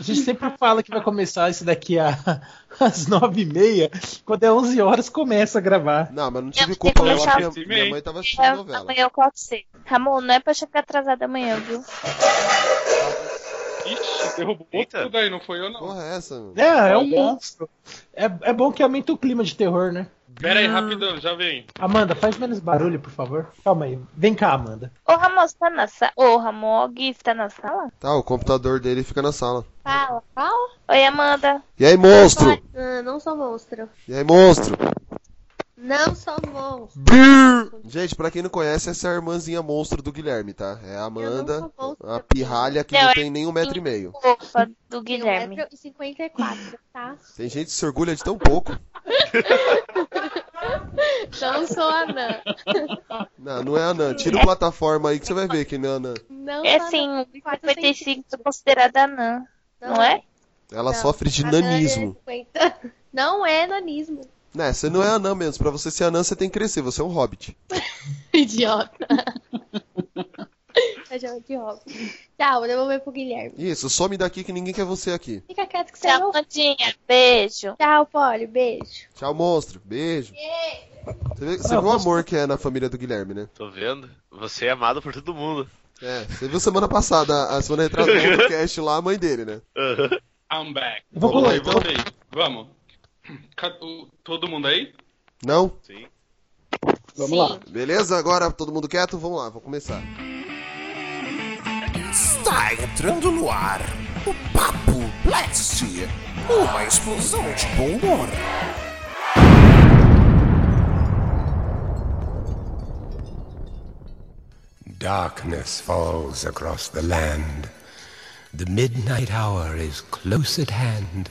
A gente sempre fala que vai começar isso daqui a, às nove e meia. Quando é 11 horas, começa a gravar. Não, mas não Eu tive vou culpa, que não. começar- Minha, minha mãe tava assistindo a novela. amanhã eu corto cedo. Ramon, não é pra chegar atrasado amanhã, viu? Ixi, derrubou Eita. tudo aí, não foi eu não. Porra, é essa? mano? É, é um monstro. É, é bom que aumenta o clima de terror, né? Pera aí, rapidão, já vem. Amanda, faz menos barulho, por favor. Calma aí. Vem cá, Amanda. Ô, Ramon, você tá na sala? Ô, Ramon, o Gui, você tá na sala? Tá, o computador dele fica na sala. Fala, fala. Oi, Amanda. E aí, monstro? Ah, não sou monstro. E aí, monstro? Não sou monstro. Gente, pra quem não conhece, essa é a irmãzinha monstro do Guilherme, tá? É a Amanda, não a pirralha que Não, não é tem nem um metro e meio. Fofa do Guilherme. 1,54m, tá? Tem gente que se orgulha de tão pouco. Não sou anã. Não, não é anã. Tira o plataforma aí que você vai ver que não é anã. Não É sim, anã. o 55 é considerada anã, não é? Ela Não, sofre de é nanismo. 50. Não é nanismo. Né, você não é anã mesmo. Pra você ser anã, você tem que crescer. Você é um hobbit. Idiota. Eu chamo de Rob. Tchau, vou devolver pro Guilherme. Isso, some daqui que ninguém quer você aqui. Fica quieto que você é Tchau, meu... Amandinha. Beijo. Tchau, Polly. Beijo. Tchau, monstro. Beijo. Você vê, você vê o amor que é na família do Guilherme, né? Tô vendo. Você é amado por todo mundo. É, você viu semana passada, a semana retrasada no cast lá, a mãe dele, né? Aham. I'm back. Vou pular, então. voltei. Vamos. Todo mundo aí? Não? Sim. Vamos Sim. lá. Beleza? Agora todo mundo quieto? Vamos lá, vou começar. Está entrando no ar o Papo Blast, uma explosão de bom humor. Darkness falls across the land. The midnight hour is close at hand.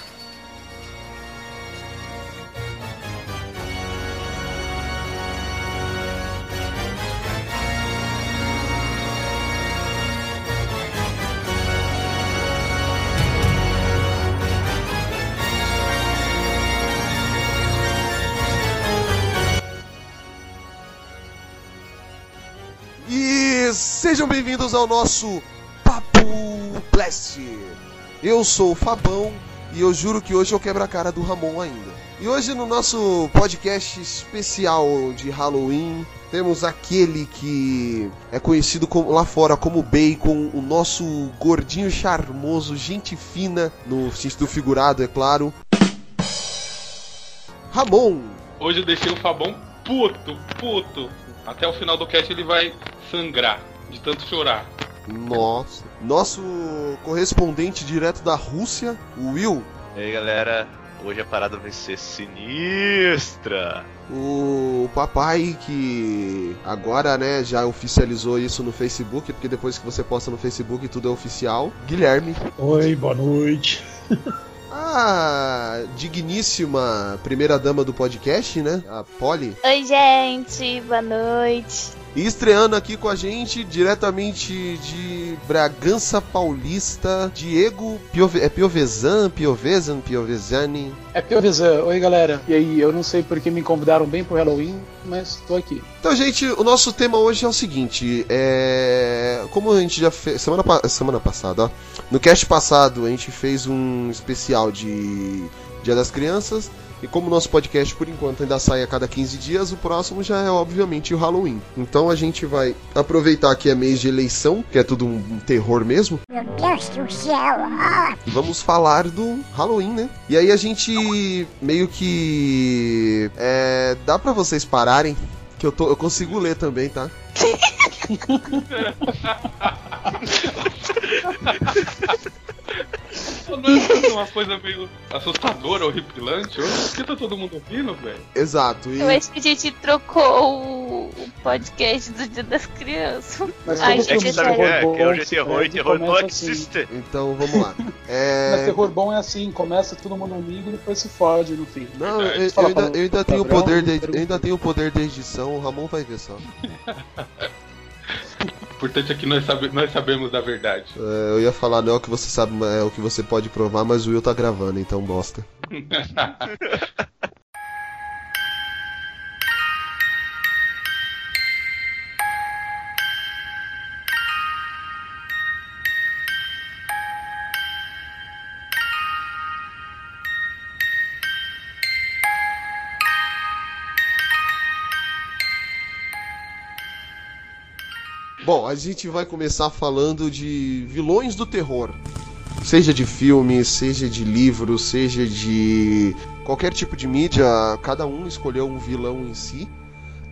Sejam bem-vindos ao nosso Papo Blast. Eu sou o Fabão e eu juro que hoje eu quebro a cara do Ramon ainda. E hoje no nosso podcast especial de Halloween, temos aquele que é conhecido como- lá fora como Bacon, o nosso gordinho charmoso, gente fina, no sentido figurado, é claro. Ramon, Hoje eu deixei o Fabão puto, puto. Até o final do cast ele vai sangrar de tanto chorar. nossa, nosso correspondente direto da Rússia, o Will, E aí, galera. Hoje a parada vai ser sinistra. O papai que agora, né, já oficializou isso no Facebook, porque depois que você posta no Facebook tudo é oficial. Guilherme. Oi, boa noite. A digníssima primeira dama do podcast, né? A Polly. Oi, gente. Boa noite. E estreando aqui com a gente, diretamente de Bragança Paulista, Diego Piove... é Piovesan, Piovesan, Piovezani. É Piovesan, oi galera. E aí, eu não sei porque me convidaram bem pro Halloween, mas tô aqui. Então, gente, o nosso tema hoje é o seguinte: é. Como a gente já fez. Semana, pa- semana passada, ó. No cast passado, a gente fez um especial de Dia das Crianças. E como o nosso podcast, por enquanto, ainda sai a cada 15 dias, o próximo já é, obviamente, o Halloween. Então a gente vai aproveitar que é mês de eleição, que é tudo um terror mesmo. Meu Deus do céu! Ah, E vamos falar do Halloween, né? E aí a gente meio que. É, dá pra vocês pararem, que eu, tô, eu consigo ler também, tá? Não é uma coisa meio assustadora, horripilante? Por que tá todo mundo ouvindo, velho? Exato. E, Eu acho que a gente trocou o, o podcast do Dia das Crianças. Mas Ai, todo É que gente, de sabe o que é? Que hoje bom é terror e terror não assim. existe. Então vamos lá. Mas É... terror bom é assim, começa todo mundo amigo e depois se fode no fim. Não, eu, eu ainda, eu ainda tenho o poder de, eu ainda tenho o poder da edição, o Ramon vai ver só. O importante é que nós, sabe- nós sabemos da verdade. É, eu ia falar, não é o que você sabe, é o que você pode provar, mas o Will tá gravando, então bosta. Bom, a gente vai começar falando de vilões do terror. Seja de filme, seja de livro, seja de qualquer tipo de mídia, cada um escolheu um vilão em si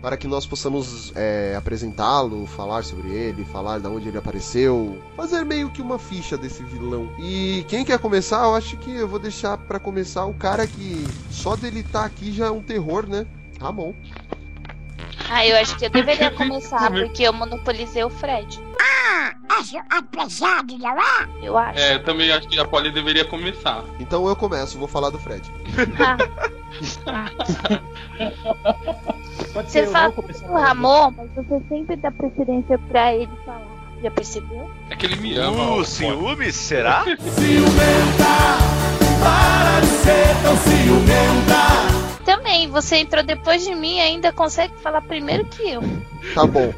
para que nós possamos é, apresentá-lo, falar sobre ele, falar de onde ele apareceu, fazer meio que uma ficha desse vilão. E quem quer começar, eu acho que eu vou deixar para começar o cara que só dele estar aqui já é um terror, né? Ramon. Ah, eu acho que eu deveria começar, porque eu monopolizei o Fred. Ah, acho apressado, não é? Eu acho. É, eu também acho que a Polly deveria começar. Então eu começo, vou falar do Fred. Pode ser Você fala começar o Ramon, mas você sempre dá preferência pra ele falar. Já percebeu? É que ele me ama. Uh, ó, ciúmes? Será? Também, você entrou depois de mim e ainda consegue falar primeiro que eu. Tá bom.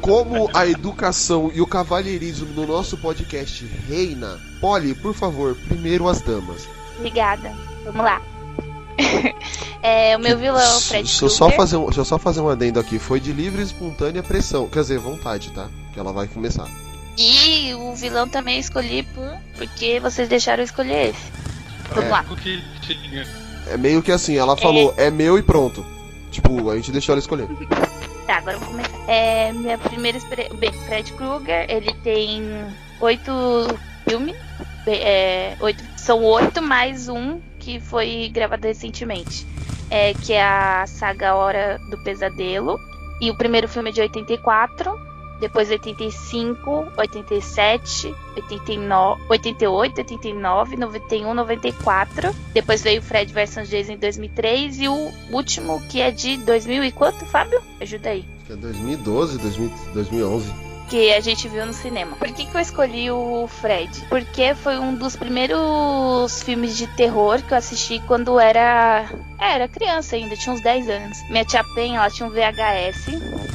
Como a educação e o cavalheirismo no nosso podcast reina, Polly, por favor, primeiro as damas. Obrigada. Vamos lá. é, o meu vilão é o Fred Deixa eu, só fazer um, deixa eu só fazer um adendo aqui. Foi de livre e espontânea pressão. Quer dizer, vontade, tá? Que ela vai começar. E o vilão também escolhi por... porque vocês deixaram eu escolher esse. Vamos É. lá. É meio que assim, ela falou, é, meu e pronto. Tipo, a gente deixou ela escolher. Tá, agora eu vou começar. É, minha primeira experiência. Bem, Fred Krueger, ele tem oito filmes. É, oito, são oito mais um que foi gravado recentemente. É, que é a saga Hora do Pesadelo. E o primeiro filme é de 84. Depois 85, 87, 89, 88, 89, 91, 94. Depois veio Fred vs Jason em 2003 e o último que é de 2000 e quanto, Fábio? Ajuda aí. Acho que é 2012, 2000, 2011. Que a gente viu no cinema. Por que, que eu escolhi o Fred? Porque foi um dos primeiros filmes de terror que eu assisti quando era. era criança ainda, tinha uns 10 anos. Minha tia Pen, ela tinha um VHS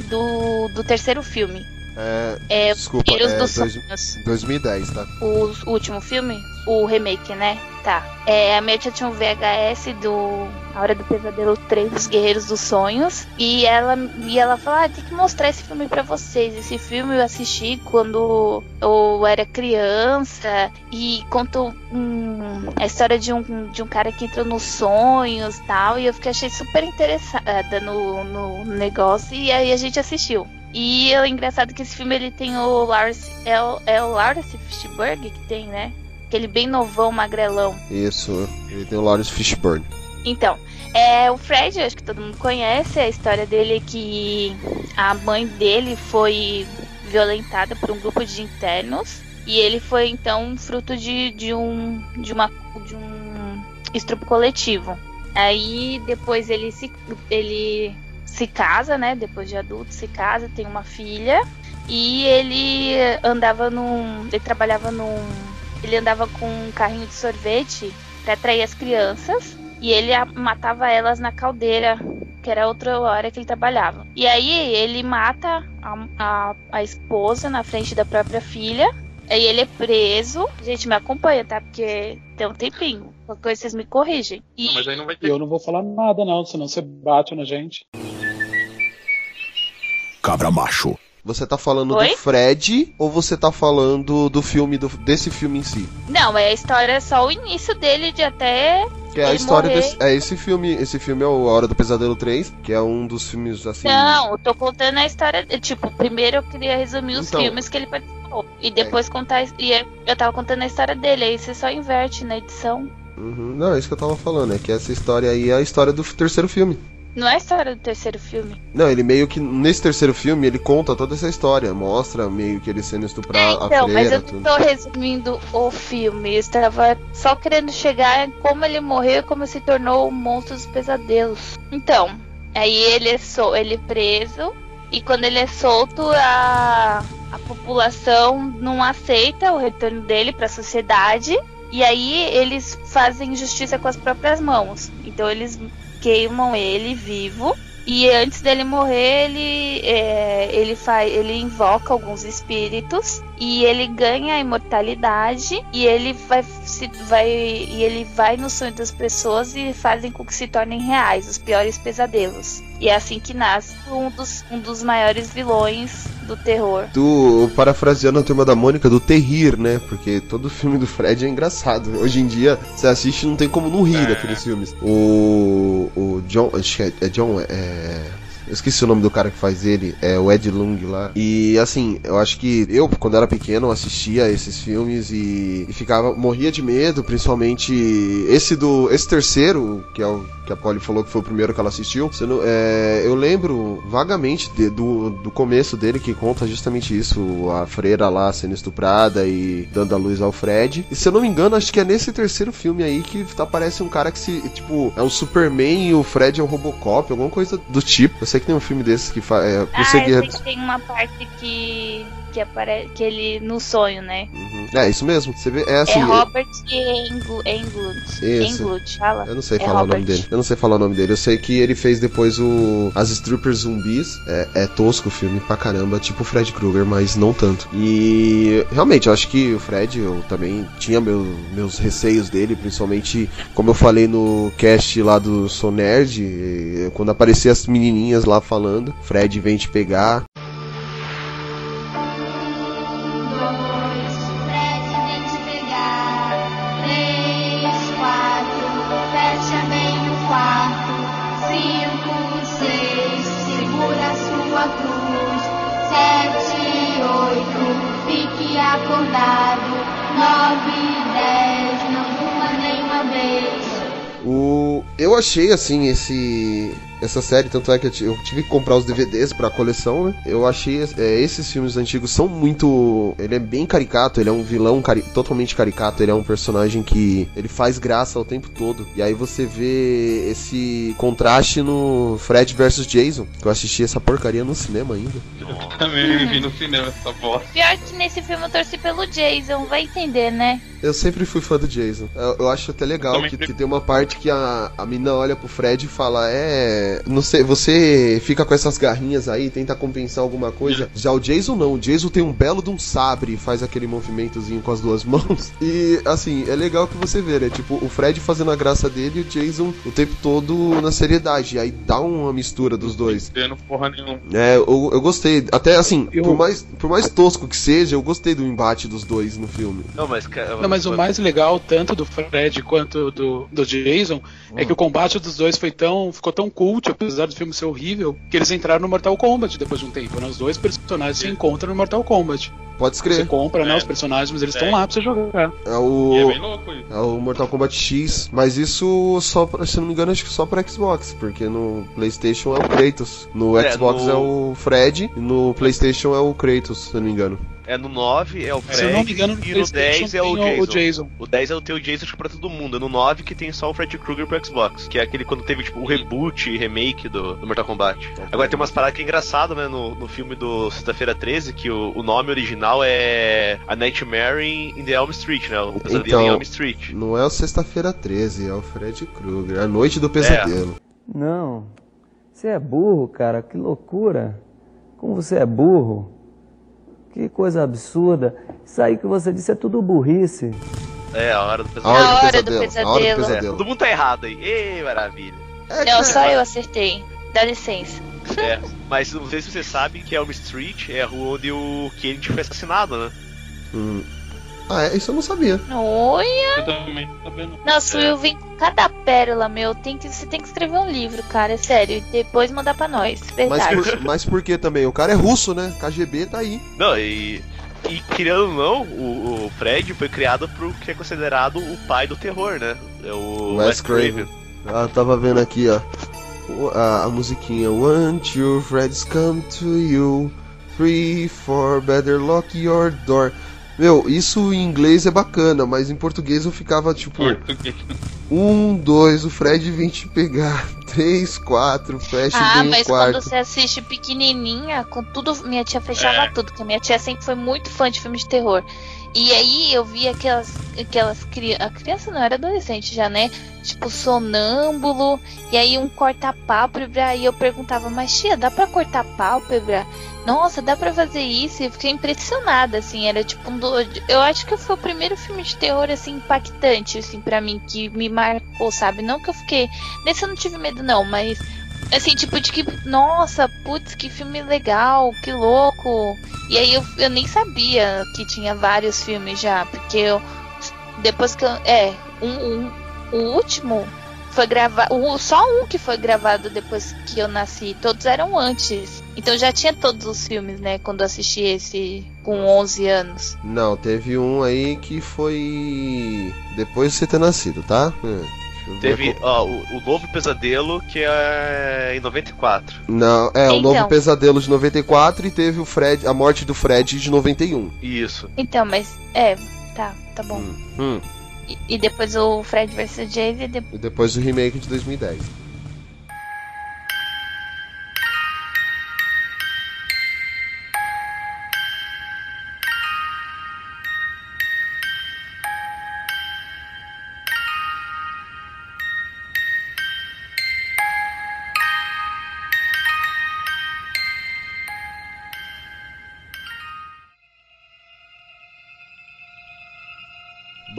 do, do terceiro filme. É, É, desculpa, é dos dois- Sonhos. 2010, tá? o último filme, o remake, né? Tá. É, a minha tia tinha um VHS do A Hora do Pesadelo 3 dos Guerreiros dos Sonhos. E ela, e ela falou: ah, tem que mostrar esse filme pra vocês. Esse filme eu assisti quando eu era criança. E contou hum, a história de um, de um cara que entrou nos sonhos e tal. E eu fiquei achei super interessada no, no negócio. E aí a gente assistiu. E é engraçado que esse filme ele tem o Lawrence. É o, é o Lawrence Fishburne que tem, né? Aquele bem novão, magrelão. Isso, ele tem o Lawrence Fishburne. Então, é o Fred, acho que todo mundo conhece. A história dele é que a mãe dele foi violentada por um grupo de internos. E ele foi então fruto de, de um. de uma. de um estupro coletivo. Aí depois ele se. ele se casa, né? Depois de adulto, se casa, tem uma filha. E ele andava num. Ele trabalhava num. Ele andava com um carrinho de sorvete para atrair as crianças. E ele matava elas na caldeira, que era outra hora que ele trabalhava. E aí ele mata a, a, a esposa na frente da própria filha. Aí ele é preso. Gente, me acompanha, tá? Porque tem um tempinho. Qualquer coisa vocês me corrigem. E Não, mas aí não vai E ter. eu não vou falar nada, não, senão você bate na gente. Cabra macho. Você tá falando Oi? do Fred ou você tá falando do filme, do- desse filme em si? Não, é a história só o início dele de até. Que é a história morrer. desse. É esse filme. Esse filme é o A Hora do Pesadelo 3, que é um dos filmes assim. Não, eu tô contando a história. Tipo, primeiro eu queria resumir os Então. filmes que ele participou. E depois contar. E eu- eu tava contando a história dele. Aí você só inverte na edição. Uhum. Não, é isso que eu tava falando, é que essa história aí é a história do terceiro filme. Não é a história do terceiro filme. Não, ele meio que. Nesse terceiro filme, ele conta toda essa história. Mostra meio que ele sendo estuprado, Então, a mas freira, eu tudo. não tô resumindo o filme. Eu estava só querendo chegar em como ele morreu e como se tornou o monstro dos pesadelos. Então, aí ele é, sol, ele é preso. E quando ele é solto, a, a população não aceita o retorno dele para a sociedade. E aí eles fazem justiça com as próprias mãos. Então eles queimam ele vivo. E antes dele morrer, ele, é, ele, faz, ele invoca alguns espíritos e ele ganha a imortalidade e ele vai, se, vai e ele vai no sonho das pessoas e fazem com que se tornem reais os piores pesadelos. E é assim que nasce um dos, um dos maiores vilões do terror. Do, parafraseando a turma da Mônica, do terrir, né? Porque todo filme do Fred é engraçado. Hoje em dia, você assiste e não tem como não rir daqueles filmes. O. O John. Acho que é, é John. É. Eu esqueci o nome do cara que faz ele, é o Ed Lung lá. E assim, eu acho que eu, quando era pequeno, assistia esses filmes e, e ficava, morria de medo, principalmente esse do. Esse terceiro, que é o que a Polly falou que foi o primeiro que ela assistiu. É, eu lembro vagamente de- do, do começo dele que conta justamente isso: a freira lá sendo estuprada e dando a luz ao Fred. E se eu não me engano, acho que é nesse terceiro filme aí que tá, aparece um cara que se. Tipo, é um Superman e o Fred é um Robocop, alguma coisa do tipo. Eu sei que tem um filme desses que faz. É, Ah, eu sei que tem uma parte que que aparece que ele no sonho, né? É, isso mesmo. Você vê, é assim. é Robert Engl- Englund. Englund, fala. Eu não sei É falar o nome dele. Eu não sei falar o nome dele. Eu sei que ele fez depois o As Strippers Zumbis. É, é tosco o filme pra caramba, tipo o Fred Krueger, mas não tanto. E realmente, eu acho que o Fred, eu também tinha meu- meus receios dele, principalmente como eu falei no cast lá do Sou Nerd, eh, quando aparecia as menininhas lá falando, Fred vem te pegar. Eu achei assim esse essa série, tanto é que eu ti- eu tive que comprar os DVDs pra coleção, né? Eu achei é, esses filmes antigos são muito. Ele é bem caricato, ele é um vilão cari- totalmente caricato, ele é um personagem que ele faz graça o tempo todo. E aí você vê esse contraste no Fred vs Jason, que eu assisti essa porcaria no cinema ainda. Também vi no cinema essa bosta. Pior que nesse filme eu torci pelo Jason, vai entender, né? Eu sempre fui fã do Jason. Eu, eu acho até legal que, que tem uma parte que a, a mina olha pro Fred e fala: É. Não sei, você fica com essas garrinhas aí, tenta compensar alguma coisa. Já o Jason não. O Jason tem um belo de um sabre e faz aquele movimentozinho com as duas mãos. E assim, é legal que você vê, né? Tipo, o Fred fazendo a graça dele e o Jason o tempo todo na seriedade. E aí dá uma mistura dos dois. Tendo porra nenhuma. É, eu, eu gostei. Até assim, Eu- por, mais, por mais tosco que seja, eu gostei do embate dos dois no filme. Não, mas, cara, Não, mas o mais legal, tanto do Fred quanto do, do Jason, é que o combate dos dois foi tão, ficou tão cult, apesar do filme ser horrível, que eles entraram no Mortal Kombat depois de um tempo. Né? Os dois personagens se encontram no Mortal Kombat. Pode Você escrever. compra, né, É. os personagens, mas eles É. estão lá pra você jogar. É o. E é bem louco isso. É o Mortal Kombat X, mas isso só, pra, se não me engano, acho que só pra Xbox, porque no PlayStation é o Kratos, no É, Xbox no- é o Fred e no PlayStation é o Kratos, se eu não me engano. É no 9 é o Fred Se eu não me engano, no e no PlayStation 10 é o Jason. o Jason. O 10 é o teu Jason acho que pra todo mundo. É no 9 que tem só o Fred Krueger pro Xbox. Que é aquele quando teve tipo o reboot e remake do, do Mortal Kombat. Agora tem umas paradas que é engraçado, né? No, no filme do Sexta-feira 13, que o, o nome original é A Nightmare in the Elm Street, né? O pesadelo Então- em Elm Street. Não é o Sexta-feira 13, é o Fred Krueger, a Noite do Pesadelo. Não. Você é burro, cara. Que loucura. Como você é burro. Que coisa absurda. Isso aí que você disse é tudo burrice. É, a hora do A pesadelo. hora, A do, hora do pesadelo, a hora do pesadelo. É, pesadelo. todo mundo tá errado aí. Ei, maravilha. Não, só eu acertei. Dá licença. É, mas não sei se você sabe que Elm Street é a rua onde o Kennedy foi assassinado, né? Hum. Ah, é, isso eu não sabia. Olha! Eu também tô sabendo. Nossa, É. eu vim com cada pérola, meu. Tem que, você tem que escrever um livro, cara. É sério. E depois mandar pra nós. Mas Verdade. por, mas por que também? O cara é russo, né? KGB tá aí. Não, e. E querendo ou não, o, o Fred foi criado pro que é considerado o pai do terror, né? É o Wes Craven. Ah, tava vendo aqui, ó. A, a musiquinha One, two, Fred's come to you. Three, four, better lock your door. Meu, isso em inglês é bacana, mas em português eu ficava tipo. Português. Um, dois, o Fred vem te pegar. Três, quatro, fecha Ah, bem o mas quarto. quando você assiste pequenininha, com tudo, minha tia fechava É. tudo, porque minha tia sempre foi muito fã de filmes de terror. E aí eu vi aquelas, aquelas a criança não era adolescente já, né? Tipo sonâmbulo, e aí um corta pálpebra, e eu perguntava, mas tia, dá pra cortar pálpebra? Nossa, dá pra fazer isso? E eu fiquei impressionada, assim, era tipo um do... Eu acho que foi o primeiro filme de terror, assim, impactante, assim, pra mim, que me marcou, sabe? Não que eu fiquei... Nesse eu não tive medo, não, mas assim, tipo de que, nossa, putz, que filme legal, que louco. E aí eu, eu nem sabia que tinha vários filmes já, porque eu depois que eu, é, um, um- o último foi gravado, só um que foi gravado depois que eu nasci, todos eram antes. Então já tinha todos os filmes, né, quando assisti esse com 11 anos. Não, teve um aí que foi. Depois de você ter nascido, tá? Ver Teve ó, o, o Novo Pesadelo, que é em 94. Não, é, o Então. Novo Pesadelo de 94 e teve o Fred, a morte do Fred de 91. Isso. Então, mas é, tá, tá bom. Hum, E, e depois o Fred vs Jason e depois e depois o remake de 2010.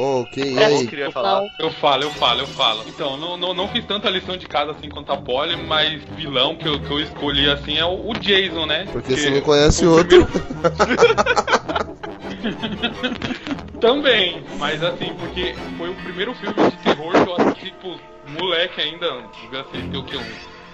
Ok, e aí? Queria falar. Eu falo, eu falo, eu falo. Então, não, não, não fiz tanta lição de casa assim quanto a Polly, mas vilão que eu, que eu escolhi assim é o, o Jason, né? Porque você não conhece o outro. Também, mas assim, porque foi o primeiro filme de terror que eu assisti, tipo, moleque ainda, devia ser ter o quê? Um,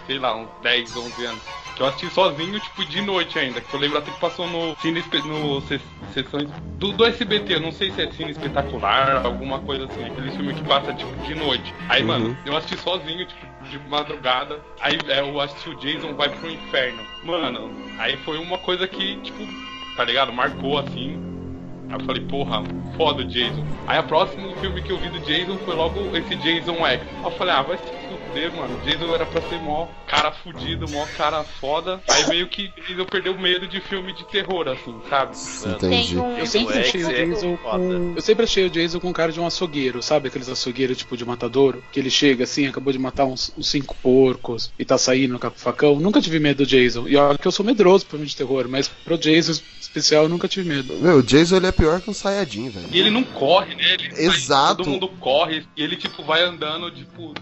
sei lá, uns 10, 11 anos. Que eu assisti sozinho, tipo, de noite ainda. Que eu lembro até que passou no cine, no se- sessões do, do SBT, eu não sei se é cine espetacular, alguma coisa assim. Aquele filme que passa, tipo, de noite. Aí, Uhum. mano, eu assisti sozinho, tipo, de madrugada. Aí é, eu assisti o Jason vai pro inferno. Mano, aí foi uma coisa que, tipo, tá ligado? Marcou assim. Aí eu falei, porra, foda o Jason. Aí a próximo filme que eu vi do Jason foi logo esse Jason X. Aí eu falei, ah, vai se fuder, mano. O Jason era pra ser mó cara fudido, mó cara foda. Aí meio que Jason perdeu o medo de filme de terror, assim, sabe? Entendi. Eu sempre O achei o é Jason com... Eu sempre achei o Jason com cara de um açougueiro, sabe? Aqueles açougueiros tipo de matadouro, que ele chega assim, acabou de matar uns, uns cinco porcos e tá saindo com o facão. Nunca tive medo do Jason. E olha que eu sou medroso pro filme de terror, mas pro Jason especial eu nunca tive medo. Meu, o Jason ele é pior que um Saiyajin, velho. E ele não corre, né? Ele sai- Exato. todo mundo corre e ele, tipo, vai andando, tipo,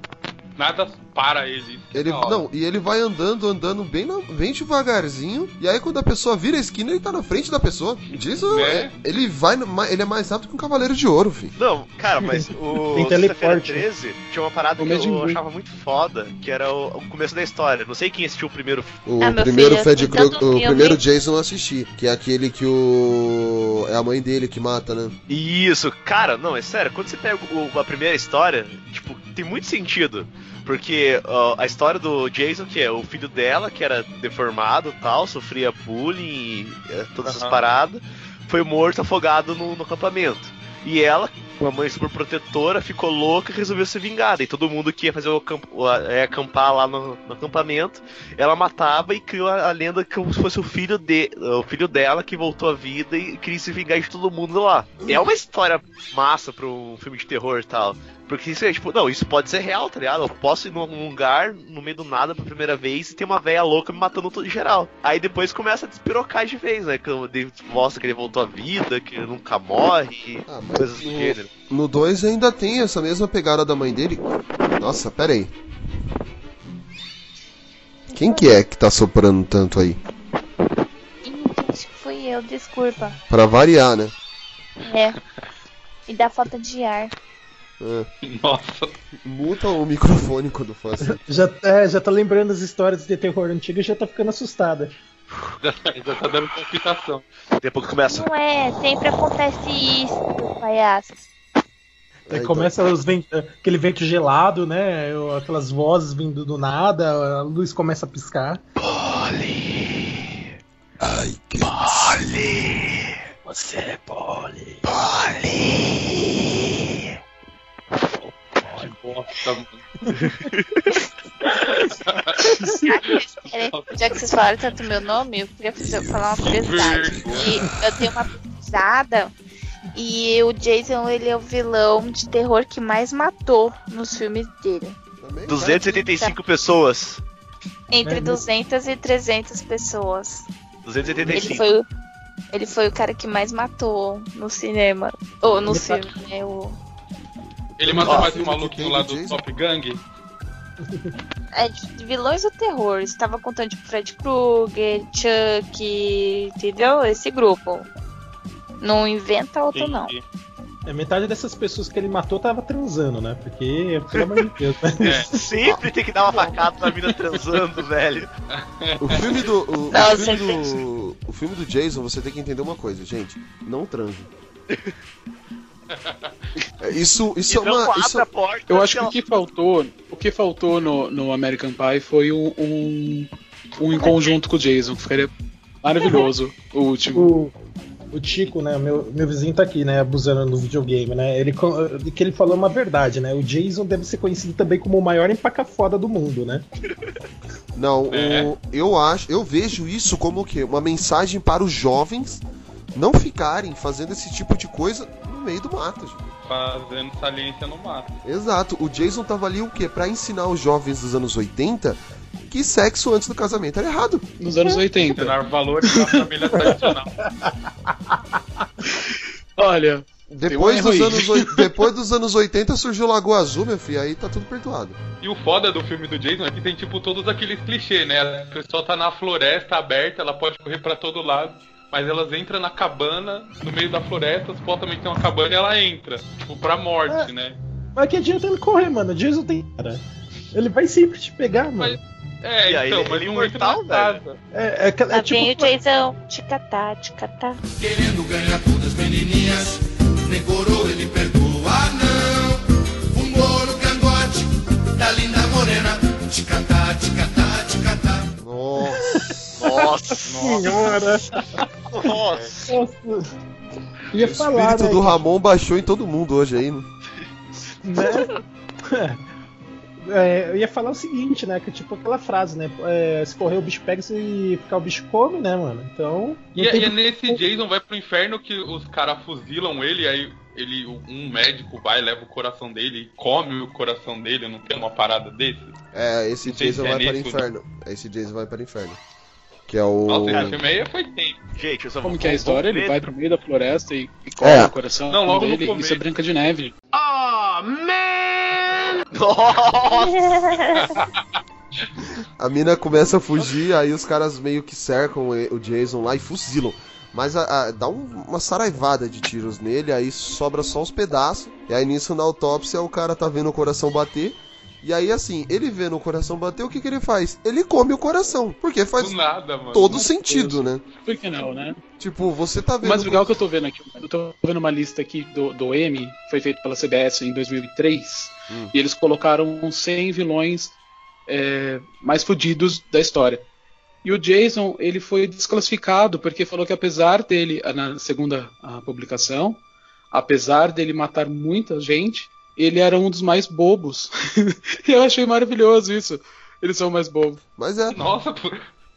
nada para ele. Ele, não, e ele vai andando, andando bem, na- bem devagarzinho. E aí quando a pessoa vira a esquina, ele tá na frente da pessoa. Jason, Né? é- ele vai, ele é mais rápido que um cavaleiro de ouro, filho. Não, cara, mas o Tem Sexta-feira teleporte. 13 tinha uma parada O que eu achava muito foda, que era o, o começo da história. Não sei quem assistiu o primeiro O Ah, primeiro filho, Fred o filme. primeiro Jason eu assisti, que é aquele que o é a mãe dele que mata, né? Isso, cara, não, é sério, quando você pega o- a primeira história, tipo, tem muito sentido. Porque ó, a história do Jason, que é o filho dela, que era deformado e tal, sofria bullying e é, todas essas Aham. paradas, foi morto afogado no, no acampamento. E ela, uma mãe super protetora, ficou louca e resolveu se vingar. E todo mundo que ia fazer o é, acampar lá no, no acampamento, ela matava e criou a, a lenda como se fosse o filho, de, o filho dela que voltou à vida e queria se vingar de todo mundo lá. É uma história massa pra um filme de terror e tal. Porque isso é tipo, não, isso pode ser real, tá ligado? Eu posso ir num lugar, no meio do nada, pela primeira vez, e tem uma velha louca me matando todo geral. Aí depois começa a despirocar de vez, né? Que o David mostra que ele voltou à vida, que ele nunca morre, Ah, mas coisas do no- gênero. No 2 ainda tem essa mesma pegada da mãe dele. Nossa, pera aí. Quem que é que tá soprando tanto aí? Acho que fui eu, desculpa. Pra variar, né? É. E dá falta de ar. É. Nossa. Muta o microfone quando for assim. Já, é, já tá lembrando as histórias de terror antigo e já tá ficando assustada. Já tá, já tá dando palpitação. Daqui a pouco começa. Não é, sempre acontece isso, palhaços. Aí É, então. começa os vent- aquele vento gelado, né? Aquelas vozes vindo do nada, a luz começa a piscar. Ai, que Você é Polly. Que bosta, mano. Já que vocês falaram tanto meu nome, eu queria fazer, falar uma curiosidade. E eu tenho uma pesquisada e o Jason ele é o vilão de terror que mais matou nos filmes dele. Também, 275 pessoas. Entre É, 200 e 300 pessoas. Ele 275. foi, o- ele foi o cara que mais matou no cinema. Ou no Ele tá- filme, né? O, Ele matou Ah, mais um filme maluquinho lá do? Top Gang. é, de vilões do terror. Estava contando tipo Fred Krueger, Chuck, entendeu? Esse grupo. Não inventa outro, não. Entendi. É, metade dessas pessoas que ele matou tava transando, né? Porque, pelo amor de Deus, né? É. Sempre tem que dar uma facada na mina transando, velho. O filme do. O, o Não, filme você do. O filme do Jason, você tem que entender uma coisa, gente. Não transe. É, Isso, isso é e não uma. Isso, porta. Eu acho que ela- o que faltou, o que faltou no, no American Pie foi um, um, um em conjunto com o Jason, que ficaria maravilhoso o último. O, o Tico, né? Meu, meu vizinho tá aqui, né? Abusando no videogame, né? Ele, que ele falou uma verdade, né? O Jason deve ser conhecido também como o maior empaca-foda do mundo, né? Não, É. o- eu acho, eu vejo isso como o quê? Uma mensagem para os jovens não ficarem fazendo esse tipo de coisa meio do mato. gente. Fazendo saliência no mato. Exato, o Jason tava ali o quê? Pra ensinar os jovens dos anos 80 que sexo antes do casamento era errado. Nos anos 80. Ensinar valores da família tradicional. Olha, Depois dos, anos, oi- depois dos anos 80 surgiu Lagoa Azul, meu filho, aí tá tudo perdoado. E o foda do filme do Jason é que tem, tipo, todos aqueles clichês, né? A pessoa tá na floresta aberta, ela pode correr pra todo lado, mas elas entram na cabana, no meio da floresta, supostamente tem uma cabana e ela entra, tipo, pra morte, É. né? Mas que adianta ele correr, mano? Jason tem cara. Ele vai sempre te pegar, mano. Mas- É, E aí, então, ele mas é ele não entra na casa. É, é, é, Lá tipo, vem o Jason. Ticatá, ticatá. Querendo ganhar todas as menininhas, nem coroa ele perdoa, Nossa. Senhora. nossa. Nossa. Ia O falar, espírito né? do Ramon baixou em todo mundo hoje aí, né? né? É, eu ia falar o seguinte, né? Que tipo aquela frase, né? É, se correr o bicho pega, se ficar o bicho come, né, mano? Então. E, é- tem e é por- nesse Jason vai pro inferno que os caras fuzilam ele, aí ele, um médico vai, leva o coração dele e come o coração dele, não tem uma parada desse? É, esse Jason é vai para o inferno. Esse Jason vai para o inferno. Que é o. Nossa, aí foi tempo. Gente, eu só como vou- que é a história? Ele vai pro meio da floresta e, e corta É. o coração Não, logo dele. Isso é Branca de Neve. Nossa! A mina começa a fugir, aí os caras meio que cercam o Jason lá e fuzilam. Mas a- a- dá um- uma saraivada de tiros nele, aí sobra só os pedaços. E aí nisso na autópsia o cara tá vendo o coração bater. E aí assim, ele vendo o coração bater, o que, que ele faz? Ele come o coração. Porque faz nada, mano. todo sentido, né? Por que não, né? Tipo, você tá vendo. Mas legal que eu tô vendo aqui, eu tô vendo uma lista aqui do, do M, foi feito pela CBS em 2003, Hum. e eles colocaram uns 100 vilões é, mais fodidos da história. E o Jason, ele foi desclassificado porque falou que apesar dele, na segunda publicação, apesar dele matar muita gente, ele era um dos mais bobos. e eu achei maravilhoso isso. Eles são mais bobos. Mas é. Nossa, pô.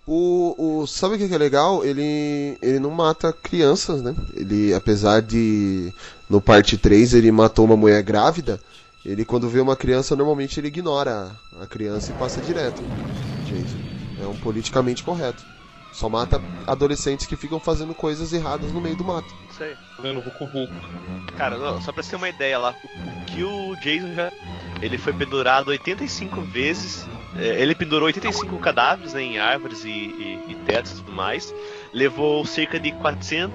O, o, sabe o que é legal? Ele, ele não mata crianças, né? Ele, apesar de no parte 3 ele matou uma mulher grávida, ele quando vê uma criança normalmente ele ignora a, criança e passa direto. Jason. É um politicamente correto. Só mata adolescentes que ficam fazendo coisas erradas no meio do mato. Isso aí. Tá vendo? Vucu Vucu. Cara, não, só pra você ter uma ideia lá, o que o Jason já. Ele foi pendurado 85 vezes. é, Ele pendurou 85 cadáveres né, em árvores e, e, e tetos e tudo mais. Levou cerca de 400,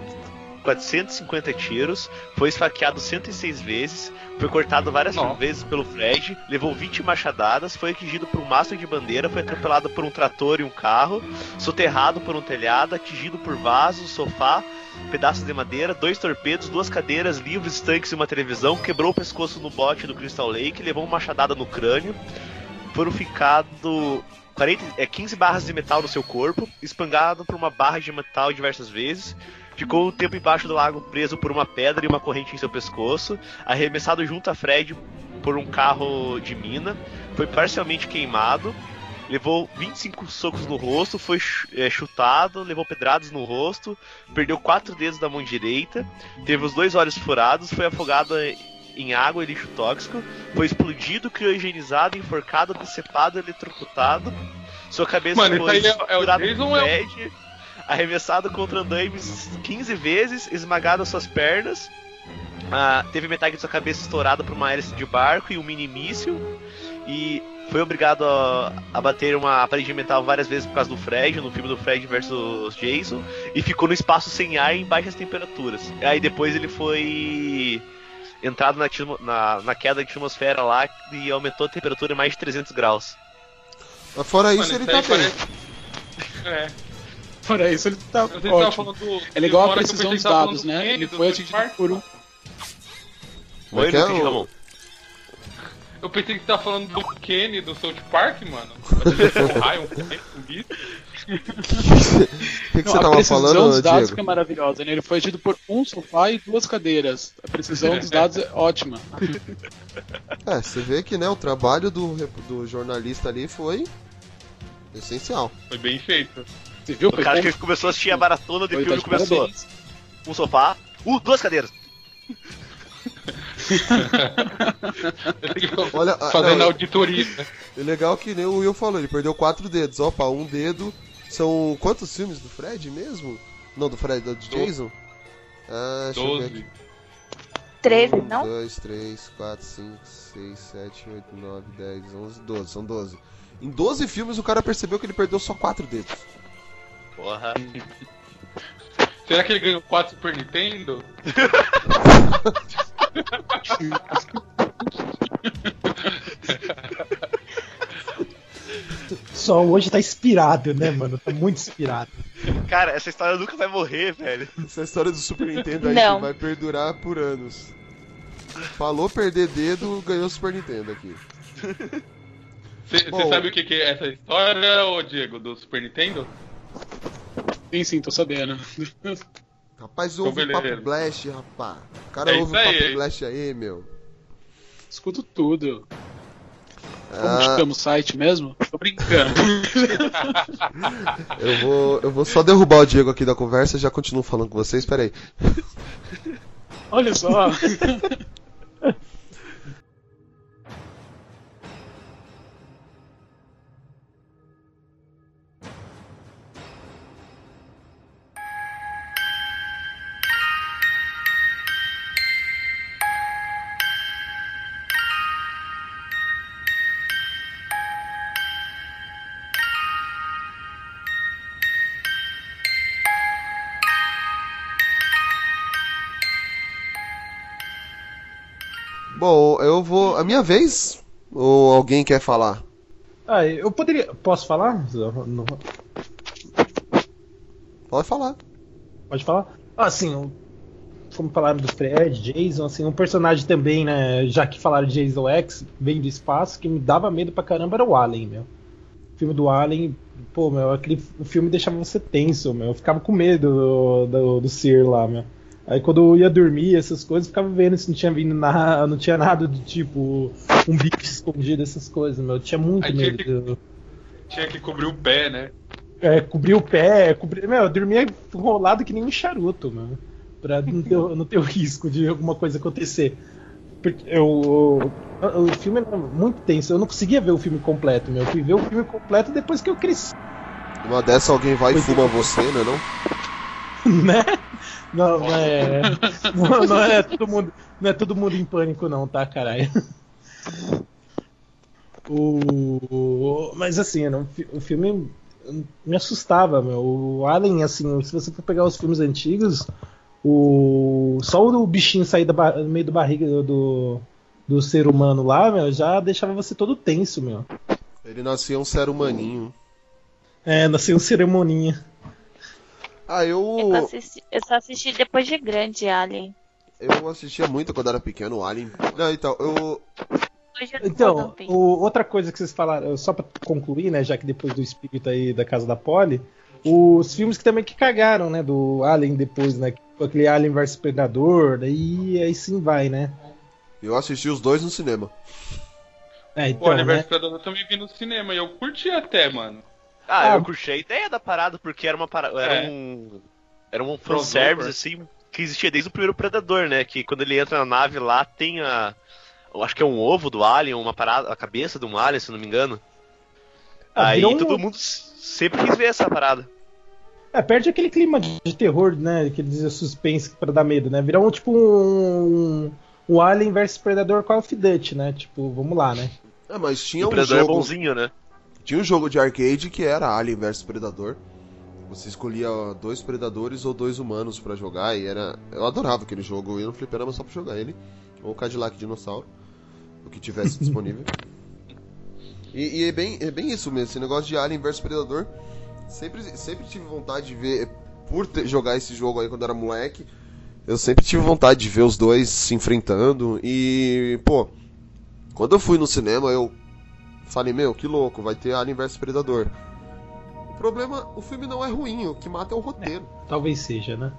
450 tiros, foi esfaqueado 106 vezes, foi cortado várias Nossa. vezes pelo Fred, levou 20 machadadas, foi atingido por um mastro de bandeira, foi atropelado por um trator e um carro, soterrado por um telhado, atingido por vasos, sofá, pedaços de madeira, dois torpedos, duas cadeiras, livros, tanques e uma televisão, quebrou o pescoço no bote do Crystal Lake, levou uma machadada no crânio, purificado 40, é, 15 barras de metal no seu corpo, espangado por uma barra de metal diversas vezes, ficou um tempo embaixo do lago preso por uma pedra e uma corrente em seu pescoço, arremessado junto a Fred por um carro de mina, foi parcialmente queimado, levou 25 socos no rosto, foi é, chutado, levou pedradas no rosto, perdeu quatro dedos da mão direita, teve os dois olhos furados, foi afogado em água e lixo tóxico, foi explodido, criogenizado, enforcado, decepado, eletrocutado. Sua cabeça Mano, foi aí é- é o Jason é o- arremessado contra andames 15 vezes, esmagado suas pernas. Ah, teve metade de sua cabeça estourada por uma hélice de barco e um mini míssil. E foi obrigado a, a bater uma parede de metal várias vezes por causa do Fred, no filme do Fred versus Jason. E ficou no espaço sem ar em baixas temperaturas. Aí depois ele foi entrado na, na, na queda de atmosfera lá e aumentou a temperatura em mais de 300 graus. Mas fora isso, Mano, ele tá bem. parece- É. Fora isso, ele tá ótimo. falando do- É legal uma a precisão pensei dos dados, falando do né? Kenny, Ele do foi South atingido Park. por um. Como é Oi, que não é entendi, o- Ramon. Eu pensei que você tava falando do Kenny do South Park, mano. Um raio, um Kenny, bicho. O que, que Não, você a tava precisão falando, dos dados Diego? que é maravilhosa, né? Ele foi atingido por um sofá e duas cadeiras. A precisão dos dados é ótima. É, você vê que né, o trabalho do, do jornalista ali foi essencial. Foi bem feito. Você viu? O cara que começou a assistir a maratona de filme tá de começou. parabéns. Um sofá, uh, duas cadeiras. Olha, ah, Fazendo não, auditoria. É legal que nem o Will falou, ele perdeu quatro dedos. Opa, um dedo. São quantos filmes do Fred mesmo? Não, do Fred, do Jason? Ah, deixa eu ver aqui. 13, 1, não? 2, 3, 4, 5, 6, 7, 8, 9, 10, 11, 12. São 12. Em 12 filmes o cara percebeu que ele perdeu só 4 dedos. Porra. Será que ele ganhou 4 Super Nintendo? Só hoje tá inspirado, né, mano? Tá muito inspirado. Cara, essa história nunca vai morrer, velho. Essa história do Super Nintendo aí Não. vai perdurar por anos. Falou perder dedo, ganhou Super Nintendo aqui. Você Bom. sabe o que, que é essa história, ô Diego, do Super Nintendo? Sim, sim, tô sabendo. Rapaz, Tô ouve o Papo. Blast, rapaz. O cara É ouve o isso aí. Papo Blast aí, meu. Escuto tudo. Como Ah, chama o site mesmo? Tô brincando. eu, vou, eu vou só derrubar o Diego aqui da conversa e já continuo falando com vocês. Pera aí. Olha só. A minha vez? Ou alguém quer falar? Ah, eu poderia. Posso falar? Não- Pode falar. Pode falar? Ah, sim, como falaram do Fred, Jason, assim, um personagem também, né? Já que falaram de Jason X, vem do espaço, que me dava medo pra caramba era o Alien, meu. O filme do Alien, pô, meu, aquele o filme deixava você tenso, meu. Eu ficava com medo do, do, do Sir lá, meu. Aí quando eu ia dormir, essas coisas, eu ficava vendo se não tinha vindo nada, não tinha nada do tipo um bicho escondido, essas coisas, meu. Eu tinha muito Aí tinha medo. Tinha que cobrir o pé, né? É, cobrir o pé, cobrir. Meu, eu dormia enrolado que nem um charuto, mano. Pra não ter, não ter o risco de alguma coisa acontecer. Porque eu, o, o filme era muito tenso, eu não conseguia ver o filme completo, meu. Eu fui ver o filme completo depois que eu cresci, Uma dessa alguém vai e fuma você, né? Não? né? Não, não é. Não, não é todo mundo. Não é todo mundo em pânico, não, tá, caralho? O, mas assim, era um o filme me assustava, meu. O Alien, assim, se você for pegar os filmes antigos, O, só o bichinho sair da do meio do barriga do, do, ser humano lá, meu, já deixava você todo tenso, meu. Ele nascia um ser humaninho. É, nasceu um ceremoninha. Ah, eu. Eu só, assisti, eu só assisti depois de grande Alien. Eu assistia muito quando era pequeno, o Alien. Não, então, eu. Eu Então, o- outra coisa que vocês falaram, só pra concluir, né, já que depois do espírito aí da casa da Polly, os filmes que também que cagaram, né, do Alien depois, né, aquele Alien vs Predador, daí aí sim vai, né. Eu assisti os dois no cinema. É, O então, Oliver né, Predador também vi no cinema e eu curti até, mano. Ah, Ah. eu curti a ideia da parada, porque era uma parada. Era É. um. Era um fanservice, assim, que existia desde o primeiro Predador, né? Que quando ele entra na nave lá, tem a. Eu acho que é um ovo do Alien, uma parada, a cabeça de um Alien, se não me engano. Ah, Aí um- todo mundo sempre quis ver essa parada. é, perde aquele clima de terror, né, aquele suspense pra dar medo, né, virou um, tipo um, um Alien vs Predador Call of Duty, né, tipo, vamos lá, né. É, mas tinha o um Predador é jogo. bonzinho, né? Tinha um jogo de arcade que era Alien vs Predador. Você escolhia dois predadores ou dois humanos pra jogar e era. Eu adorava aquele jogo, eu ia no fliperama só pra jogar ele. Ou Cadillac Dinossauro. O que tivesse disponível. E, e é, bem, é bem isso mesmo, esse negócio de Alien vs Predador. Sempre, sempre tive vontade de ver. Por ter- jogar esse jogo aí quando era moleque. Eu sempre tive vontade de ver os dois se enfrentando. E, pô, quando eu fui no cinema, eu falei, meu, que louco, vai ter Alien vs Predador. O problema, o filme não é ruim, o que mata é o roteiro. Talvez seja, né.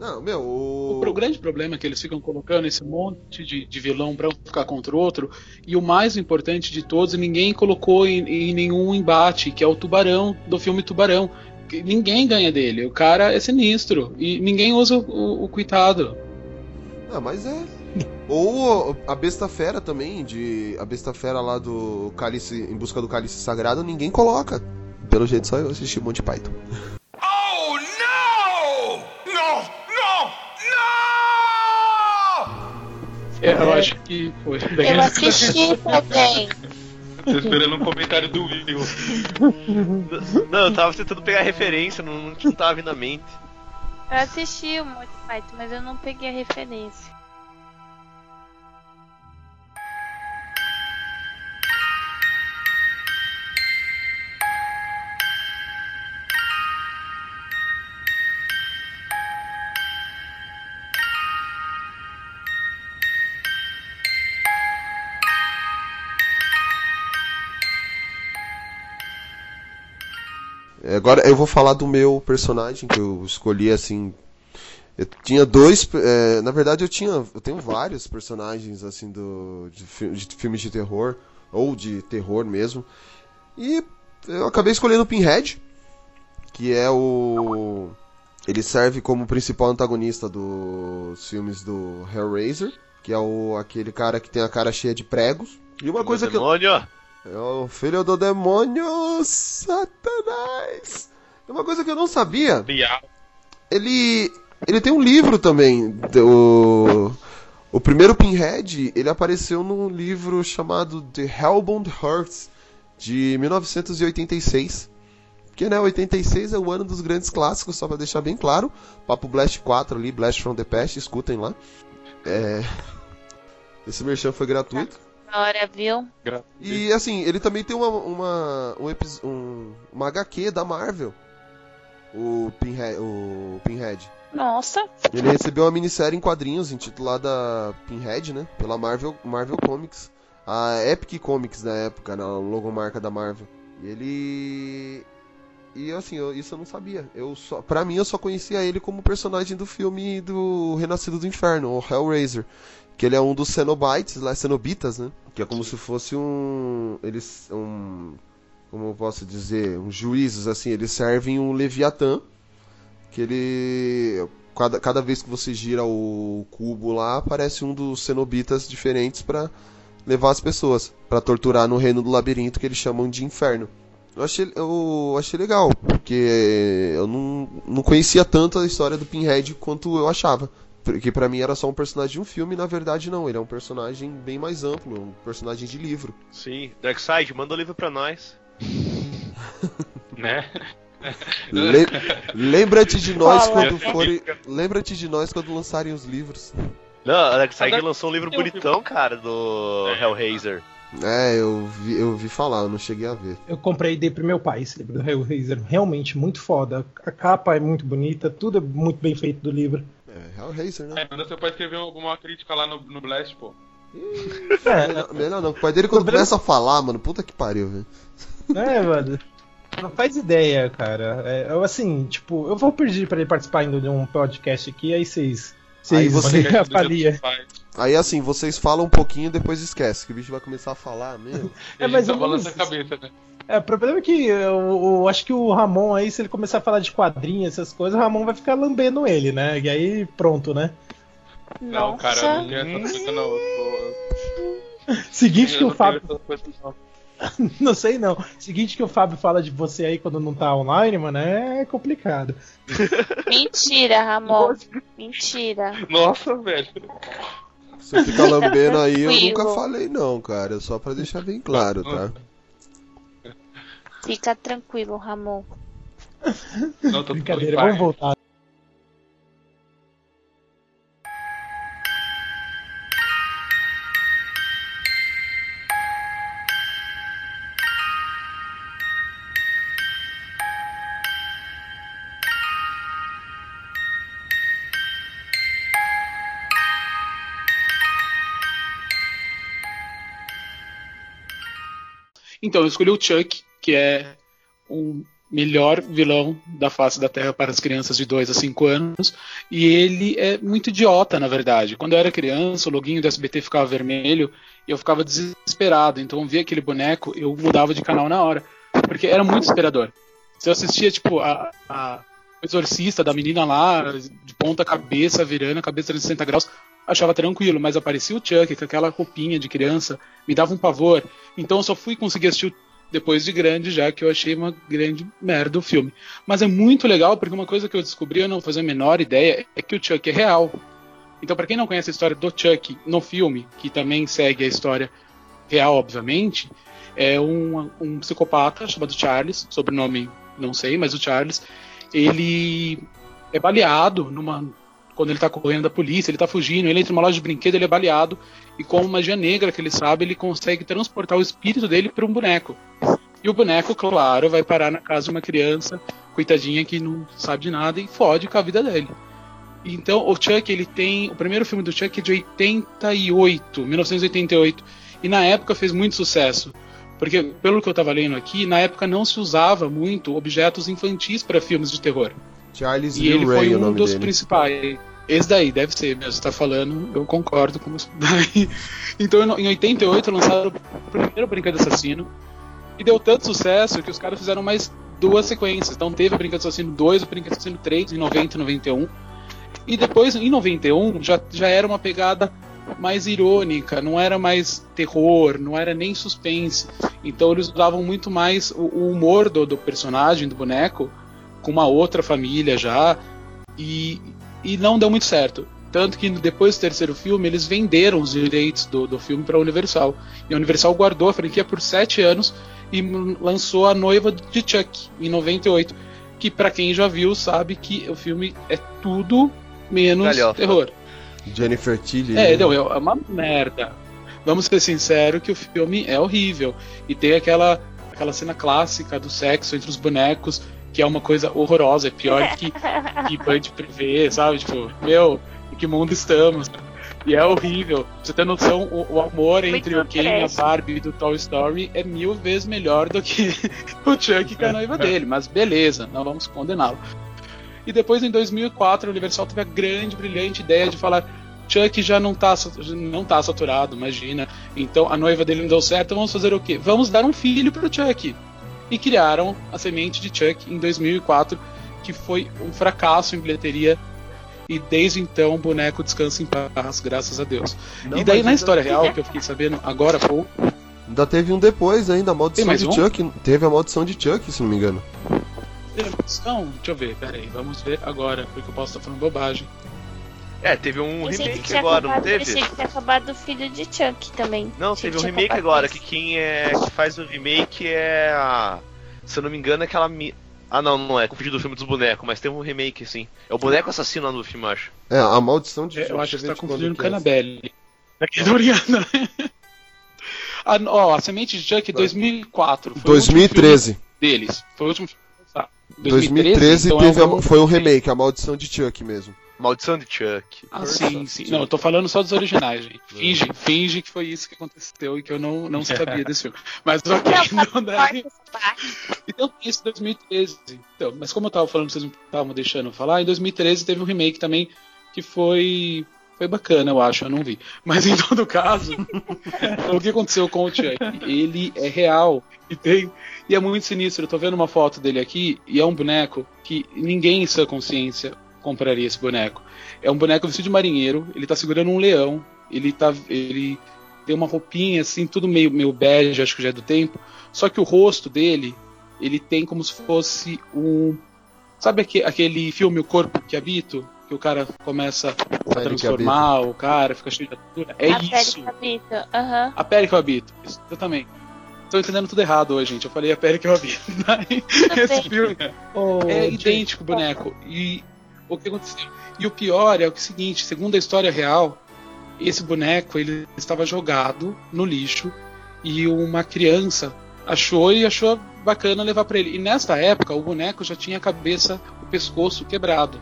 Não, meu, o. O grande problema é que eles ficam colocando esse monte de, de vilão pra um ficar contra o outro. E o mais importante de todos, ninguém colocou em, em nenhum embate, que é o tubarão do filme Tubarão. Que Ninguém ganha dele. O cara é sinistro. E ninguém usa o, o, o coitado. Ah, mas é. Ou a besta fera também, de. A besta fera lá do Cálice. Em busca do cálice sagrado, ninguém coloca. Pelo jeito só eu assisti Monty Python. Oh! No! No! No! É, Eu acho que foi bem Eu assisti também. Tô esperando um comentário do Will. Não, eu tava tentando pegar referência, não, não, não tava vindo na mente. Eu assisti o Monty Python, mas eu não peguei a referência. Agora eu vou falar do meu personagem que eu escolhi assim. Eu tinha dois, é, na verdade eu tinha, eu tenho vários personagens assim do de, de filmes de terror ou de terror mesmo. E eu acabei escolhendo o Pinhead, que é o ele serve como principal antagonista dos filmes do Hellraiser, que é o aquele cara que tem a cara cheia de pregos. E uma coisa que eu! É o filho do demônio, Satanás. É Uma coisa que eu não sabia. Ele, ele tem um livro também. O, o primeiro Pinhead, ele apareceu num livro chamado The Hellbound Hearts, de 1986. Porque, né, 86 é o ano dos grandes clássicos, só pra deixar bem claro. Papo Blast 4 ali, Blast from the Past, escutem lá. É... Esse merchan foi gratuito. Hora, viu? E assim, ele também tem uma, uma, um, um- uma HQ da Marvel. O Pinhead, o Pinhead. Nossa, Ele recebeu uma minissérie em quadrinhos intitulada Pinhead, né? Pela Marvel, Marvel Comics. A Epic Comics na época, na logomarca da Marvel. E ele. E assim, eu- isso eu não sabia. Eu só, pra mim, eu só conhecia ele como personagem do filme do Renascido do Inferno, o Hellraiser. Que ele é um dos Cenobites, lá, Cenobitas, né? Que é como se fosse um. Eles. Um. Como eu posso dizer? Um juízes, assim. Eles servem um Leviatã. Que ele. Cada, cada vez que você gira o cubo lá, aparece um dos Cenobitas diferentes pra levar as pessoas. pra torturar no reino do labirinto que eles chamam de inferno. Eu achei, eu achei legal, porque eu não, não conhecia tanto a história do Pinhead quanto eu achava. Porque pra mim era só um personagem de um filme, e na verdade não, ele é um personagem bem mais amplo, um personagem de livro. Sim, Darkseid, manda o livro pra nós. Né? Le- Lembra-te de nós Fala. quando forem. Lembra-te de nós quando lançarem os livros. Não, Mas é- lançou um livro bonitão, cara, do É. Hellraiser. É, eu vi, eu vi falar, eu não cheguei a ver. Eu comprei e dei pro meu pai esse livro do Hellraiser. Realmente muito foda. A capa é muito bonita, tudo é muito bem feito do livro. É, Hellraiser, né? É, manda seu pai escrever alguma crítica lá no, no Blast, pô. É, Melhor, melhor não. O pai dele quando Problema- começa a falar, mano, puta que pariu, velho. É, mano. Não faz ideia, cara. É, eu, assim, tipo, eu vou pedir pra ele participar ainda de um podcast aqui, aí vocês. Aí Vocês você- Pais. Aí assim, vocês falam um pouquinho e depois esquece, que o bicho vai começar a falar mesmo. A É, gente mas eu- balança a cabeça, né? É, o problema é que eu, eu acho que o Ramon aí, se ele começar a falar de quadrinhos, essas coisas, o Ramon vai ficar lambendo ele, né? E aí, pronto, né? Não, cara, eu não essas coisas, não. Seguinte eu que o Fábio. não. Não sei não. Seguinte que o Fábio fala de você aí quando não tá online, mano, é complicado. Mentira, Ramon. Mentira. Nossa, velho. Se eu ficar lambendo aí, eu nunca falei não, cara. Só pra deixar bem claro, tá? Fica tranquilo, Ramon. Não, tô Brincadeira, vamos voltar. Então, eu escolhi o Chuck, que é o melhor vilão da face da Terra para as crianças de 2 a 5 anos. E ele é muito idiota, na verdade. Quando eu era criança, o loginho do SBT ficava vermelho e eu ficava desesperado. Então, eu via aquele boneco, eu mudava de canal na hora. Porque era muito desesperador. Se eu assistia, tipo, a, a exorcista da menina lá, de ponta cabeça, virando a cabeça 360 graus, achava tranquilo, mas aparecia o Chuck com aquela roupinha de criança, me dava um pavor. Então eu só fui conseguir assistir o- depois de grande, já que eu achei uma grande merda o filme. Mas é muito legal, porque uma coisa que eu descobri, eu não fazia a menor ideia, é que o Chuck é real. Então, pra quem não conhece a história do Chuck no filme, que também segue a história real, obviamente, é um, um psicopata chamado Charles, sobrenome não sei, mas o Charles, ele é baleado numa quando ele tá correndo da polícia, ele tá fugindo, ele entra numa loja de brinquedo, ele é baleado, e com magia negra que ele sabe, ele consegue transportar o espírito dele para um boneco. E o boneco, claro, vai parar na casa de uma criança, coitadinha, que não sabe de nada e fode com a vida dele. Então, o Chuck, ele tem. O primeiro filme do Chuck é de 88, 1988. E na época fez muito sucesso. Porque, pelo que eu tava lendo aqui, na época não se usava muito objetos infantis para filmes de terror. Charles E ele Ray, foi o um dos dele. principais. Esse daí, deve ser mesmo. Você tá falando, eu concordo com isso daí. Então, em 88, lançaram o primeiro Brinquedo Assassino. E deu tanto sucesso que os caras fizeram mais duas sequências. Então, teve o Brinquedo Assassino 2, o Brinquedo Assassino 3, em 90 e 91. E depois, em 91, já, já era uma pegada mais irônica, não era mais terror, não era nem suspense. Então, eles usavam muito mais o, o humor do, do personagem, do boneco, com uma outra família já. E, e não deu muito certo. Tanto que depois do terceiro filme, eles venderam os direitos do, do filme para a Universal. E a Universal guardou a franquia por sete anos e lançou A Noiva de Chuck, em 98. Que, para quem já viu, sabe que o filme é tudo menos Galhofa. terror. Jennifer Tilly. É, né? não, é uma merda. Vamos ser sinceros que o filme é horrível. E tem aquela, aquela cena clássica do sexo entre os bonecos, que é uma coisa horrorosa, é pior que, que Band Privé, sabe? Tipo, meu, em que mundo estamos? E é horrível. Pra você ter noção, o, o amor entre o Ken e a. Barbie do Toy Story é mil vezes melhor do que o Chuck com a noiva dele. Mas beleza, não vamos condená-lo. E depois, em 2004, a Universal teve a grande, brilhante ideia de falar Chuck já não tá, não tá saturado, imagina. Então a noiva dele não deu certo, vamos fazer o quê? Vamos dar um filho pro Chuck. E criaram a semente de Chuck em 2004, que foi um fracasso em bilheteria. E desde então o boneco descansa em paz, graças a Deus. Não, e daí na história real, que eu fiquei sabendo agora há pouco, Ainda teve um depois ainda, a maldição de um? Chuck. Teve a maldição de Chuck, se não me engano. Não, deixa eu ver, peraí, vamos ver agora, porque eu posso estar falando bobagem. É, teve um remake agora, não acabado, teve? pensei que tinha acabado o filho de Chuck também. Não, teve um remake agora, isso. que quem é que faz o remake é a. Se eu não me engano, é aquela. mi- Ah, não, não é. Confundi do filme dos bonecos, mas tem um remake, sim. É o boneco assassino lá no filme, eu acho. É, a maldição de É, Chuck. eu acho que você tá confundindo com é? Canabelle. Aqui do Oriana. Ah, ó, a Semente de Chuck 2004. Foi o último 2013. filme deles. Foi o último filme. Ah, 2013 então teve é a- foi um remake, a maldição de Chuck mesmo. Maldição de Chuck. Ah, sim, sim. Não, eu tô falando só dos originais, gente. Finge, finge que foi isso que aconteceu e que eu não, não sabia desse filme. Mas ok, então daí. Então tem esse 2013. Então, mas como eu tava falando, vocês não estavam deixando eu falar, em 2013 teve um remake também que foi. Foi bacana, eu acho, eu não vi. Mas em todo caso, o que aconteceu com o Chuck? Ele é real e tem. E é muito sinistro. Eu tô vendo uma foto dele aqui e é um boneco que ninguém em sua consciência compraria esse boneco. É um boneco vestido de marinheiro, ele tá segurando um leão, ele tá. ele tem uma roupinha assim, tudo meio, meio bege, acho que já é do tempo. Só que o rosto dele, ele tem como se fosse um. Sabe aque- aquele filme O Corpo que Habito? Que o cara começa a Pele que transformar o cara, fica cheio de atura. É a isso. Pele Capita. Aham. A pele que eu habito. Isso, exatamente. Tô entendendo tudo errado hoje, gente. Eu falei a pele que eu habito. Esse filme Ô, é idêntico o boneco. E o que aconteceu? E o pior é o seguinte, segundo a história real, esse boneco ele estava jogado no lixo e uma criança achou e achou bacana levar para ele. E nessa época o boneco já tinha a cabeça, o pescoço quebrado.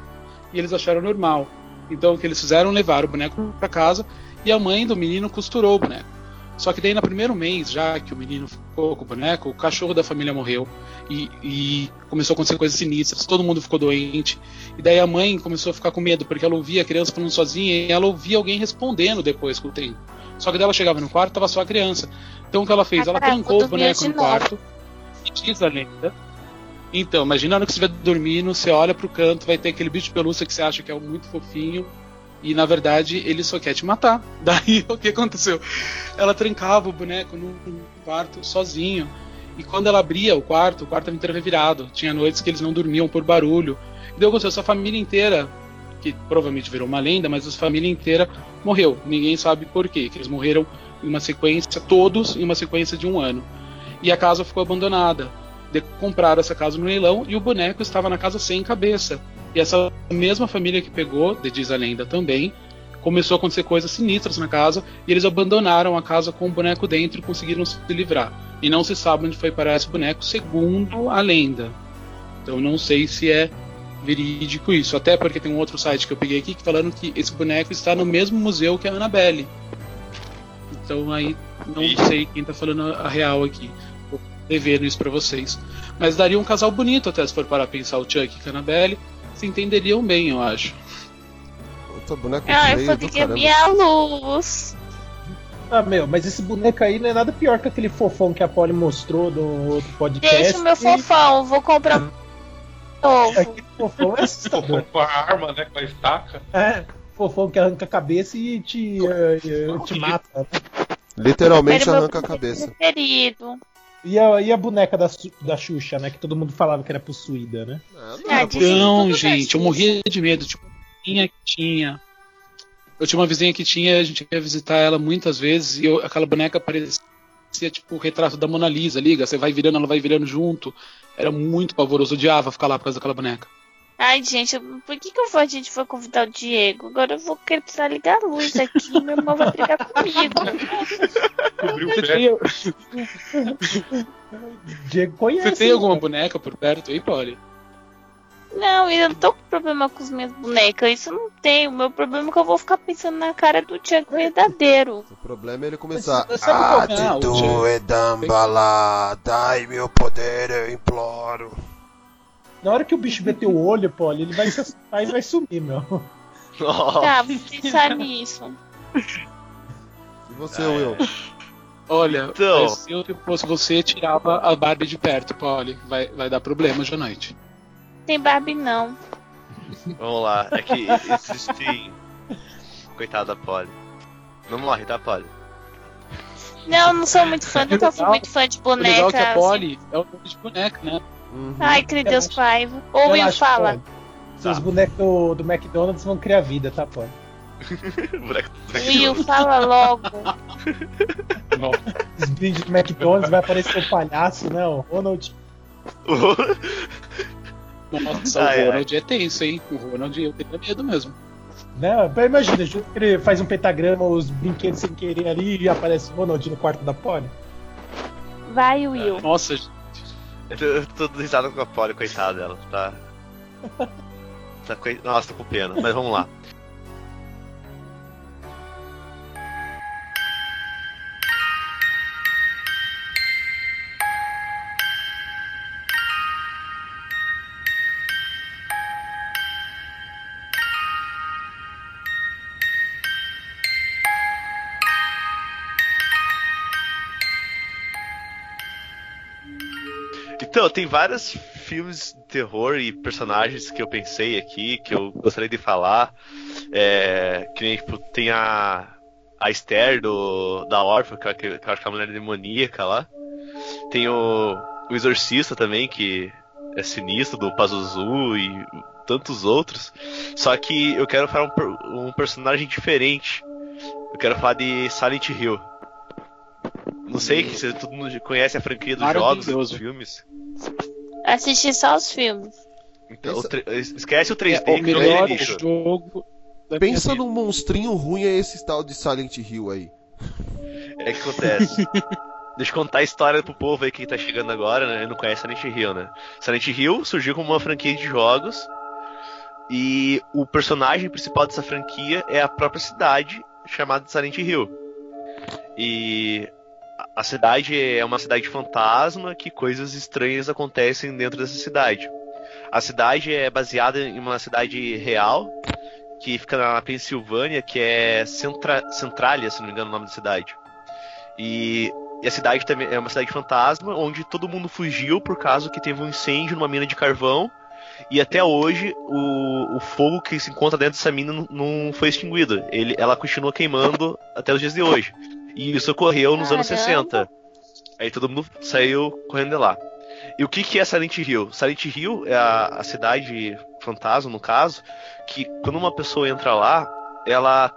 E eles acharam normal. Então o que eles fizeram levaram o boneco para casa e a mãe do menino costurou o boneco. Só que daí no primeiro mês, já que o menino ficou com o boneco, o cachorro da família morreu e, e começou a acontecer coisas sinistras, todo mundo ficou doente. E daí a mãe começou a ficar com medo, porque ela ouvia a criança falando sozinha e ela ouvia alguém respondendo depois com o tempo. Só que daí ela chegava no quarto, tava só a criança. Então o que ela fez? Ela trancou o boneco no quarto e diz a lenda. Então, imagina a hora que você estiver dormindo, você olha pro canto, vai ter aquele bicho de pelúcia que você acha que é muito fofinho. E na verdade ele só quer te matar. Daí o que aconteceu? Ela trancava o boneco no quarto sozinho. E quando ela abria o quarto, o quarto estava inteiro revirado. Tinha noites que eles não dormiam por barulho. E daí aconteceu, essa família inteira, que provavelmente virou uma lenda, mas a família inteira morreu. Ninguém sabe por quê. Que eles morreram em uma sequência, todos em uma sequência de um ano. E a casa ficou abandonada. De compraram essa casa no leilão e o boneco estava na casa sem cabeça. E essa mesma família que pegou, de diz a lenda também, começou a acontecer coisas sinistras na casa e eles abandonaram a casa com o boneco dentro e conseguiram se livrar. E não se sabe onde foi parar esse boneco, segundo a lenda. Então não sei se é verídico isso. Até porque tem um outro site que eu peguei aqui que falando que esse boneco está no mesmo museu que a Annabelle. Então aí não Ixi. sei quem tá falando a real aqui. Tô devendo isso pra vocês. Mas daria um casal bonito até se for para pensar o Chuck e a Annabelle. Se entenderiam bem, eu acho. Puta, boneco Ah, eu feio só do queria minha luz. Ah, meu, mas esse boneco aí não é nada pior que aquele fofão que a Polly mostrou do outro podcast. Deixa o meu fofão, vou comprar um novo. Aquele fofão é assustador. Com a arma, né? Com a estaca. É, fofão que arranca a cabeça e te, eh, te mata. né? Literalmente meu arranca a cabeça. preferido. E a, e a boneca da, da Xuxa, né? Que todo mundo falava que era possuída, né? Ah, não, Então, tudo gente, eu morria de medo. Tipo, vizinha que tinha. Eu tinha uma vizinha que tinha, a gente ia visitar ela muitas vezes e eu- aquela boneca parecia tipo o retrato da Mona Lisa, liga, você vai virando, ela vai virando junto. Era muito pavoroso, eu odiava ficar lá por causa daquela boneca. Ai, gente, por que, que eu vou- a gente foi convidar o Diego? Agora eu vou querer precisar ligar a luz aqui. Meu irmão vai brigar comigo. Cobriu o pé. Diego conhece. você tem alguma boneca por perto aí, Polly? Não, eu não tô com problema com as minhas bonecas. Isso eu não tem. O meu problema é que eu vou ficar pensando na cara do Diego verdadeiro. O problema é ele começar. Ah, Chuck. é Dambala, dai meu poder, eu imploro. Na hora que o bicho meter o olho, Polly, ele vai se assustar e vai sumir, meu. Nossa. Tá, vou pensar nisso. E você, Will? Olha, Então. se eu fosse você, tirava a Barbie de perto, Polly. Vai, vai dar problema hoje à noite. Tem Barbie não. Vamos lá. É que existem. Coitada da Polly. Não morre, tá, Polly? Não, não sou muito fã. Nunca fui Legal. muito fã de O boneca. legal é que a assim. Polly é o nome de boneca, né? Uhum. Ai, que Deus pai. Ou Will Relaxa, fala. Seus bonecos do, do McDonald's vão criar vida, tá, do Will, fala logo. Os brindes do McDonald's vai aparecer o palhaço, né? O Ronald. Nossa, Ai, o ai. Ronald é tenso, hein? O Ronald eu tenho medo mesmo. Né? Mas Imagina, junto que ele faz um pentagrama, os brinquedos sem querer ali e aparece o Ronald no quarto da Polly. Vai, Will. Nossa, tô, eu tô dando risada com a Polly, coitada dela. Tá. tá coi- Nossa, tô com pena, mas vamos lá. Então, tem vários filmes de terror e personagens que eu pensei aqui, que eu gostaria de falar. É, que nem, tipo, tem a, a Esther do, da Orphan, que, eu- que eu acho que é a mulher demoníaca lá. Tem o, o Exorcista também, que é sinistro, do Pazuzu e tantos outros. Só que eu quero falar um, um personagem diferente. Eu quero falar de Silent Hill. Não sei se todo mundo conhece a franquia dos jogos, dos filmes. Assisti só os filmes. Então, o tre- esquece o 3D é o que não melhor é lixo. jogo Pensa num monstrinho ruim é esse tal de Silent Hill aí. É que acontece. Deixa eu contar a história pro povo aí que tá chegando agora, né? Não conhece Silent Hill, né? Silent Hill surgiu como uma franquia de jogos. E o personagem principal dessa franquia é a própria cidade chamada Silent Hill. E a- cidade é uma cidade fantasma que coisas estranhas acontecem dentro dessa cidade. A cidade é baseada em uma cidade real que fica na Pensilvânia, que é Centra Centralia, se não me engano o nome da cidade. E, e a cidade também é uma cidade fantasma, onde todo mundo fugiu por causa que teve um incêndio numa mina de carvão. E até hoje o, o fogo que se encontra dentro dessa mina não, não foi extinguido. Ele, ela continua queimando até os dias de hoje. E isso ocorreu nos anos Caramba. 60. Aí todo mundo saiu correndo de lá. E o que, que é Silent Hill? Silent Hill é a, a cidade fantasma, no caso, que quando uma pessoa entra lá, ela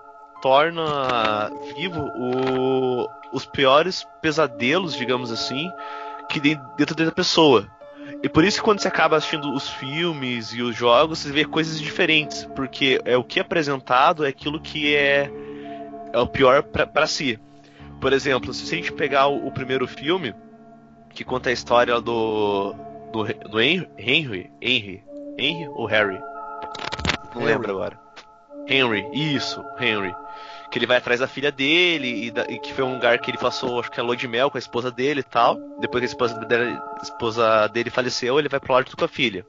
torna vivo o- os piores pesadelos, digamos assim, que tem dentro da pessoa. E por isso que quando você acaba assistindo os filmes e os jogos, você vê coisas diferentes, porque é o que é apresentado é aquilo que é, é o pior pra si. Por exemplo, se a gente pegar o, o primeiro filme, que conta a história do do, do Henry, Henry, Henry, Henry ou Harry? Não Henry. lembro agora. Henry, isso, Henry. Que ele vai atrás da filha dele e, da- e que foi um lugar que ele passou, acho que a lua de mel com a esposa dele e tal. Depois que a esposa dele, a esposa dele faleceu, ele vai pro lado com a filha.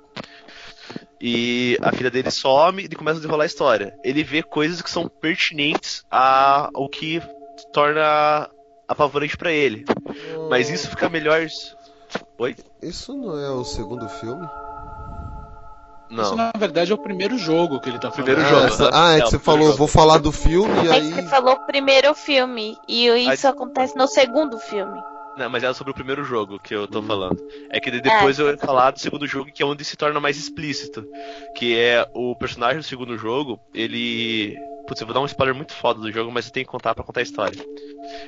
E a filha dele some e começa a desenrolar a história. Ele vê coisas que são pertinentes a- ao que torna apavorante pra ele. Mas isso fica melhor. Oi? Isso não é o segundo filme? Não. Isso, na verdade, é o primeiro jogo que ele tá falando. Primeiro ah, jogo, essa- né? ah, é É, que você primeiro falou, jogo. vou falar do filme e É que aí. você falou o primeiro filme. E isso Aí- acontece no segundo filme. Não, mas é sobre o primeiro jogo que eu tô falando. É que de- depois eu ia falar do segundo jogo, que é onde se torna mais explícito. Que é o personagem do segundo jogo, ele. Putz, eu vou dar um spoiler muito foda do jogo, mas eu tenho que contar pra contar a história.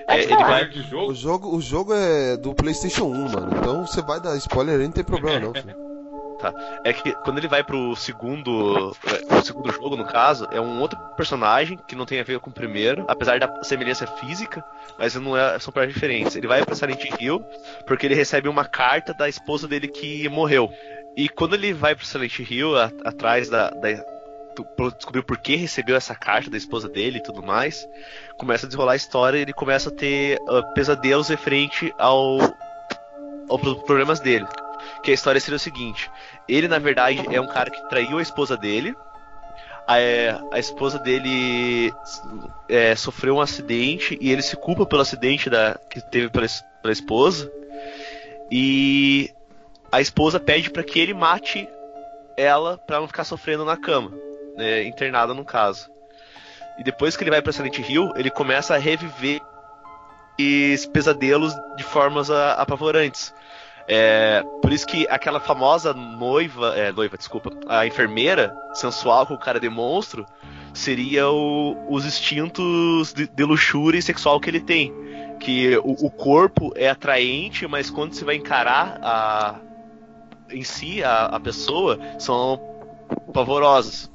É, ele vai. de O jogo? o jogo é do PlayStation 1, mano. Então você vai dar spoiler aí, não tem problema não. filho. É que quando ele vai pro segundo. é, O segundo jogo, no caso, é um outro personagem que não tem a ver com o primeiro, apesar da semelhança física, mas não é, são personagens diferentes. Ele vai pra Silent Hill porque ele recebe uma carta da esposa dele que morreu. E quando ele vai pro Silent Hill, a- atrás da. da descobrir por que recebeu essa carta da esposa dele e tudo mais, começa a desenrolar a história e ele começa a ter ah, pesadelos referente ao, aos problemas dele. Que a história seria o seguinte: ele, na verdade, é um cara que traiu a esposa dele. A, é, a esposa dele é, sofreu um acidente e ele se culpa pelo acidente da, que teve pela, pela esposa. E a esposa pede para que ele mate ela para não ficar sofrendo na cama, né, internada no caso. E depois que ele vai para Silent Hill, ele começa a reviver esses pesadelos de formas a- apavorantes. É, por isso que aquela famosa noiva, é, noiva, desculpa, a enfermeira sensual que o cara demonstra seria o- os instintos de, de luxúria e sexual que ele tem. Que o, o corpo é atraente, mas quando você vai encarar a em si, a, a pessoa, são pavorosas.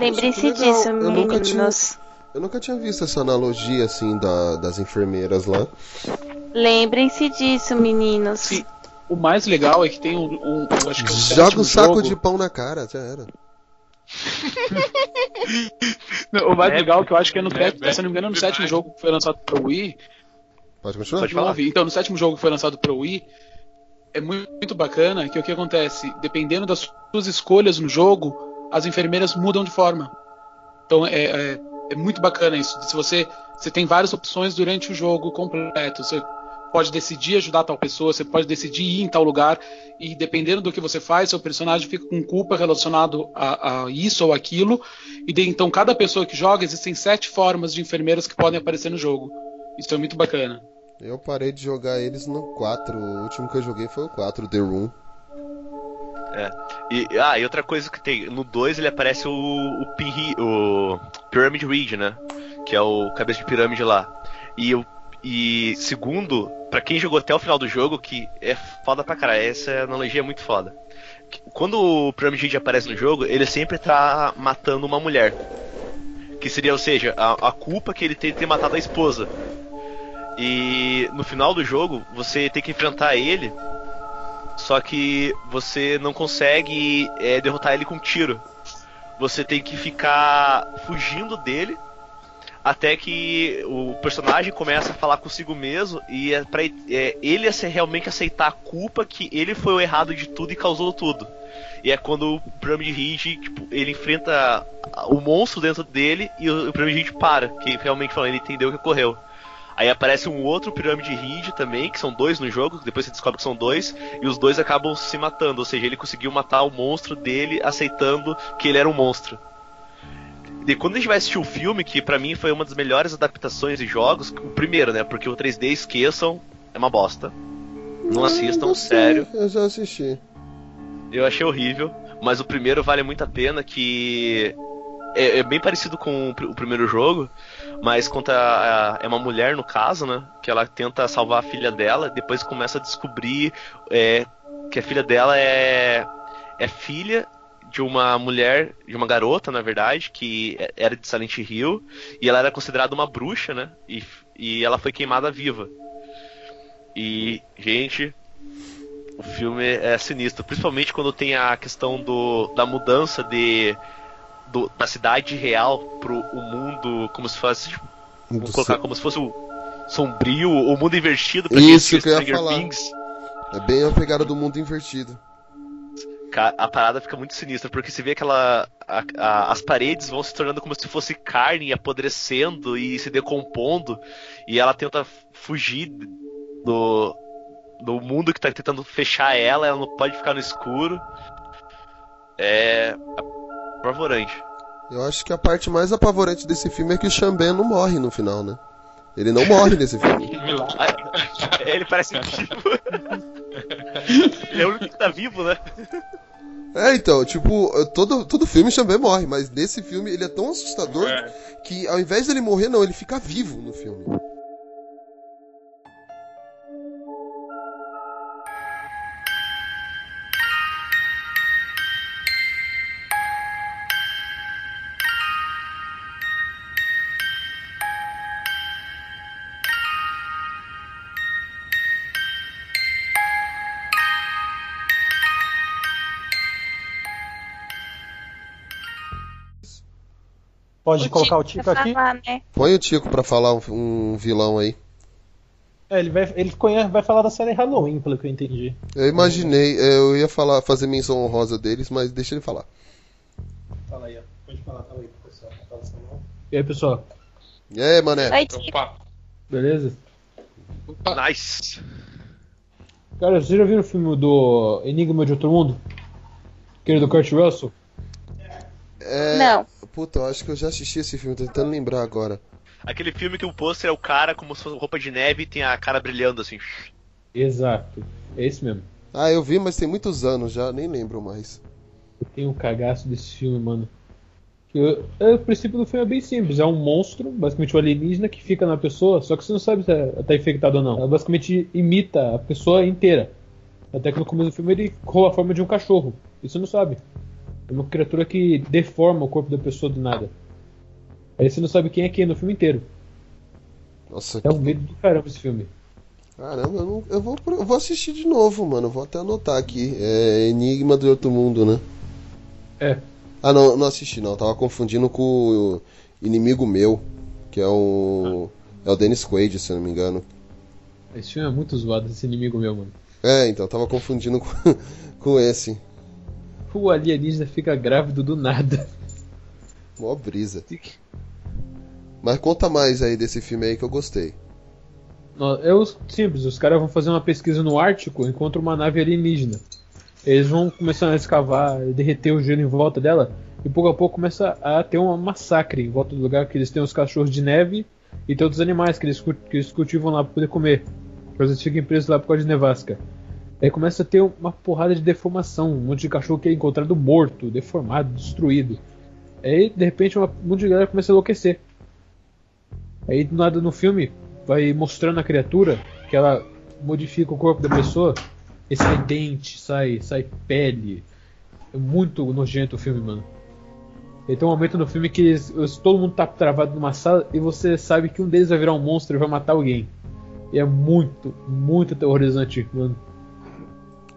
Lembrem-se Legal, disso, eu nunca tinha- meninos. Eu nunca tinha visto essa analogia assim da- das enfermeiras lá. Lembrem-se disso, meninos. Sim. O mais legal é que tem um. um eu acho que é o Joga sétimo o saco jogo. de pão na cara, já era. Não, O mais É, legal é que eu acho que é no, é, sé- se eu não me engano, no é, sétimo é. jogo que foi lançado pro Wii. Pode continuar? Pode falar. Então, no sétimo jogo que foi lançado pro Wii, é muito, muito bacana que o que acontece, dependendo das suas escolhas no jogo, as enfermeiras mudam de forma. Então é, é, é muito bacana isso. Se você, você tem várias opções durante o jogo completo. Você pode decidir ajudar tal pessoa, você pode decidir ir em tal lugar, e dependendo do que você faz, seu personagem fica com culpa relacionado a, a isso ou aquilo. E de- então, cada pessoa que joga, existem sete formas de enfermeiras que podem aparecer no jogo. Isso é muito bacana. Eu parei de jogar eles no 4. O último que eu joguei foi o 4, The Room. E, ah, e outra coisa que tem, no 2 ele aparece o, o, Pinhi- o Pyramid Reed, né? Que é o cabeça de pirâmide lá. E, o- e segundo, pra quem jogou até o final do jogo, que é foda pra caralho, essa analogia é muito foda. Quando o Pyramid Reed aparece no jogo, ele sempre tá matando uma mulher. Que seria, ou seja, a, a culpa que ele tem de ter matado a esposa. E no final do jogo, você tem que enfrentar ele só que você não consegue é, derrotar ele com tiro. Você tem que ficar fugindo dele até que o personagem começa a falar consigo mesmo e é pra é, ele realmente aceitar a culpa que ele foi o errado de tudo e causou tudo. E é quando o Pyramid Ridge, tipo, ele enfrenta o monstro dentro dele e o, o Pyramid Ridge para, que realmente falando, ele entendeu o que ocorreu. Aí aparece um outro Pyramid Ridge também, que são dois no jogo, depois você descobre que são dois, e os dois acabam se matando, ou seja, ele conseguiu matar o monstro dele aceitando que ele era um monstro. E quando a gente vai assistir o filme, que pra mim foi uma das melhores adaptações de jogos, o primeiro, né? Porque o 3D, esqueçam, é uma bosta. Não assistam, Eu sei, sério. Eu já assisti. Eu achei horrível, mas o primeiro vale muito a pena, que é, é bem parecido com o primeiro jogo, mas conta a- é uma mulher no caso, né? Que ela tenta salvar a filha dela, depois começa a descobrir é, que a filha dela é é filha de uma mulher, de uma garota, na verdade, que é- era de Silent Hill, e ela era considerada uma bruxa, né? E, e ela foi queimada viva. E, gente, o filme é sinistro, principalmente quando tem a questão do, da mudança de do- da cidade real pro o mundo como se fosse tipo, vamos colocar como se fosse o sombrio, o mundo invertido pra Isso que eu ia falar. Things. É bem a pegada do mundo invertido. A parada fica muito sinistra, porque você vê aquela. a- a- as paredes vão se tornando como se fosse carne, apodrecendo e se decompondo, e ela tenta fugir do, do mundo que tá tentando fechar ela, ela não pode ficar no escuro. É. apavorante. Eu acho que a parte mais apavorante desse filme é que o Xambé não morre no final, né? Ele não morre nesse filme. Ele parece vivo. Ele é o único que tá vivo, né? É, então, tipo, todo, todo filme o Xambé morre, mas nesse filme ele é tão assustador É. que ao invés dele morrer, não, ele fica vivo no filme. Pode O colocar o Tico aqui? falar, né? Põe o Tico pra falar um, um vilão aí. É, ele vai, ele conhece, vai falar da série Halloween, pelo que eu entendi. Eu imaginei, é, eu ia falar, fazer menção honrosa deles, mas deixa ele falar. Fala aí, ó. Pode falar, fala aí pro pessoal. Fala. E aí, pessoal? E aí, mané? Oi, Tico. Opa, Beleza? Nice. Cara, vocês já viram o filme do Enigma de Outro Mundo? Aquele do Kurt Russell? É, Não. Puta, eu acho que eu já assisti esse filme, tô tentando lembrar agora. Aquele filme que o pôster é o cara como se fosse roupa de neve e tem a cara brilhando assim. Exato. É esse mesmo. Ah, eu vi, mas tem muitos anos já, nem lembro mais. Eu tenho um cagaço desse filme, mano. Que eu- é, o princípio do filme é bem simples. É um monstro, basicamente um alienígena, que fica na pessoa, só que você não sabe se ela tá infectada ou não. Ela basicamente imita a pessoa inteira. Até que no começo do filme ele rouba a forma de um cachorro. E você não sabe. É uma criatura que deforma o corpo da pessoa do nada. Aí você não sabe quem é quem no filme inteiro. Nossa, É um medo do caramba esse filme. Caramba, eu, não- eu vou, eu vou assistir de novo, mano. Vou até anotar aqui. É Enigma do Outro Mundo, né? É. Ah, não, não assisti não. Tava confundindo com o Inimigo Meu, que é o. É o Dennis Quaid, se eu não me engano. Esse filme é muito zoado, esse inimigo meu, mano. É, então, tava confundindo com, com esse. O alienígena fica grávido do nada. Mó brisa. Mas conta mais aí desse filme aí que eu gostei. É simples, os caras vão fazer uma pesquisa no Ártico, encontram uma nave alienígena. Eles vão começando a escavar, derreter o gelo em volta dela, e pouco a pouco começa a ter um massacre em volta do lugar, que eles têm os cachorros de neve e tem outros animais que eles, que eles cultivam lá pra poder comer. Eles ficam presos lá por causa de nevasca. Aí começa a ter uma porrada de deformação, um monte de cachorro que é encontrado morto, deformado, destruído. Aí, de repente, uma- um monte de galera começa a enlouquecer. Aí do nada no filme vai mostrando a criatura que ela modifica o corpo da pessoa e sai dente, sai, sai pele. É muito nojento o filme, mano. E tem um momento no filme que eles- todo mundo tá travado numa sala e você sabe que um deles vai virar um monstro e vai matar alguém. E é muito, muito aterrorizante, mano.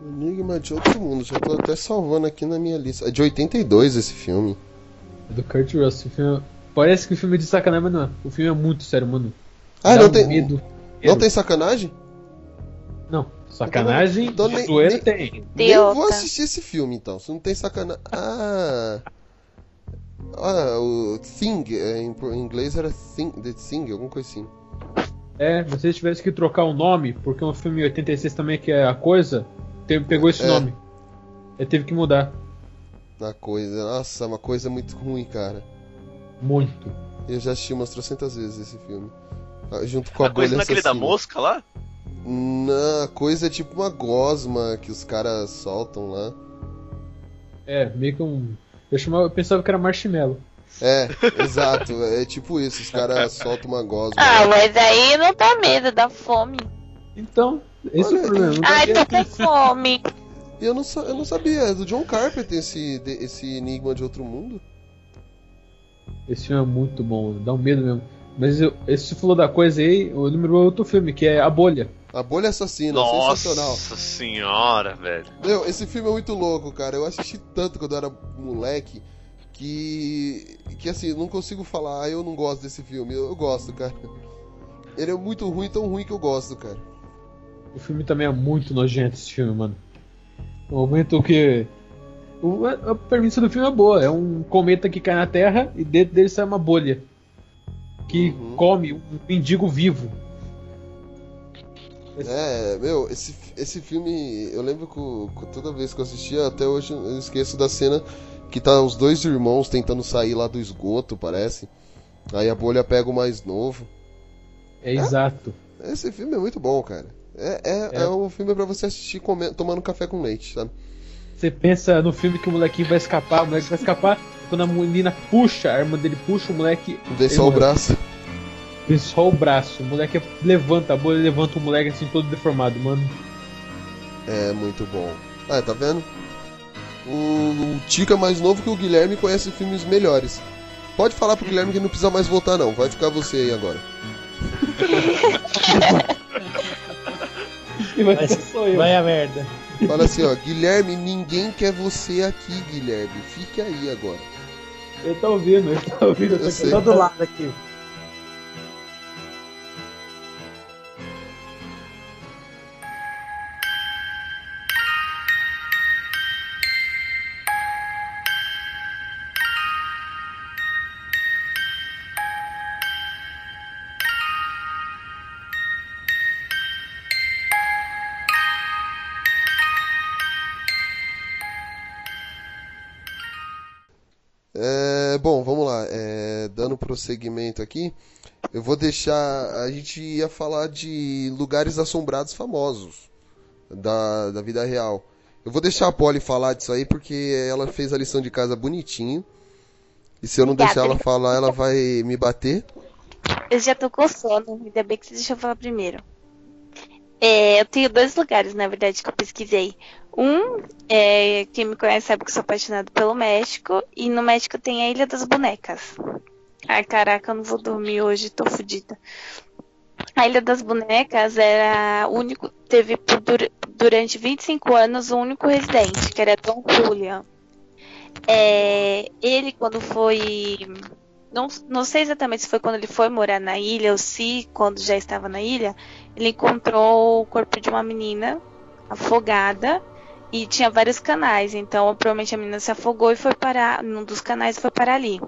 Enigma de Outro Mundo, já tô até salvando aqui na minha lista. É de 82 esse filme. É do Kurt Russell. O filme é- Parece que o filme é de sacanagem, mas não é. O filme é muito sério, mano. Ah, Dá não um tem. medo. Não tem sacanagem? Não, sacanagem, Então, nem- nem- tem. Nem vou assistir esse filme então, se não tem sacanagem. Ah. Ah, o Thing, é, em inglês era Thing, The Thing, alguma coisa assim. É, mas se eles tivessem que trocar o nome, porque um filme 86 também que é a coisa, te- pegou esse É. nome. Ele teve que mudar. Na coisa. Nossa, é uma coisa muito ruim, cara. Muito. Eu já assisti umas trocentas vezes esse filme. Ah, Junto com a, A coisa bolha naquele da assassina. mosca lá? Não, a coisa é tipo uma gosma que os caras soltam lá. É, meio que um. Eu, chamava, eu pensava que era marshmallow. É, exato. É tipo isso, os caras soltam uma gosma. Ah, mas aí não dá medo, dá fome. Então, esse é o Olha, problema. Ai, tô com fome. Eu não, eu não sabia, é do John Carpenter esse, esse Enigma de Outro Mundo. Esse filme é muito bom, dá um medo mesmo. Mas eu, esse falou da coisa aí, eu lembrou outro filme, que é A Bolha. A Bolha Assassina, Nossa sensacional. senhora, velho. Meu, esse filme é muito louco, cara. Eu assisti tanto quando eu era moleque que. que assim, não consigo falar, ah, eu não gosto desse filme. Eu, eu gosto, cara. Ele é muito ruim, tão ruim que eu gosto, cara. O filme também é muito nojento, esse filme, mano. O momento que. o- a a premissa do filme é boa. É um cometa que cai na Terra e dentro dele sai uma bolha. Que Uhum. come um mendigo vivo. É, meu, esse, esse filme, eu lembro que que toda vez que eu assistia, até hoje eu esqueço da cena que tá os dois irmãos tentando sair lá do esgoto, parece. Aí a bolha pega o mais novo. É exato. Esse filme é muito bom, cara. É, é, É. é um filme pra você assistir come- tomando café com leite, sabe? Você pensa no filme que o molequinho vai escapar, o moleque vai escapar. Quando a menina puxa, a arma dele puxa, o moleque. Vê só o braço. Vê só o braço. O moleque levanta, a bolha levanta o moleque assim todo deformado, mano. É muito bom. Ah, tá vendo? O, o Tico é mais novo que o Guilherme e conhece filmes melhores. Pode falar pro Guilherme que não precisa mais voltar, não. Vai ficar você aí agora. E vai Vai, eu. vai a merda. Fala assim, ó. Guilherme, ninguém quer você aqui, Guilherme. Fique aí agora. Ele tá ouvindo, ele tá ouvindo. Eu essa sei. Tô do lado aqui. É, bom, vamos lá. É, dando prosseguimento aqui, eu vou deixar. A gente ia falar de lugares assombrados famosos da, da vida real. Eu vou deixar a Polly falar disso aí porque ela fez a lição de casa bonitinho. E se eu não deixar ela falar, ela vai me bater. Eu já tô com sono, ainda bem que você deixou eu falar primeiro. É, eu tenho dois lugares, na verdade, que eu pesquisei. Um, é, quem me conhece sabe que eu sou apaixonado pelo México. E no México tem a Ilha das Bonecas. Ai, caraca, eu não vou dormir hoje, tô fodida. A Ilha das Bonecas era o único. Teve por dur- durante 25 anos um único residente, que era Don Julian. É, ele, quando foi. Não, não sei exatamente se foi quando ele foi morar na ilha ou se quando já estava na ilha. Ele encontrou o corpo de uma menina afogada e tinha vários canais. Então, provavelmente a menina se afogou e foi parar num dos canais e foi parar ali.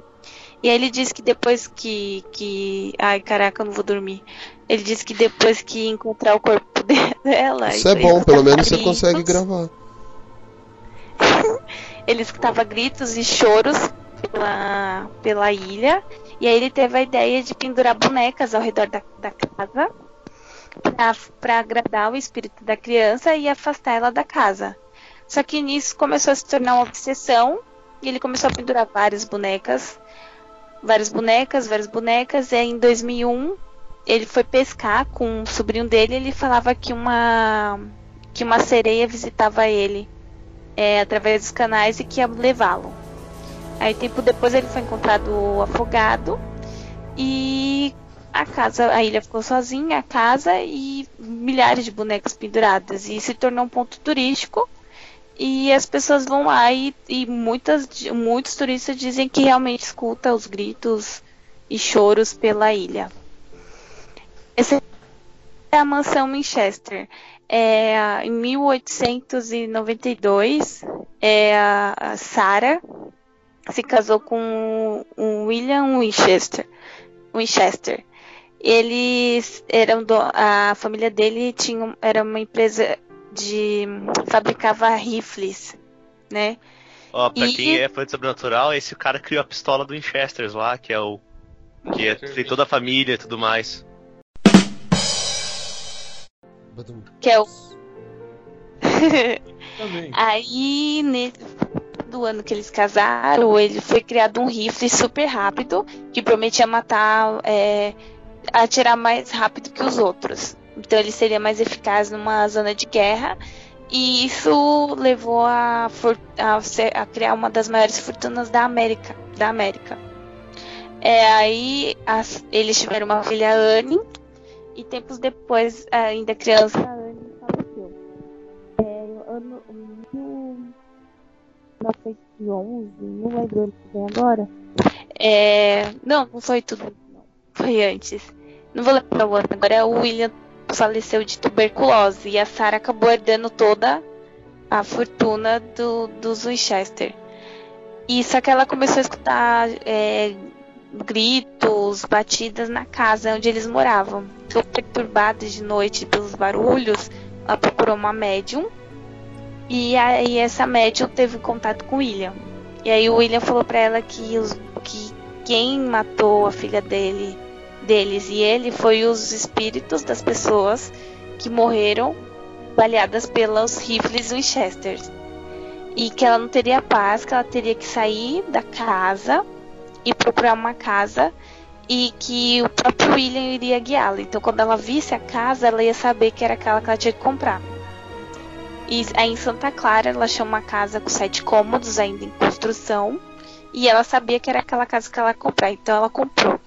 E aí ele disse que depois que, que. Ai, caraca, eu não vou dormir. Ele disse que depois que encontrar o corpo de- dela. Isso é bom, pelo menos você gritos, consegue gravar. Ele escutava gritos e choros pela, pela ilha. E aí ele teve a ideia de pendurar bonecas ao redor da, da casa para agradar o espírito da criança e afastar ela da casa. Só que nisso começou a se tornar uma obsessão e ele começou a pendurar várias bonecas, várias bonecas, várias bonecas. E aí, em 2001 ele foi pescar com um sobrinho dele. E ele falava que uma que uma sereia visitava ele é, através dos canais e que ia levá-lo. Aí tempo depois ele foi encontrado afogado e a casa, a ilha ficou sozinha, a casa e milhares de bonecas penduradas e se tornou um ponto turístico. E as pessoas vão lá e, e muitas, muitos turistas dizem que realmente escuta os gritos e choros pela ilha. Essa é a mansão Winchester. É, em 1892, é, a Sarah se casou com o William Winchester. Winchester. Eles eram do, a família dele tinha era uma empresa de fabricava rifles, né? Ó, pra E- quem é fã de sobrenatural, esse cara criou a pistola do Winchester lá, que é o. Que é, tem toda a família e tudo mais. Que é o Também. Aí, nesse do ano que eles casaram, ele foi criado um rifle super rápido que prometia matar, é, atirar mais rápido que os outros. Então ele seria mais eficaz numa zona de guerra. E isso levou a, a a criar uma das maiores fortunas da América. Da América. É, aí as- eles tiveram uma filha Anne e tempos depois, ainda criança, 1911, não lembro ano que vem agora. É, não, não foi tudo. Não. Foi antes. Não vou lembrar o ano. Agora o William faleceu de tuberculose e a Sarah acabou herdando toda a fortuna do, dos Winchester. E só que ela começou a escutar é, gritos, batidas na casa onde eles moravam. Ficou perturbada de noite pelos barulhos. Ela procurou uma médium e aí essa médium teve contato com o William. E aí o William falou pra ela que, os, que quem matou a filha dele, deles e ele foi os espíritos das pessoas que morreram baleadas pelos rifles Winchester. E que ela não teria paz, que ela teria que sair da casa e procurar uma casa e que o próprio William iria guiá-la. Então quando ela visse a casa, ela ia saber que era aquela que ela tinha que comprar. E aí em Santa Clara ela achou uma casa com sete cômodos ainda em construção. E ela sabia que era aquela casa que ela ia comprar, então ela comprou.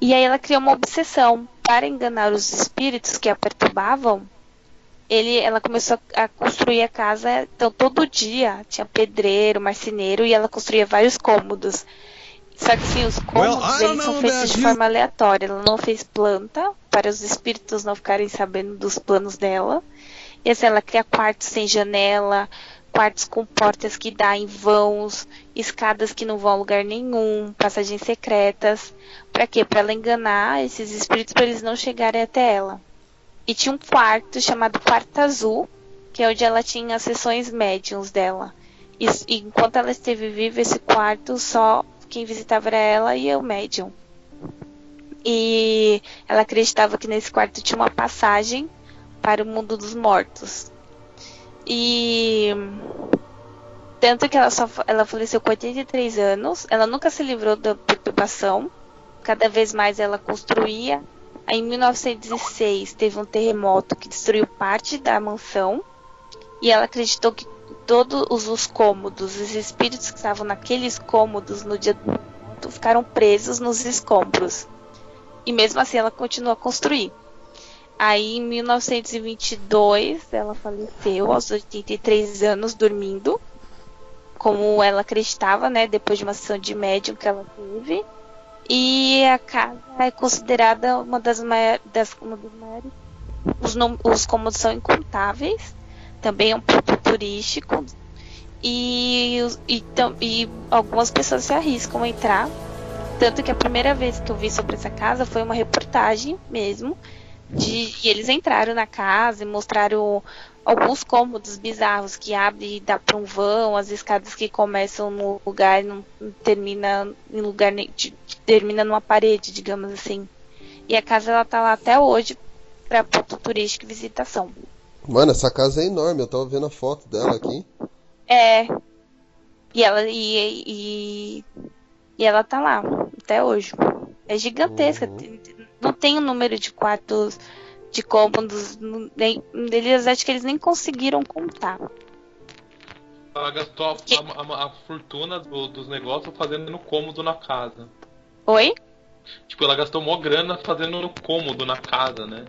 E aí ela criou uma obsessão para enganar os espíritos que a perturbavam. Ele, ela começou a construir a casa, então todo dia tinha pedreiro, marceneiro e ela construía vários cômodos. Só que sim, os cômodos don't eles são feitos de forma aleatória. Ela não fez planta para os espíritos não ficarem sabendo dos planos dela. E assim, ela cria quartos sem janela, quartos com portas que dá em vãos, escadas que não vão a lugar nenhum, passagens secretas. Pra quê? Pra ela enganar esses espíritos para eles não chegarem até ela. E tinha um quarto chamado Quarto Azul, que é onde ela tinha as sessões médiums dela. E, e enquanto ela esteve viva, esse quarto só quem visitava era ela e o médium. E ela acreditava que nesse quarto tinha uma passagem para o mundo dos mortos. E tanto que ela só ela faleceu com 83 anos, ela nunca se livrou da perturbação. Cada vez mais ela construía Aí em 1906 teve um terremoto que destruiu parte da mansão. E ela acreditou que todos os, os cômodos, os espíritos que estavam naqueles cômodos no dia do ficaram presos nos escombros. E mesmo assim ela continuou a construir. Aí em 1922 ela faleceu aos 83 anos dormindo, como ela acreditava, né, depois de uma sessão de médium que ela teve. E a casa é considerada uma das, maiores, das, uma das maiores. Os, os cômodos são incontáveis. Também é um ponto turístico. E, e, e algumas pessoas se arriscam a entrar. Tanto que a primeira vez que eu vi sobre essa casa foi uma reportagem mesmo. De, e eles entraram na casa e mostraram alguns cômodos bizarros que abre e dá para um vão, as escadas que começam no lugar e não termina em lugar termina numa parede, digamos assim. E a casa ela tá lá até hoje para ponto turístico e visitação. Mano, essa casa é enorme, eu tava vendo a foto dela aqui. É. E ela e, e, e ela tá lá até hoje. É gigantesca. tem- Não tem o número de quartos de cômodos, nem, eles acho que eles nem conseguiram contar. Ela gastou a, a- a- a fortuna do- dos negócios fazendo no cômodo na casa. Oi? Tipo, ela gastou mó grana fazendo no cômodo na casa, né?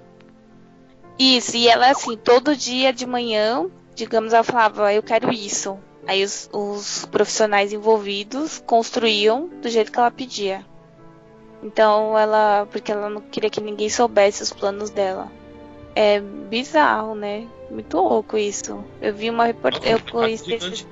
Isso, e ela assim, todo dia de manhã, digamos, ela falava, eu quero isso. Aí os, os profissionais envolvidos construíam do jeito que ela pedia. Então ela. Porque ela não queria que ninguém soubesse os planos dela. É bizarro, né? Muito louco isso. Eu vi uma reportagem. Eu conheci esse...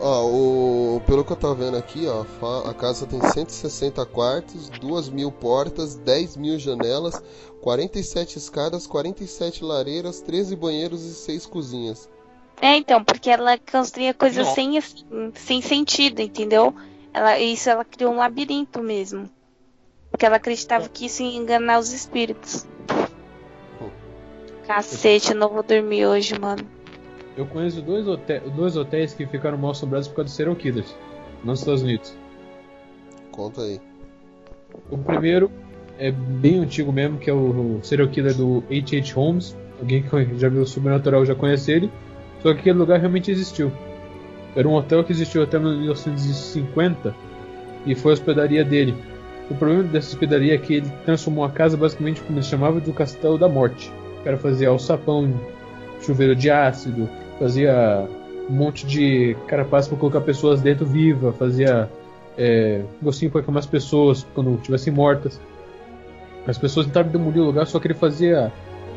Ó, o... pelo que eu tava vendo aqui, ó, a casa tem 160 quartos, 2 mil portas, 10 mil janelas, 47 escadas, 47 lareiras, 13 banheiros e 6 cozinhas. É, então, porque ela construía coisas sem, assim, sem sentido, entendeu? Ela, isso ela criou um labirinto mesmo. Porque ela acreditava que isso ia enganar os espíritos. Cacete, eu não vou dormir hoje, mano. Eu conheço dois, hoté- dois hotéis que ficaram mal assombrados por causa de serial killers nos Estados Unidos. Conta aí. O primeiro é bem antigo mesmo, que é o, o serial killer do H.H. Holmes. Alguém que já viu o Sobrenatural já conhece ele. Só que aquele lugar realmente existiu. Era um hotel que existiu até 1950 e foi a hospedaria dele. O problema dessa hospedaria é que ele transformou a casa basicamente como eles chamavam do Castelo da Morte. O cara fazia alçapão, chuveiro de ácido, fazia um monte de carapaça para colocar pessoas dentro viva, fazia é, gostinho para queimar as pessoas quando estivessem mortas. As pessoas tentaram demolir o lugar, só que ele fazia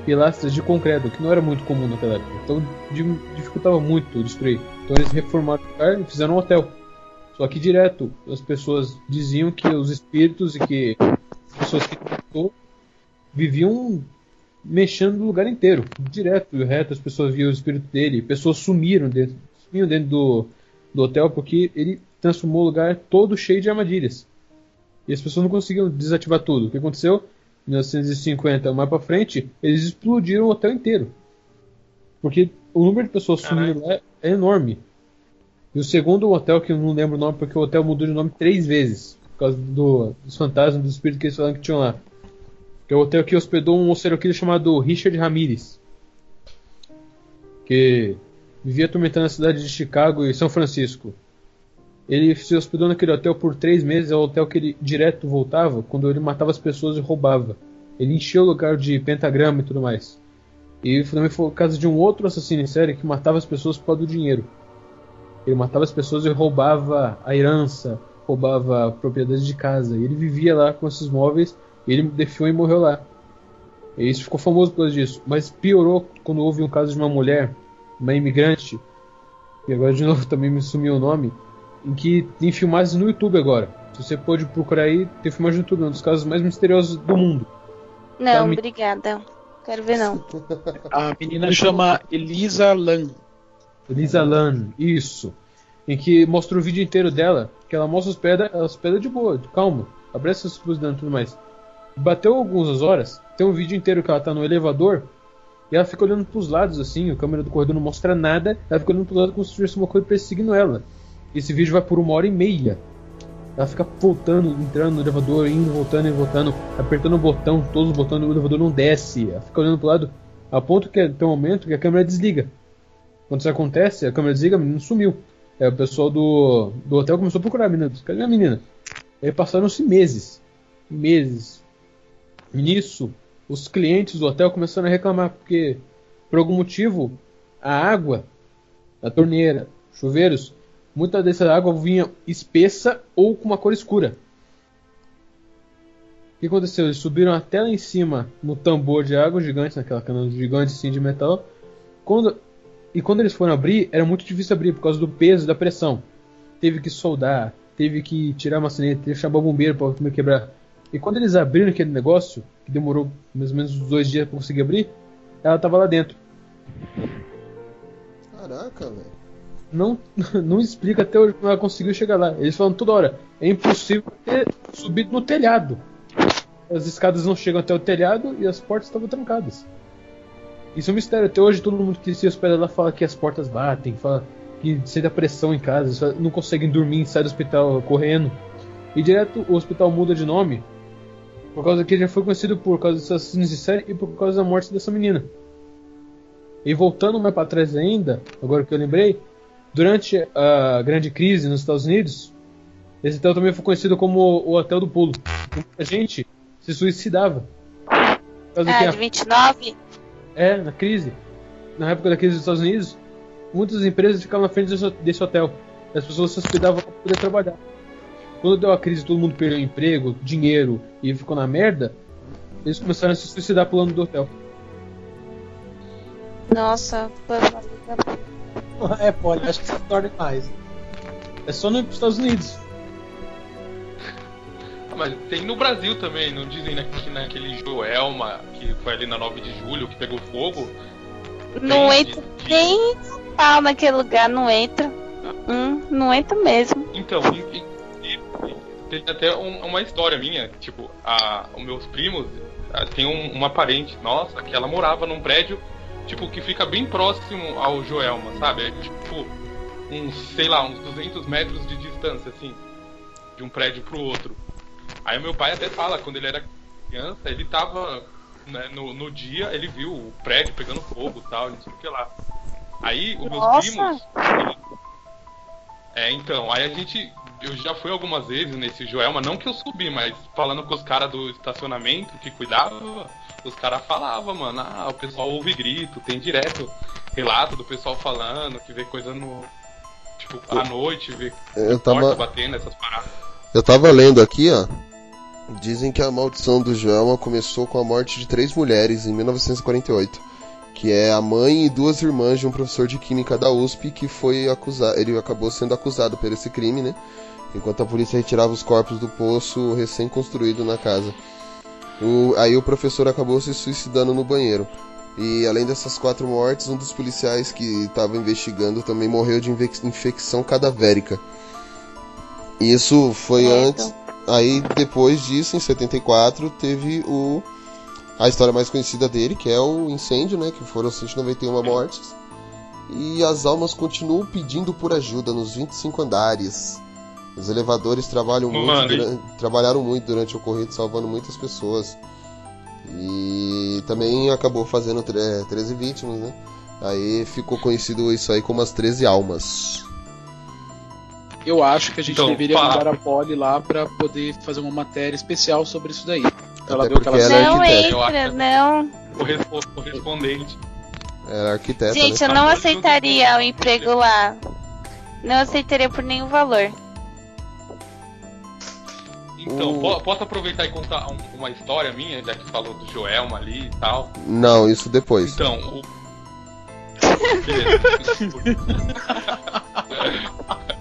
pilastras de concreto, que não era muito comum naquela época. Então di- dificultava muito destruir. Então eles reformaram o lugar e fizeram um hotel. Só que direto as pessoas diziam que os espíritos e que as pessoas que matou viviam mexendo no lugar inteiro. Direto e reto as pessoas viam o espírito dele. Pessoas sumiram dentro, sumiam dentro do, do hotel porque ele transformou o lugar todo cheio de armadilhas. E as pessoas não conseguiam desativar tudo. O que aconteceu? Em 1950, mais pra frente, eles explodiram o hotel inteiro. Porque o número de pessoas sumindo lá é enorme. E o segundo hotel, que eu não lembro o nome, porque o hotel mudou de nome três vezes. Por causa do- dos fantasmas, dos espíritos que eles falaram que tinham lá. Que é o hotel que hospedou um serial killer chamado Richard Ramirez. Que vivia atormentando a cidade de Chicago e São Francisco. Ele se hospedou naquele hotel por três meses, é o hotel que ele direto voltava quando ele matava as pessoas e roubava. Ele encheu o lugar de pentagrama e tudo mais. E também foi o caso de um outro assassino em série que matava as pessoas por causa do dinheiro. Ele matava as pessoas e roubava a herança, roubava propriedades de casa. E ele vivia lá com esses móveis, e ele defiou e morreu lá. E isso ficou famoso por causa disso. Mas piorou quando houve um caso de uma mulher, uma imigrante, e agora de novo também me sumiu o nome, em que tem filmagens no YouTube agora. Se você pode procurar aí, tem filmagem no YouTube, é um dos casos mais misteriosos do mundo. Não, Tá, obrigada. Quero ver não. A menina chama Elisa Lan. Lisa Lan, isso. Em que mostra o vídeo inteiro dela, que ela mostra os pedras, as pedras de boa, calma, abre essas dentro e tudo mais. Bateu algumas horas, tem um vídeo inteiro que ela tá no elevador, e ela fica olhando pros lados assim, a câmera do corredor não mostra nada, ela fica olhando pros lados como se tivesse uma coisa perseguindo ela. Esse vídeo vai por uma hora e meia. Ela fica voltando, entrando no elevador, indo, voltando e voltando, apertando o botão, todos os botões, o elevador não desce. Ela fica olhando pro lado, a ponto que tem um momento que a câmera desliga. Quando isso acontece, a câmera desliga, a menina sumiu. Aí o pessoal do, do hotel começou a procurar a menina. Cadê a menina? Aí passaram-se meses. Meses. Nisso, os clientes do hotel começaram a reclamar, porque por algum motivo a água da torneira, chuveiros, muita dessa água vinha espessa ou com uma cor escura. O que aconteceu? Eles subiram até lá em cima no tambor de água gigante, naquela cana gigante assim de metal. Quando, e quando eles foram abrir, era muito difícil abrir por causa do peso e da pressão. Teve que soldar, teve que tirar a maçaneta, teve que chamar o bombeiro para quebrar. E quando eles abriram aquele negócio, que demorou mais ou menos uns dois dias para conseguir abrir, ela tava lá dentro. Caraca, velho. Não, não explica até hoje como ela conseguiu chegar lá. Eles falam toda hora, é impossível ter subido no telhado. As escadas não chegam até o telhado e as portas estavam trancadas. Isso é um mistério. Até hoje todo mundo que se hospeda lá fala que as portas batem, fala que sente a pressão em casa, não conseguem dormir, sai do hospital correndo. E direto o hospital muda de nome por causa que ele já foi conhecido por causa dos assassinos de série e por causa da morte dessa menina. E voltando mais para trás ainda, agora que eu lembrei, durante a grande crise nos Estados Unidos, esse hotel também foi conhecido como o Hotel do Pulo. Muita gente se suicidava. A- de 29? É, na crise. Na época da crise dos Estados Unidos, muitas empresas ficavam na frente desse, hotel. As pessoas se hospedavam para poder trabalhar. Quando deu a crise, todo mundo perdeu emprego, dinheiro e ficou na merda. Eles começaram a se suicidar pulando do hotel. Nossa, É, pode, acho que se torna mais. É só nos Estados Unidos. Mas tem no Brasil também, não dizem que naquele Joelma, que foi ali na 9 de julho, que pegou fogo. Não Tem entra nem pau naquele lugar, não entra. Hum, não entra mesmo. Então, e, e- tem até um- uma história minha, tipo, a, os meus primos, ah, tem um- uma parente nossa que ela morava num prédio, tipo, que fica bem próximo ao Joelma, sabe? É, tipo, uns, sei lá, uns 200 metros de distância, assim, de um prédio pro outro. Aí meu pai até fala, quando ele era criança, ele tava, né, no, no dia, ele viu o prédio pegando fogo e tal, não sei o que lá. Aí os meus Nossa. primos, é, então, aí a gente. Eu já fui algumas vezes nesse Joelma, não que eu subi, mas falando com os caras do estacionamento que cuidava, os caras falavam, mano, ah, o pessoal ouve grito, tem direto relato do pessoal falando, que vê coisa no. Tipo, à noite, vê Eu porta tava, batendo, essas paradas. eu tava lendo aqui, ó. Dizem que a maldição do Joelma começou com a morte de três mulheres em 1948. Que é a mãe e duas irmãs de um professor de química da USP que foi acusado. Ele acabou sendo acusado por esse crime, né? Enquanto a polícia retirava os corpos do poço recém-construído na casa. O- aí o professor acabou se suicidando no banheiro. E além dessas quatro mortes, um dos policiais que estava investigando também morreu de infecção cadavérica. Isso foi antes. Aí depois disso, em 74, teve o a história mais conhecida dele, que é o incêndio, né, que foram 191 mortes. E as almas continuam pedindo por ajuda nos 25 andares. Os elevadores trabalham muito Mano, e- dura- trabalharam muito durante o ocorrido, salvando muitas pessoas. E também acabou fazendo tre- 13 vítimas, né? Aí ficou conhecido isso aí como as 13 almas. Eu acho que a gente Então, deveria fala. mandar a Polly lá pra poder fazer uma matéria especial sobre isso daí. Pra ela o que ela é Não entra, não. Correspo- Correspondente. Era arquiteta, Gente, né? eu não aceitaria o emprego lá. Não aceitaria por nenhum valor. Então, O- po- posso aproveitar e contar um- uma história minha, já que falou do Joelma ali e tal. Não, isso depois. Então, o.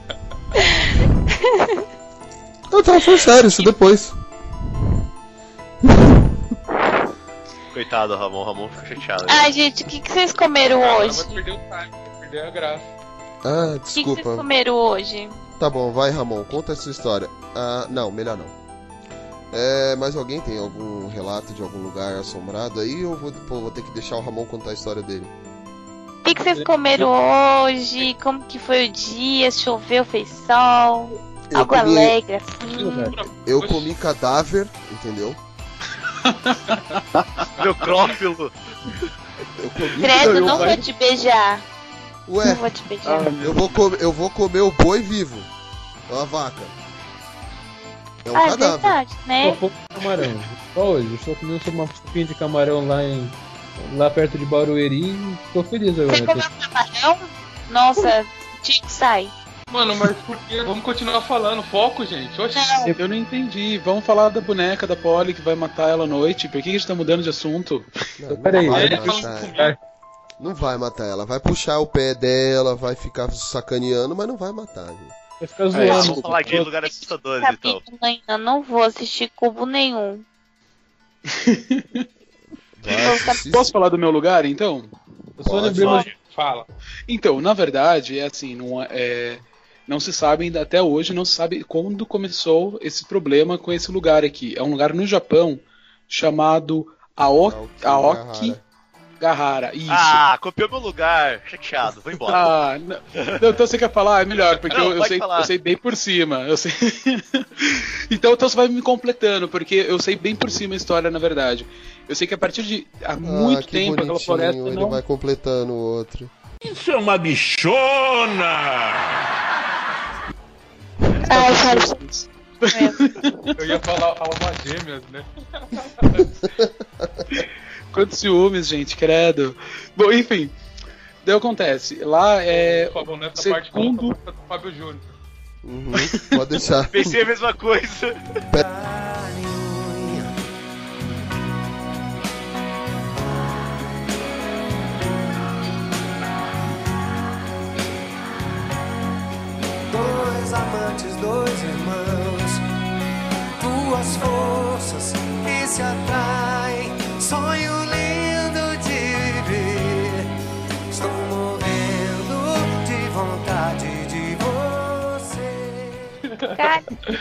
Eu tava falando sério, isso depois. Coitado do Ramon, o Ramon fica chateado. Ai, gente, o que, que vocês comeram Ela hoje? vai perder o time, vai perder a graça. Ah, O que, que vocês desculpa. comeram hoje? Tá bom, vai Ramon, conta essa história. Ah, não, melhor não. É, mas alguém tem algum relato de algum lugar assombrado aí ou vou, pô, vou ter que deixar o Ramon contar a história dele? O que, que vocês comeram hoje? Como que foi o dia? Choveu, fez sol? Eu Algo comi, alegre, assim. eu comi cadáver, entendeu? Necrófilo. Eu comi. Credo, eu não vai- vou te beijar. Ué, Não vou te beijar. eu vou, comer, eu vou comer o boi vivo. A vaca. É um ah, é cadáver. verdade, Só né? pouco camarão. Só hoje, eu estou comendo uma sopinha de camarão lá em. Lá perto de Barueri e tô feliz Você agora. comeu camarão? Nossa, Tico, sai. Mano, mas por que? Vamos continuar falando. Foco, gente. Oxi. Não, Eu não entendi. Vamos falar da boneca da Polly que vai matar ela à noite. Por que a gente tá mudando de assunto? Não, não Peraí, matar ela. comigo. Não vai matar ela. Vai puxar o pé dela, vai ficar sacaneando, mas não vai matar. Gente. Vai ficar É, zoando. vamos falar de lugares assustadores então. capítulo ainda não vou assistir cubo nenhum. Assistir. Posso falar do meu lugar, então? Eu só Pode. mais Fala. Então, na verdade, é assim, não, é- é, não se sabe ainda até hoje, não se sabe quando começou esse problema com esse lugar aqui. É um lugar no Japão chamado Aoki, Aoki Gahara. Isso. Ah, copiou meu lugar. Chateado, vou embora. Ah, não, não, então você quer falar? É melhor, porque Não, eu, eu sei, eu sei bem por cima. Eu sei... então, então você vai me completando, porque eu sei bem por cima a história, na verdade. Eu sei que a partir de há muito ah, que tempo aquela bonitinho, floresta ele não. vai completando o outro. Isso é uma bichona! Ah, eu quero Eu ia falar almas gêmeas, né? Quantos ciúmes, gente, credo. Bom, enfim. Daí acontece. Lá é. Por favor, nessa parte Segundo. coloca do Fábio Júnior. Uhum, pode deixar. Pensei a mesma coisa. Dois amantes, dois irmãos, duas forças que se atraem. Sonho lindo de viver. Estou morrendo de vontade de você.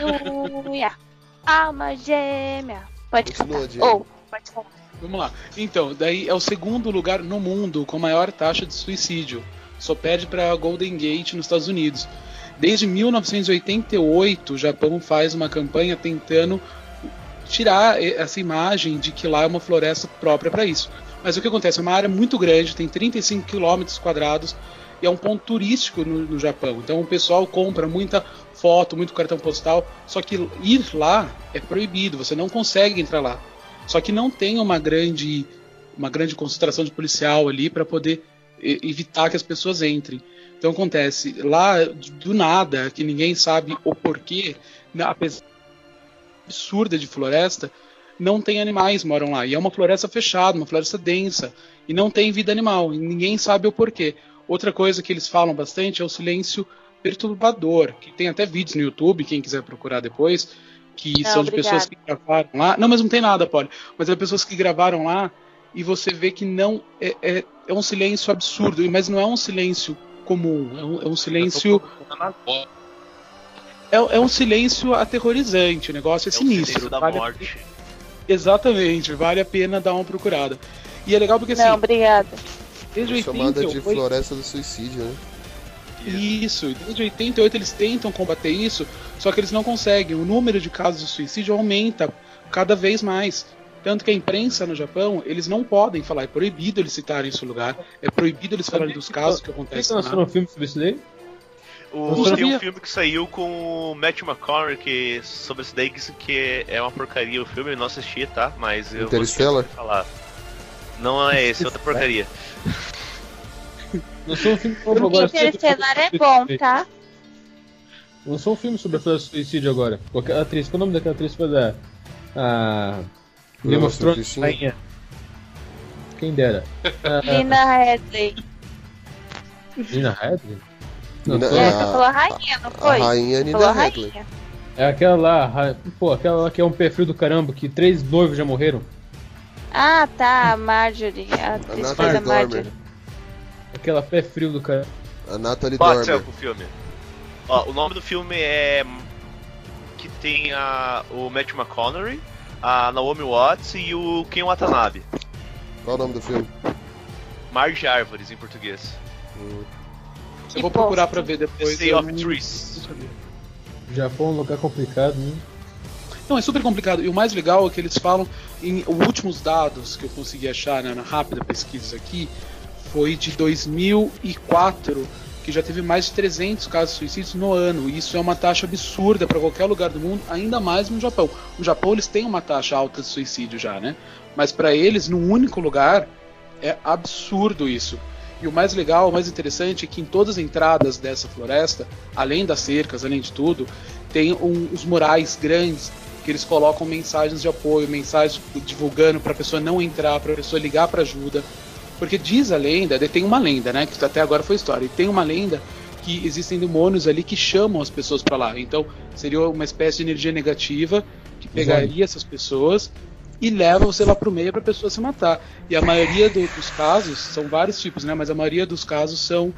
Aleluia. Alma gêmea. Pode Continua, cantar. Ou, pode falar. Vamos lá. Então, daí é o segundo lugar no mundo com maior taxa de suicídio. Só perde para Golden Gate nos Estados Unidos. Desde 1988, o Japão faz uma campanha tentando tirar essa imagem de que lá é uma floresta própria para isso. Mas o que acontece? É uma área muito grande, tem 35 quilômetros quadrados e é um ponto turístico no, no Japão. Então o pessoal compra muita foto, muito cartão postal. Só que ir lá é proibido, você não consegue entrar lá. Só que não tem uma grande, uma grande concentração de policial ali para poder evitar que as pessoas entrem. Então acontece, lá do nada, que ninguém sabe o porquê, na- apesar absurda de floresta, não tem animais moram lá. E é uma floresta fechada, uma floresta densa, e não tem vida animal, e ninguém sabe o porquê. Outra coisa que eles falam bastante é o silêncio perturbador, que tem até vídeos no YouTube, quem quiser procurar depois, que Não, são de obrigada. pessoas que gravaram lá. Não, mas não tem nada, Poli. Mas é pessoas que gravaram lá e você vê que não é, é, é um silêncio absurdo, mas não é um silêncio comum, é um, é um silêncio é, é um silêncio aterrorizante, o negócio é, É o sinistro. da vale a- morte. Exatamente, vale a pena dar uma procurada. E é legal porque assim, Não, obrigada. desde Chamada de 88, floresta do suicídio, né? Isso, e desde 88 eles tentam combater isso, só que eles não conseguem. O número de casos de suicídio aumenta cada vez mais. Tanto que a imprensa no Japão, eles não podem falar, é proibido eles citarem esse lugar, é proibido eles falarem dos casos que acontecem você lançou lá. um filme sobre isso daí? O, Não tem um filme que saiu com o Matt McConaughey sobre isso daí, que- que é uma porcaria o filme, eu não assisti, tá? Mas eu vou Interstellar? falar. Não é esse, é outra porcaria. Lançou um filme novo agora. Interestelar é bom, tá? Lançou um filme sobre a suicídio agora. Aquela atriz, qual é o nome daquela atriz que faz a. A. Game Nossa, of Thrones, rainha. Quem dera. Lina Headley. Nina Headley? Não, Nina- foi- É, a- você falou a rainha, não foi? A rainha Nina rainha. É aquela lá, ra- pô, aquela lá que é um pé frio do caramba, que três noivos já morreram. Ah, tá, a Marjorie. A atriz fez a Dormer. Marjorie. Aquela pé frio do caramba. A Natalie Dormer. com o filme. Ó, o nome do filme é. Que tem a, o Matt McConaughey, a Naomi Watts e o Ken Watanabe. Qual o nome do filme? Mar de Árvores em português. Hum. Eu vou procurar pra ver The depois. Sea eu of Trees. Japão é um lugar complicado, né? Não, é super complicado. E o mais legal é que eles falam, em os últimos dados que eu consegui achar né, na rápida pesquisa aqui, foi de 2004, que já teve mais de 300 casos de suicídios no ano. Isso é uma taxa absurda para qualquer lugar do mundo, ainda mais no Japão. No Japão eles têm uma taxa alta de suicídio já, né? Mas para eles, num único lugar, é absurdo isso. E o mais legal, o mais interessante é que em todas as entradas dessa floresta, além das cercas, além de tudo, tem um, os murais grandes que eles colocam mensagens de apoio, mensagens divulgando para a pessoa não entrar, para a pessoa ligar para ajuda. Porque diz a lenda, tem uma lenda, né, que até agora foi história, e tem uma lenda que existem demônios ali que chamam as pessoas para lá. Então, seria uma espécie de energia negativa que pegaria essas pessoas e leva você lá pro meio para a pessoa se matar. E a maioria do- dos casos, são vários tipos, né, mas a maioria dos casos são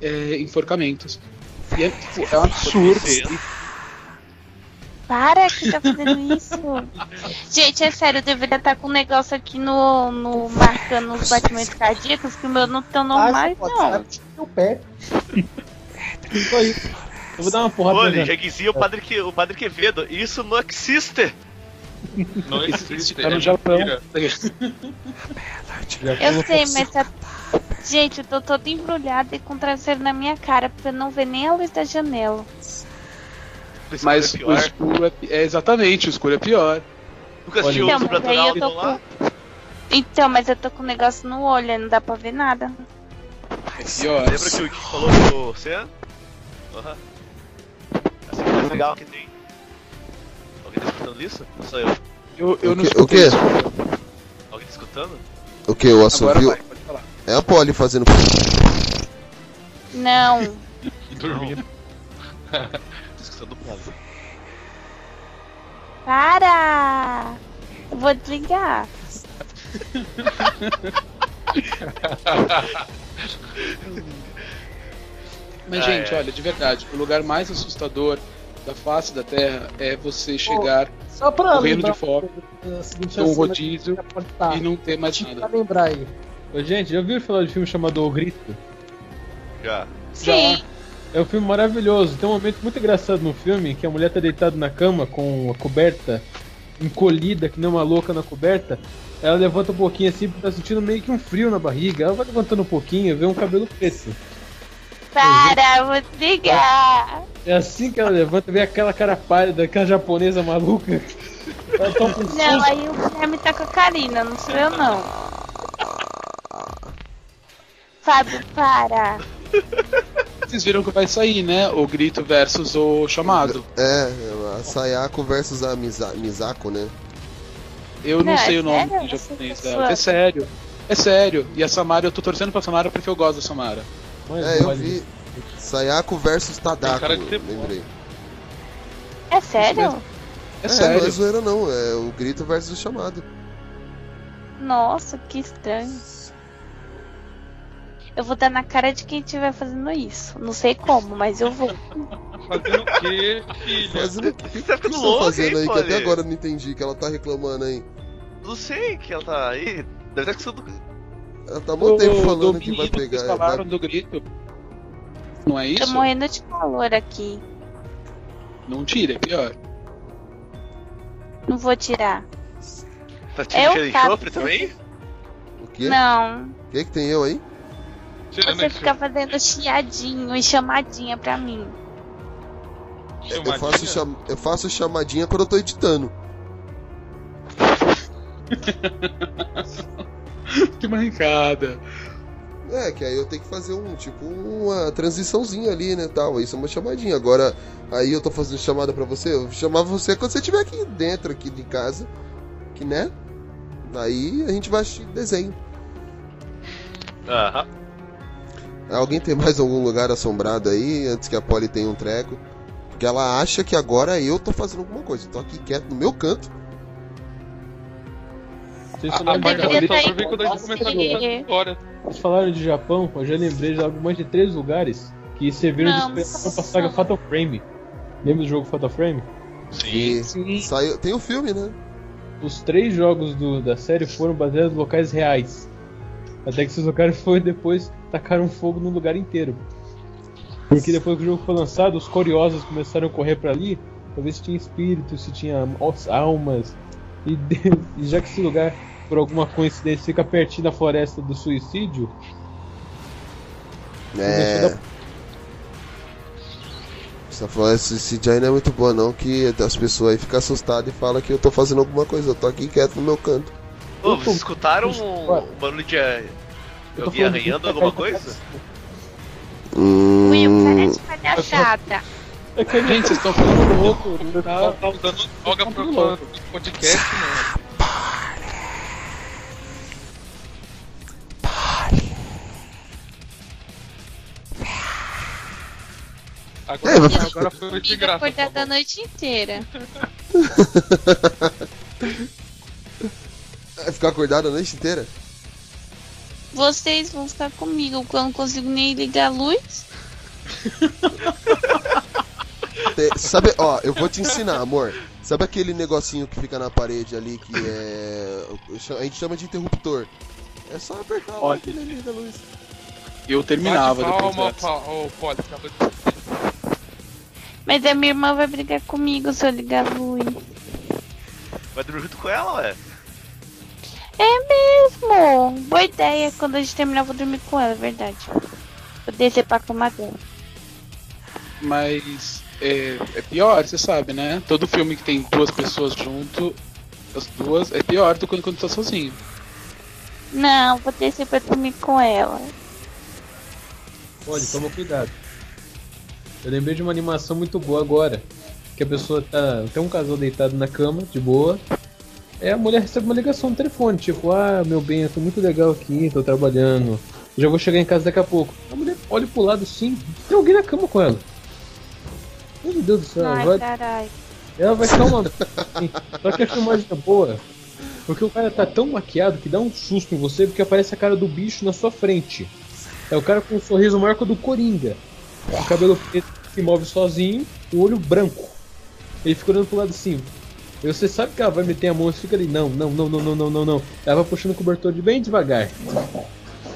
é, enforcamentos. E é, tipo, é um absurdo. Para que tá fazendo isso. Gente, é sério, eu deveria estar com um negócio aqui no, no marcando os batimentos cardíacos que o meu não tão normais, não. Meu pé. Só isso. Eu vou dar uma porrada Olha, já dizia o padre, que, o padre Quevedo, isso não existe. Não existe. Tá no é Japão. Eu sei, mas tá... Gente, eu tô toda embrulhada e com o traseiro na minha cara, pra não ver nem a luz da janela. Mas é o escuro é, é exatamente, o escuro é pior. Nunca assistiu Então, o mas Sobrenatural eu tô então lá? com... Então, mas eu tô com um negócio no olho, não dá pra ver nada. É pior. Lembra que o Kik falou pro você? Aham. Essa coisa legal que tem. Alguém tá escutando isso? Ou sou eu? Eu, eu O não escutei o quê? isso. Alguém tá escutando? O que? O assovio? vai, pode falar. É a Polly fazendo. Não. Dormindo. Tô escutando o Paulo. Para! Vou desligar. Mas, Ah, gente, é. olha, de verdade, o lugar mais assustador da face da Terra é você chegar Só pra correndo de fome, a seguinte ter um rodízio e não ter mais Pra nada. lembrar aí. Ô, gente, já ouviram falar de um filme chamado O Grito? Já. Sim. É um filme maravilhoso. Tem um momento muito engraçado no filme que a mulher tá deitada na cama com a coberta encolhida, que nem uma louca na coberta. Ela levanta um pouquinho assim, porque tá sentindo meio que um frio na barriga. Ela vai levantando um pouquinho, vê um cabelo preto. Para, vou desligar. É assim que ela levanta, vê aquela cara pálida, aquela japonesa maluca. Ela tá com Não, aí o Guilherme tá com a Karina, não sou eu não. Fábio, para. Vocês viram que vai sair, né? O grito versus o chamado. É, a Sayako versus a Misa- Misako, né? Eu não, Não, sei é o nome sério? em japonês dela. É sério. É sério. E a Samara, eu tô torcendo pra Samara porque eu gosto da Samara. Mas É, eu vi. Sayako versus Tadako, cara de ser lembrei. É sério? É, É, sério. não é zoeira não, é o grito versus o chamado. Nossa, que estranho. Eu vou dar na cara de quem estiver fazendo isso. Não sei como, mas eu vou. Fazendo o quê, filha? Fazendo o que, Você tá que você ficando tá louco, fazendo aí? Que até agora eu não entendi que ela tá reclamando aí. Não sei que ela tá aí. Deve estar escutando. Ela tá há muito tempo Do- falando do que vai pegar. Vocês falaram vai- do grito. Não é Tô isso? morrendo de calor aqui. Não tira, é pior. Não vou tirar. Tá É tirando o cheiro de chofre também? O quê? Não. O que que tem eu aí? Tirando Você fica fazendo chiadinho e chamadinha pra mim. Eu faço, cham... eu faço chamadinha quando eu tô editando. que mancada. É, que aí eu tenho que fazer um, tipo, uma transiçãozinha ali, né, tal. Isso é uma chamadinha. Agora, aí eu tô fazendo chamada pra você, eu chamava você quando você estiver aqui dentro aqui de casa, que né? Aí a gente vai assistir desenho. Aham. Alguém tem mais algum lugar assombrado aí, antes que a Polly tenha um treco? Porque ela acha que agora eu tô fazendo alguma coisa. Eu tô aqui quieto no meu canto. Vocês A falaram, parte de, pra ver quando a gente começar a vocês falaram de Japão, eu já lembrei de mais de três lugares que serviram de Não, inspiração pra saga Fatal Frame. Lembra do jogo Fatal Frame? E Sim. saiu, tem o filme, né? Os três jogos do- da série foram baseados em locais reais. Até que esses locais foi depois tacaram fogo no lugar inteiro. Porque depois que o jogo foi lançado, os curiosos começaram a correr pra ali pra ver se tinha espíritos, se tinha almas. E, de- e já que esse lugar, por alguma coincidência, fica pertinho da floresta do suicídio, É. Essa floresta de CGI não é muito boa não, que as pessoas aí ficam assustadas e falam que eu tô fazendo alguma coisa, eu tô aqui quieto no meu canto. Ô, vocês escutaram um barulho de. Eu, eu vim arranhando alguma coisa? Hum... Will, parece palhaçada. É gente, vocês estão ficando louco. Né? Tá, tá usando droga pro tá podcast, mano. Agora, é, agora foi muito engraçado. acordar tá da noite inteira. Vai ficar acordado a noite inteira? Vocês vão ficar comigo quando eu não consigo nem ligar a luz. Sabe, ó, eu vou te ensinar, amor. Sabe aquele negocinho que fica na parede ali que é. A gente chama de interruptor. É só apertar Olha. que ele liga a luz. Eu terminava Bate depois palma, dessa. Ô, Poli, acabou de Mas a minha irmã vai brigar comigo se eu ligar a luz. Vai dormir junto com ela, ué. É mesmo! Boa ideia. Quando a gente terminar, eu vou dormir com ela, é verdade. Vou descer pra cama dela. Mas é, é pior, você sabe, né? Todo filme que tem duas pessoas junto, as duas, é pior do que quando tá sozinho. Não, vou descer pra dormir com ela. Olha, toma cuidado. Eu lembrei de uma animação muito boa agora. Que a pessoa tá. Tem um casal deitado na cama, de boa. É a mulher recebe uma ligação no telefone, tipo, ah, meu bem, eu tô muito legal aqui, tô trabalhando. Já vou chegar em casa daqui a pouco. A mulher olha pro lado sim, tem alguém na cama com ela. Meu Deus do céu, Ai, vai, caralho. ela vai ficar uma. Só que a filmagem é boa. Porque o cara tá tão maquiado que dá um susto em você porque aparece a cara do bicho na sua frente. É o cara com um sorriso maior que o do Coringa. O cabelo preto se move sozinho, o olho branco. Ele fica olhando pro lado assim. E você sabe que ela vai meter a mão e fica ali, não, não, não, não, não, não, não, não. Ela vai puxando o cobertor de bem devagar.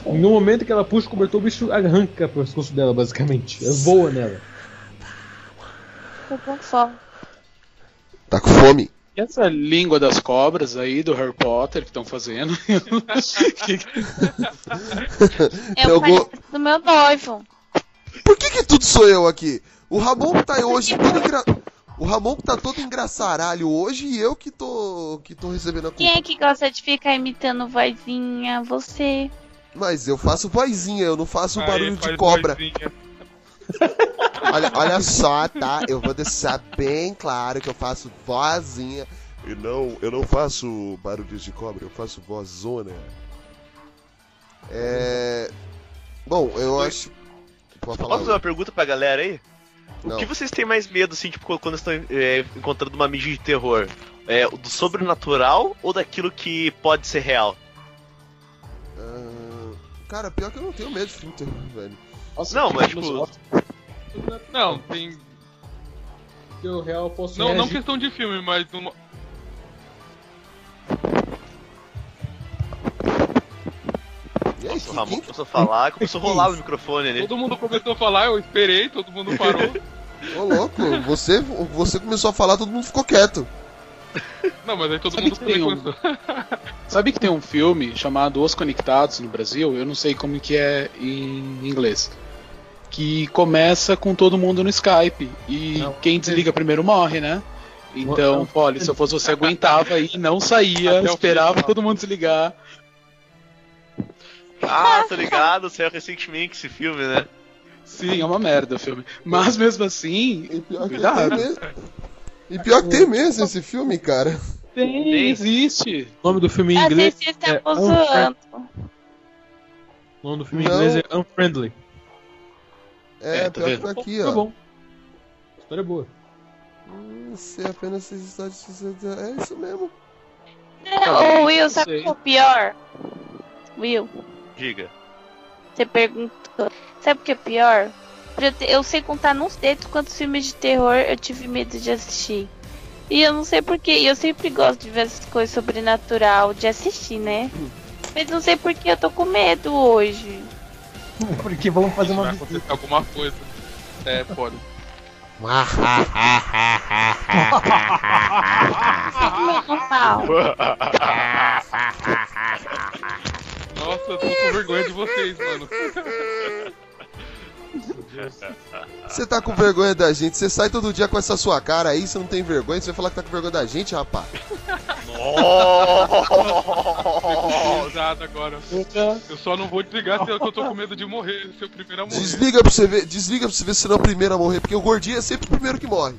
No momento que ela puxa o cobertor, o bicho arranca o pescoço dela, basicamente. Voa nela. Tô com fome. Tá com fome? E essa língua das cobras aí do Harry Potter que estão fazendo? É o algum- do meu noivo. Por que que tudo sou eu aqui? O Ramon tá hoje todo engra... O Ramon que tá todo engraçaralho hoje e eu que tô que tô recebendo a culpa. Quem é que gosta de ficar imitando vozinha? Você. Mas eu faço vozinha, eu não faço Aí, barulho de cobra. Olha, olha só, tá? Eu vou deixar bem claro que eu faço vozinha. E não, eu não faço barulhos de cobra, eu faço vozona. É. Bom, eu acho. Pode Posso fazer uma pergunta pra galera aí? Não. O que vocês têm mais medo, assim, tipo, quando estão é, encontrando uma mídia de terror? É, do sobrenatural ou daquilo que pode ser real? Ah, Cara, pior que eu não tenho medo de filme terror, velho. Nossa, Não, mas, tipo. Não, tem. Que o real posso Não, não reagir. questão de filme, mas uma. E aí, Nossa, o Ramon começou a falar, começou a rolar o microfone ali. Todo mundo começou a falar, eu esperei, todo mundo parou. Ô louco, você, você começou a falar, todo mundo ficou quieto. Não, mas aí todo Sabe mundo que tem um-. Sabe que tem um filme chamado Os Conectados no Brasil? Eu não sei como que é em inglês. Que começa com todo mundo no Skype. E Não. quem desliga primeiro morre, né? Então, olha, se eu fosse você, aguentava aí, não saía, esperava todo mundo desligar. Ah, tá ligado, saiu recentemente esse filme, né? Sim, é uma merda o filme. Mas mesmo assim, E pior que Cuidado. tem mesmo. E pior que tem mesmo esse filme, cara. tem, Tem. existe. O nome do filme em inglês. vezes é estamos Unfriendly. zoando. O nome do filme em inglês é Unfriendly. É, É, tá pior que tá aqui, Tá ó. bom. História boa. Hum, Se apenas esses estados. É isso mesmo. Não, ô, Will, sabe que é o pior? Will, Diga. você perguntou. Sabe o que é pior? Eu, sei contar nos dedos quantos filmes de terror eu tive medo de assistir. E eu não sei porquê. E eu sempre gosto de ver essas coisas sobrenatural, de assistir, né? Mas não sei por que eu tô com medo hoje. Porque vamos fazer uma Vai visita. acontecer alguma coisa. É, pode. Nossa, eu tô com vergonha de vocês, mano. Você tá com vergonha da gente? Você sai todo dia com essa sua cara aí, você não tem vergonha? Você vai falar que tá com vergonha da gente, rapaz? Pesado agora. Eu só não vou desligar se eu que eu tô com medo de morrer, ser o primeiro a morrer. Desliga pra você ver, desliga pra você ver se não é o primeiro a morrer, porque o gordinho é sempre o primeiro que morre.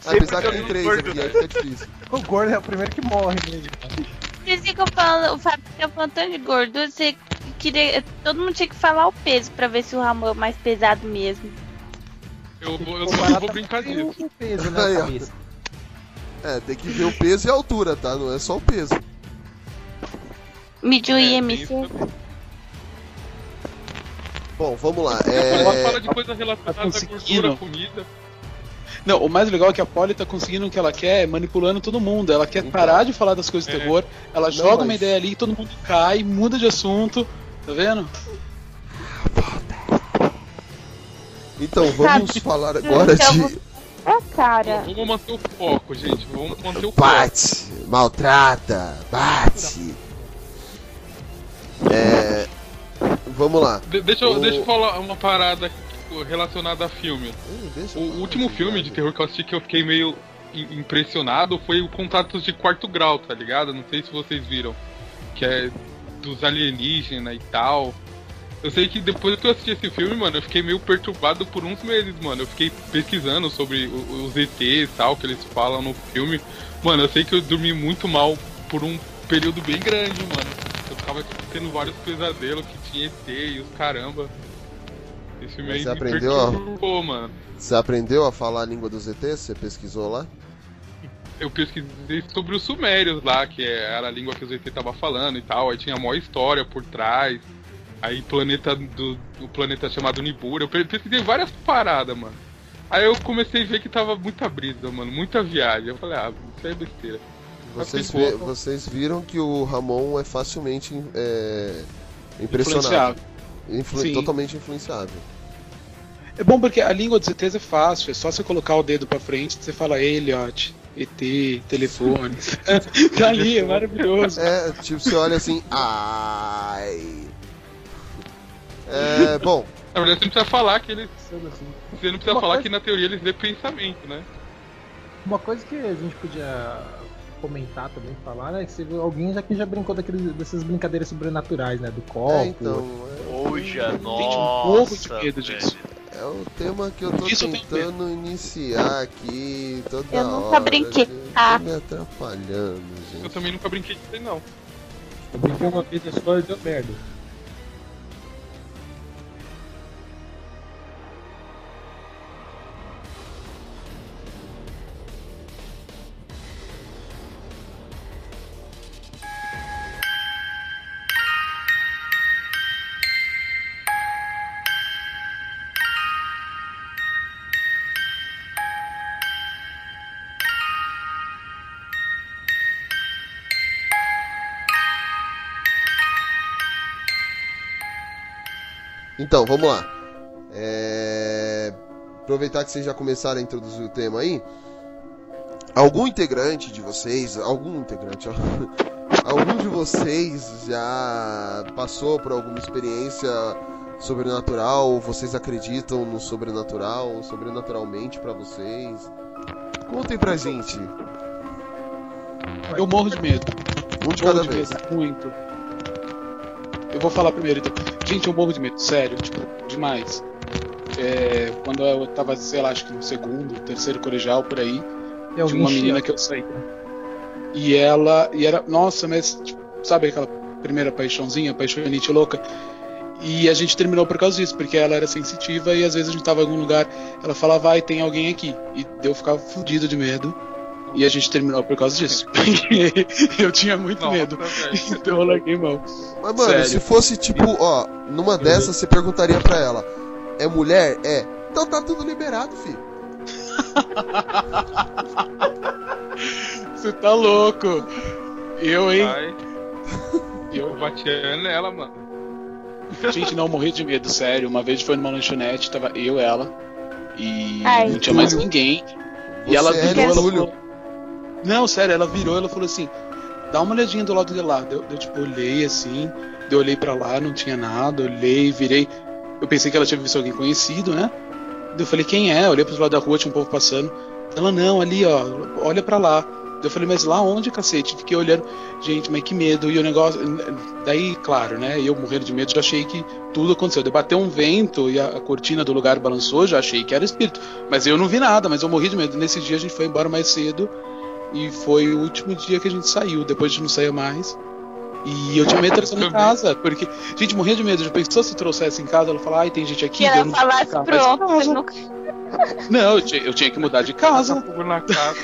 Sempre Apesar que tem três gordo. aqui, aí fica difícil. O gordo é o primeiro que morre mesmo. Vocês ficam falando, o Fábio fica falando tanto de gordura, você queria. Todo mundo tinha que falar o peso pra ver se o Ramon é mais pesado mesmo. Eu, vou- eu só não vou brincar disso. O peso, né? Aí. É, tem que ver o peso e a altura, tá? Não é só o peso. Midio É, e tem MC. isso também. Bom, vamos lá. É... fala de coisa relacionada à conseguindo. gordura, comida. Não, o mais legal é que a Polly tá conseguindo o que ela quer, manipulando todo mundo. Ela quer Então. parar de falar das coisas de É. terror, ela joga uma mas- ideia ali, todo mundo cai, muda de assunto. Tá vendo? Então, vamos falar agora Então, de É, cara. Vamos manter o foco, gente. Vamos manter o foco. bate, maltrata, bate. É... Vamos lá. De- deixa, eu, O- deixa eu falar uma parada relacionada a filme. O último filme de terror que eu assisti que eu fiquei meio im- impressionado foi o Contatos de Quarto Grau, tá ligado? Não sei se vocês viram. Que é dos alienígenas e tal. Eu sei que depois que eu assisti esse filme, mano, eu fiquei meio perturbado por uns meses, mano. Eu fiquei pesquisando sobre os ETs e tal, que eles falam no filme. Mano, eu sei que eu dormi muito mal por um período bem grande, mano. Eu ficava tipo, tendo vários pesadelos que tinha ET e os caramba. Esse filme aí você me aprendeu, perturbou, mano. Você aprendeu a falar a língua dos ETs? Você pesquisou lá? eu pesquisei sobre os sumérios lá, que é- era a língua que o ZT tava falando e tal, aí tinha a maior história por trás. Aí planeta do o planeta chamado Nibura, eu pe- pesquisei várias paradas, mano. Aí eu comecei a ver que tava muita brisa, mano, muita viagem. Eu falei, ah, isso aí é besteira. Vocês, pô, vocês viram que o Ramon é facilmente é, impressionável. Influ- Sim. totalmente influenciável. É bom porque a língua dos ETs é fácil, é só você colocar o dedo pra frente você fala Elliot, ET, telefone. tá ali, é maravilhoso. É, tipo, você olha assim, ai. É, bom, Na verdade, você não precisa falar que eles. Você não precisa Uma falar coisa- que na teoria eles lê pensamento, né? Uma coisa que a gente podia comentar também, falar, né? Que viu, alguém já que já brincou daqueles, dessas brincadeiras sobrenaturais, né? Do copo. é, então, Oja, Tem um pouco de nossa. medo disso. é, é o tema que eu tô Isso eu tentando iniciar aqui toda Eu nunca hora, brinquei. gente. Ah. Tá me atrapalhando, Eu gente. também nunca brinquei disso aí, não. Eu brinquei uma vez na escola e deu merda. Então, vamos lá. É, Aproveitar que vocês já começaram a introduzir o tema aí. Algum integrante de vocês, algum integrante, algum de vocês já passou por alguma experiência sobrenatural? Vocês acreditam no sobrenatural, sobrenaturalmente pra vocês? Contem pra gente. Eu morro de medo. Um de Morro cada de vez. medo, muito. Eu vou falar primeiro então. Gente, eu morro de medo, sério, tipo, demais. É, quando eu tava, sei lá, acho que no segundo, terceiro colegial por aí, E tinha alguém uma menina chia- que eu saí. E ela, e era, nossa, mas tipo, sabe aquela primeira paixãozinha, paixonite louca? E a gente terminou por causa disso, porque ela era sensitiva e às vezes a gente tava em algum lugar, ela falava, vai, tem alguém aqui. E eu ficava fudido de medo. E a gente terminou por causa disso. Porque eu tinha muito Nossa, medo. velho. Então eu larguei mão. Mas, mano, Sério. se fosse tipo, ó, numa dessas você perguntaria pra ela: é mulher? É. Então tá tudo liberado, filho. Você tá louco. Eu, hein? Ai, Eu, eu batia nela, mano. Gente, não, eu morri de medo, sério. Uma vez foi numa lanchonete, tava eu, ela, e Ai, não tinha mais ninguém. E Você ela é virou, ela Túlio. falou. Não, sério, ela virou, ela falou assim: dá uma olhadinha do lado de lá. Eu, eu tipo, olhei assim, eu olhei pra lá, não tinha nada, olhei, virei. Eu pensei que ela tinha visto alguém conhecido, né? Eu falei, quem é? Eu olhei pro lado da rua, tinha um povo passando. Ela, não, ali, ó, olha pra lá. Eu falei, mas lá onde, cacete? Fiquei olhando, gente, mas que medo. E o negócio. Daí, claro, né? Eu morrendo de medo, já achei que tudo aconteceu. Debateu um vento e a cortina do lugar balançou, já achei que era espírito. Mas eu não vi nada, mas eu morri de medo. Nesse dia a gente foi embora mais cedo. E foi o último dia que a gente saiu. Depois a gente não saía mais. E eu tinha medo de trazer em casa. Porque, gente, morria de medo. Já pensou se trouxesse em casa? Ela falava, ai, tem gente aqui. Eu ela não falasse, ficar pronto, você casa." nunca. Não, eu tinha, eu tinha que mudar de casa. Na casa.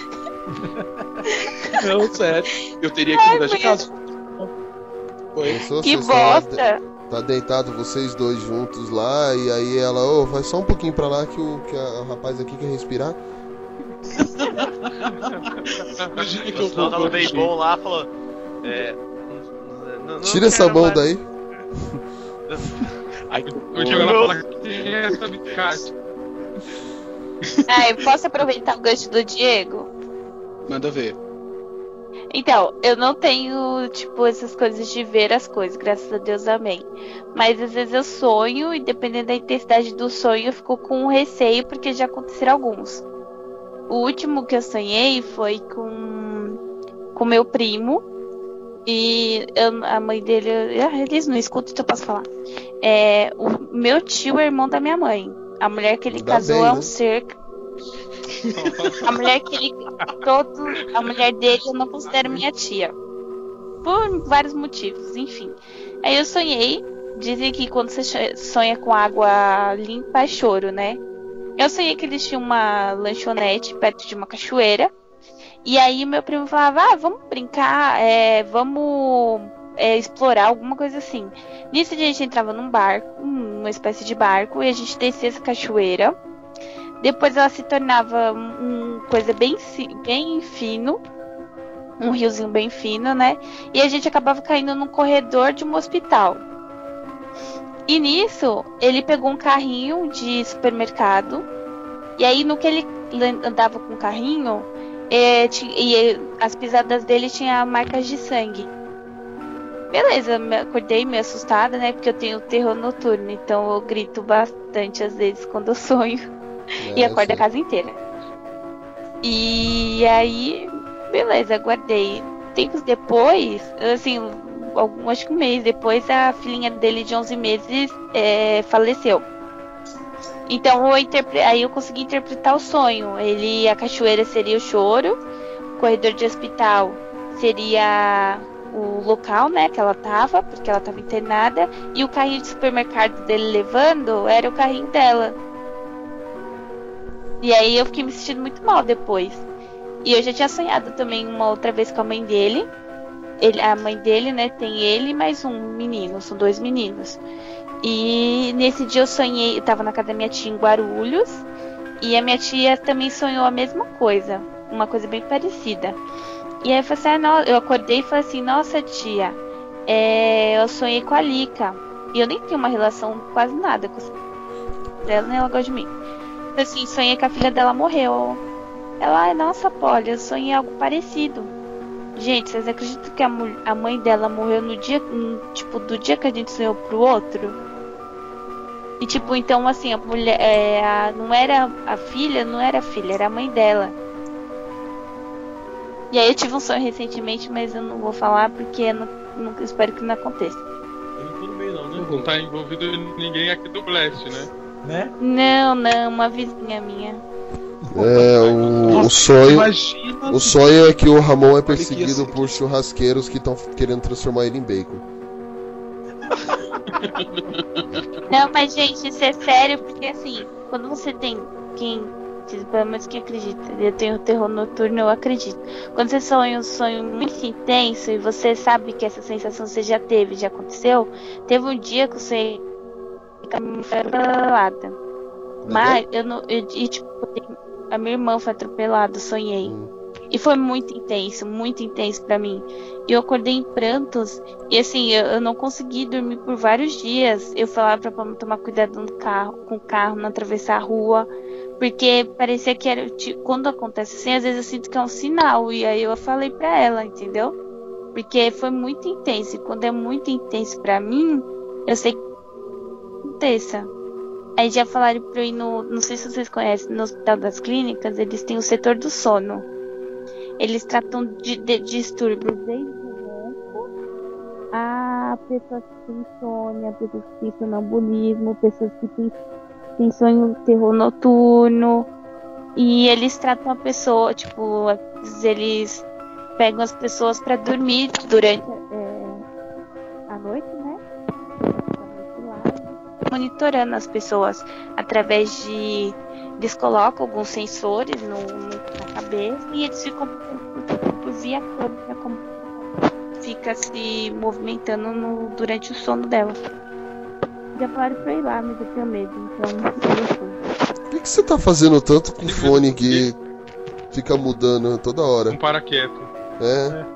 Não, sério. Eu teria que Ai, mudar de casa. Foi. Pensou Que bosta! Tá deitado vocês dois juntos lá, e aí ela, ô, vai só um pouquinho pra lá que o, que a- o rapaz aqui quer respirar. Que O eu sinal tava bem bom lá, falou. É. não- não Tira essa mão mais. daí. Ai, O Diego ela fala quem é essa biscate? Ai, posso aproveitar o gancho do Diego? Manda ver. Então, eu não tenho, tipo, essas coisas de ver as coisas, graças a Deus, amém. Mas às vezes eu sonho e dependendo da intensidade do sonho, eu fico com receio porque já aconteceram alguns. O último que eu sonhei foi com com meu primo e eu- a mãe dele, ah, eles não escutam, então eu posso falar. É, o meu tio é irmão da minha mãe. A mulher que ele Ainda casou bem, é um né? ser a mulher que ele. Todo, a mulher dele eu não considero minha tia. Por vários motivos, enfim. Aí eu sonhei. Dizem que quando você sonha com água limpa é choro, né? Eu sonhei que eles tinham uma lanchonete perto de uma cachoeira. E aí meu primo falava, ah, vamos brincar, é, vamos é, explorar alguma coisa assim. Nisso a gente entrava num barco, uma espécie de barco, e a gente descia essa cachoeira. Depois ela se tornava um um coisa bem, bem fino, um riozinho bem fino, né? E a gente acabava caindo num corredor de um hospital. E nisso, ele pegou um carrinho de supermercado. E aí, no que ele andava com o carrinho, é, e é, as pisadas dele tinham marcas de sangue. Beleza, me acordei meio assustada, né? Porque eu tenho terror noturno, então eu grito bastante às vezes quando eu sonho. E É, acorda a casa inteira. E aí, beleza, guardei. Tempos depois, assim, algum, acho que um mês depois, a filhinha dele de 11 meses é, faleceu. Então, eu interpre- aí eu consegui interpretar o sonho. Ele, a cachoeira seria o choro, o corredor de hospital seria o local, né, que ela tava, porque ela tava internada, e o carrinho de supermercado dele levando era o carrinho dela. E aí eu fiquei me sentindo muito mal depois. E eu já tinha sonhado também uma outra vez com a mãe dele. Ele, a mãe dele, né, tem ele e mais um menino, são dois meninos. E nesse dia eu sonhei, eu tava na casa da minha tia em Guarulhos, e a minha tia também sonhou a mesma coisa, uma coisa bem parecida. E aí eu assim, ah, não, eu acordei e falei assim, nossa tia, é, eu sonhei com a Lica. E eu nem tenho uma relação quase nada com ela, nem ela gosta de mim. Assim, sonhei que a filha dela morreu. Ela, nossa, Polly, eu sonhei algo parecido. Gente, vocês acreditam que a, a mãe dela morreu no dia, tipo, do dia que a gente sonhou pro outro? E tipo, então assim, a mulher, é, a- não era a filha, não era a filha, era a mãe dela. E aí eu tive um sonho recentemente, mas eu não vou falar porque eu não, não- espero que não aconteça. Tudo bem não, né? Não tá envolvido ninguém aqui do Blast, né? Né? Não, não, uma vizinha minha. É, o, o sonho. Imagina. O sonho é que o Ramon é que perseguido por churrasqueiros que estão querendo transformar ele em bacon. Não, mas gente, isso é sério, porque assim, quando você tem quem, pelo menos quem acredita, eu tenho terror noturno, eu acredito. Quando você sonha um sonho muito intenso e você sabe que essa sensação você já teve, já aconteceu, teve um dia que você foi atropelada. Mas eu não. Eu, e, tipo, a minha irmã foi atropelada, sonhei. Hum. E foi muito intenso, muito intenso pra mim. E eu acordei em prantos. E assim, eu, eu não consegui dormir por vários dias. Eu falava pra Pamela tomar cuidado no carro, com o carro, não atravessar a rua. Porque parecia que era. Quando acontece assim, às vezes eu sinto que é um sinal. E aí eu falei pra ela, entendeu? Porque foi muito intenso. E quando é muito intenso pra mim, eu sei que aconteça. Aí já falaram pra eu ir no. Não sei se vocês conhecem, no Hospital das Clínicas, eles têm o setor do sono. Eles tratam de, de distúrbios desde ronco a pessoas que têm insônia, pessoas que têm sonambulismo, pessoas que têm, têm sonho terror noturno. E eles tratam a pessoa, tipo, eles pegam as pessoas pra dormir durante é, a noite? Monitorando as pessoas através de eles colocam alguns sensores no, no- na cabeça e eles ficam por, via câmera como fica se movimentando no- durante o sono dela. Já falaram pra ir lá, mas eu tenho medo, então eu não fui. Por que, que você tá fazendo tanto com o fone que fica mudando toda hora? Um paraquedas. É.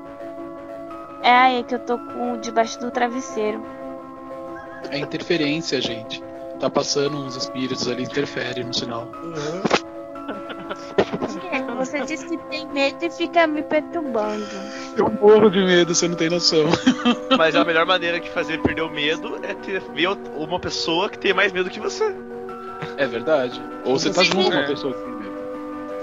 É aí que eu tô com debaixo do travesseiro. É interferência, gente. Tá passando uns espíritos ali, interfere no sinal. Diego, Você disse que tem medo e fica me perturbando. Eu morro de medo, você não tem noção. Mas a melhor maneira de fazer perder o medo é ter, ver uma pessoa que tem mais medo que você. É verdade. Ou você tá Sim, junto com é. uma pessoa que tem medo.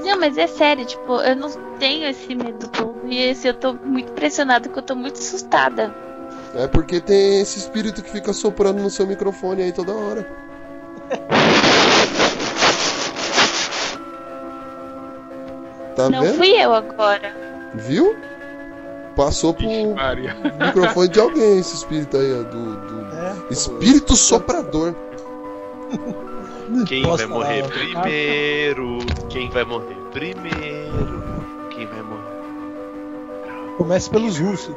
Não, mas é sério, tipo, eu não tenho esse medo todo. E esse eu tô muito pressionada, porque eu tô muito assustada. É porque tem esse espírito que fica soprando no seu microfone aí toda hora. Tá não vendo? fui eu agora. Viu? Passou pro microfone de alguém esse espírito aí, ó, do, do espírito soprador. Quem Posso vai falar morrer primeiro? Quem vai morrer primeiro? Quem vai morrer? Comece pelos ursos.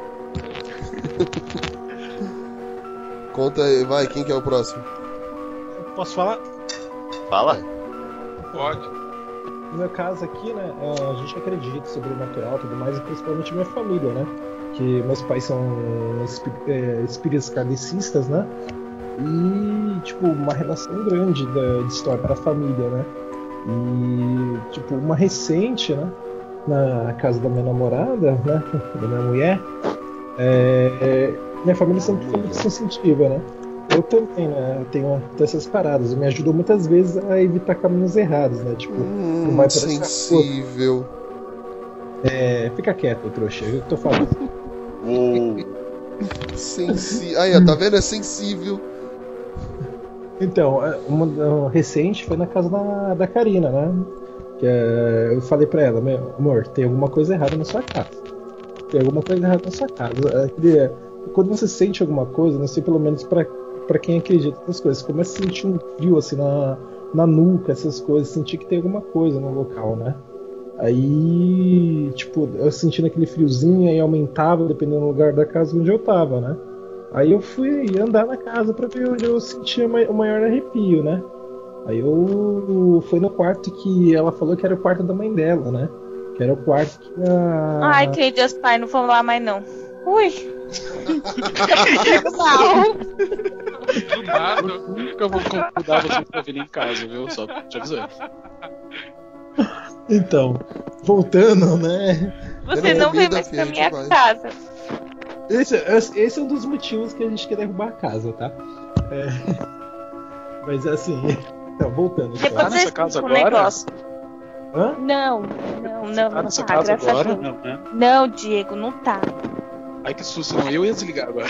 Conta aí, vai, quem que é o próximo? Posso falar? Fala. Pode. No meu caso aqui, né, é, a gente acredita em sobrenatural e tudo mais, e principalmente minha família, né? Que meus pais são é, espíritas kardecistas, né? E, tipo, uma relação grande da, de história da família, né? E, tipo, uma recente, né? Na casa da minha namorada, né? Da minha mulher, é, é, minha família sempre foi muito sensitiva, né? Eu também, né? Eu tenho dessas paradas. Me ajudou muitas vezes a evitar caminhos errados, né? Tipo, não Hum, vai por essa sensível. é, fica quieto, trouxa. Eu tô falando. Sensi... Aí, ó, tá vendo? É sensível. Então, é, uma, recente foi na casa da, da Karina, né? Que é, eu falei pra ela, meu amor, tem alguma coisa errada na sua casa. Tem alguma coisa errada na sua casa. É, quando você sente alguma coisa, não sei, pelo menos pra quem acredita nessas coisas, você começa a sentir um frio assim na, na nuca, essas coisas, sentir que tem alguma coisa no local, né? Aí, tipo, eu sentindo aquele friozinho, aí aumentava dependendo do lugar da casa onde eu tava, né? Aí eu fui andar na casa pra ver onde eu sentia o maior arrepio, né? Aí eu fui no quarto que ela falou que era o quarto da mãe dela, né? Que era o quarto que a. Ai, que Deus Pai, não vamos lá mais não. Ui. Do nada. Nunca eu vou convidar vocês pra virem em casa, viu? Só te avisando. Então, voltando, né? Você não vem mais pra minha casa. Esse, esse esse é um dos motivos que a gente quer derrubar a casa, tá? É... Mas assim. Então, voltando. Depois então. você explica um negócio. Hã? Não, não, não, Tá não tá, casa graças a agora? Deus. Não, né? Não, Diego, não tá. Ai que susto, não. Eu ia desligar agora.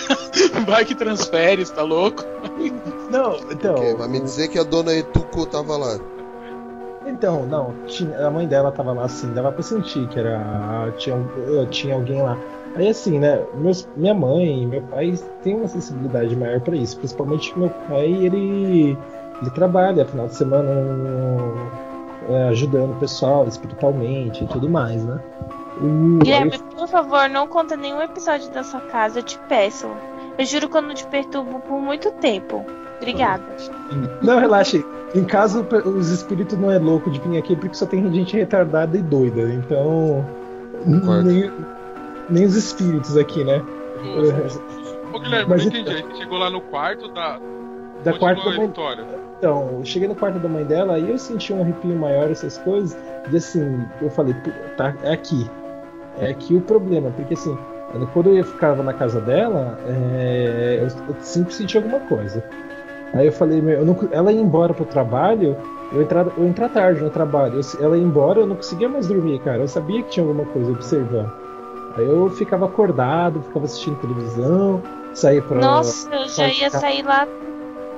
Vai que transfere, você tá louco? Não, então. Ok, vai me dizer que a dona Etuco tava lá. Então, não, tinha, a mãe dela tava lá assim, dava pra sentir que era. Tinha, eh, tinha alguém lá. Aí assim, né, meus, minha mãe e meu pai têm uma sensibilidade maior pra isso, principalmente que meu pai, ele, ele trabalha final de semana eh, ajudando o pessoal espiritualmente e tudo mais, né? Aí Guilherme, por favor, não conta nenhum episódio da sua casa, eu te peço. Eu juro que eu não te perturbo por muito tempo. Obrigada. Não, relaxa aí. Em casa, os espíritos não é louco de vir aqui porque só tem gente retardada e doida. Então. Nem, nem os espíritos aqui, né? Ô Guilherme, Mas não então- entendi. Aí você chegou lá no quarto da. Da quarta da a história. Então, eu cheguei no quarto da mãe dela, aí eu senti um arrepio maior, essas coisas. E assim, eu falei, "Pô, tá, é aqui. É aqui o problema. Porque assim, quando eu ficava na casa dela, é, eu, eu sempre senti alguma coisa. Aí eu falei, meu, eu não- ela ia embora pro trabalho, eu entrar, eu entrar tarde no trabalho. Eu- ela ia embora, eu não conseguia mais dormir, cara. Eu sabia que tinha alguma coisa observando. Aí eu ficava acordado, ficava assistindo televisão, saía pra. Nossa, eu já ia pra- sair lá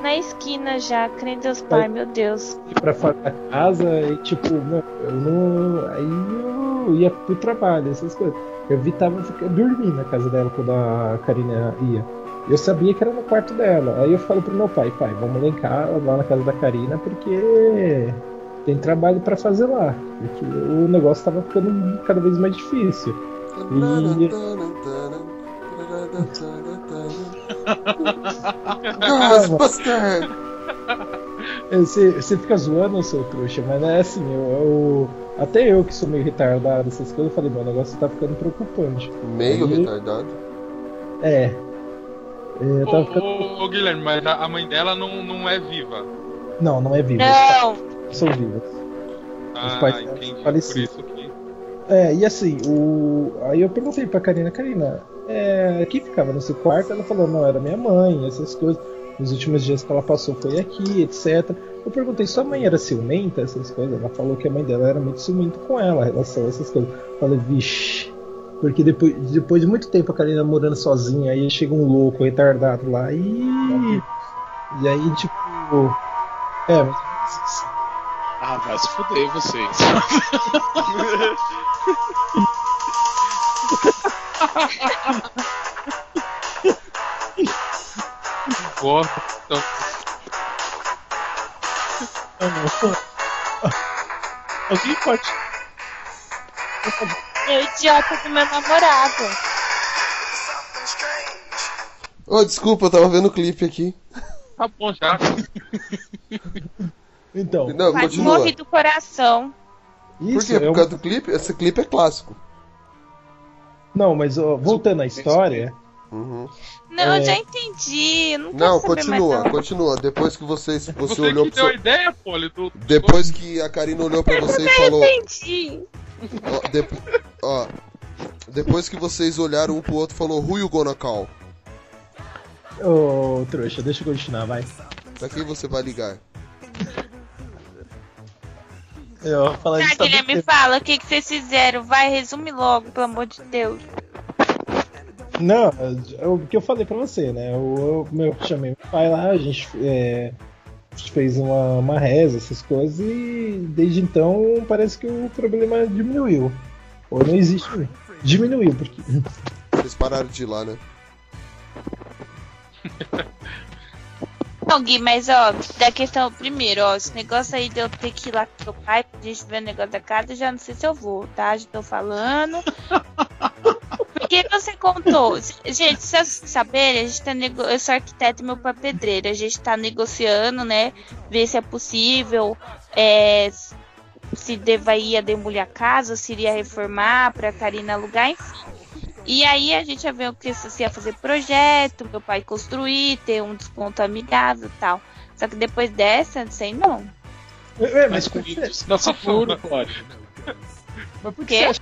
na esquina já, crê em Deus Pai, meu Deus. ir pra fora da casa e tipo, eu não. Aí eu ia pro trabalho, essas coisas. Eu evitava ficar dormir na casa dela quando a Karina ia. Eu sabia que era no quarto dela. Aí eu falo pro meu pai, pai, vamos lá em casa, lá na casa da Karina, porque tem trabalho pra fazer lá. Porque o negócio tava ficando cada vez mais difícil. E Ghostbuster! É, Você, você fica zoando, seu trouxa, mas é assim, eu, eu- até eu que sou meio retardado, essas coisas, eu falei, meu, o negócio tá ficando preocupante. Meio Aí- retardado. É. É, Ô, tava ficando... ô, ô, Guilherme, mas a mãe dela não, não é viva. Não, não é vivo. Não! São vivas. Ah, pais dela entendi. Por falecidos. isso que. É, e assim, o... aí eu perguntei pra Karina, Karina, é... quem ficava nesse quarto? Ela falou, não, era minha mãe, essas coisas. Os últimos dias que ela passou foi aqui, etc. Eu perguntei, sua mãe era ciumenta, essas coisas? Ela falou que a mãe dela era muito ciumenta com ela, em relação a essas coisas. Eu falei, vixe. Porque depois, depois de muito tempo a Karina morando sozinha, aí chega um louco, retardado lá e. E aí, tipo. É, mas. Ah, vai se fuder vocês. Gosto. Alguém pode. É o idiota do meu namorado. Ô, desculpa, eu tava vendo o clipe aqui. Tá bom já. Então. Não, Quase continua. morri do coração. Por Isso, quê? é Por um- causa do clipe? Esse clipe é clássico. Não, mas ó, voltando à história. Uhum. Não, É. eu já entendi. Eu não Não, saber continua, mais não. continua. Depois que vocês, você, Você olhou que pro deu seu... ideia, Poli, do. Depois que a Karina olhou pra você e falou. Entendi. Ó, dep- ó, depois que vocês olharam um pro outro, falou Who you gonna call? Ô, trouxa, deixa eu continuar, vai. Pra quem você vai ligar? Eu vou falar Tá, muito Guilherme, fala o que, que vocês fizeram. Vai, resume logo, pelo amor de Deus. Não, é o que eu falei pra você, né? Eu, eu, meu, chamei meu pai lá, a gente, é, a gente fez uma, uma reza, essas coisas, e desde então parece que o problema diminuiu. Ou não existe. Diminuiu, porque. Vocês pararam de ir lá, né? Não, Gui, mas ó, da questão, primeiro, ó, esse negócio aí de eu ter que ir lá com meu pai pra gente ver o negócio da casa, eu já não sei se eu vou, tá? Já tô falando. Porque você contou. Gente, se vocês saberem, a gente tá nego... Eu sou arquiteto e meu pai é pedreiro. A gente tá negociando, né? Ver se é possível. É, se deva ir a demolir a casa, se iria reformar pra Karina alugar, enfim. E aí a gente ia ver o que se ia fazer projeto, meu pai construir, ter um desconto amigável e tal. Só que depois dessa, não sei não. É, Mas com eles você tá seguro, pode. Mas por que Quê?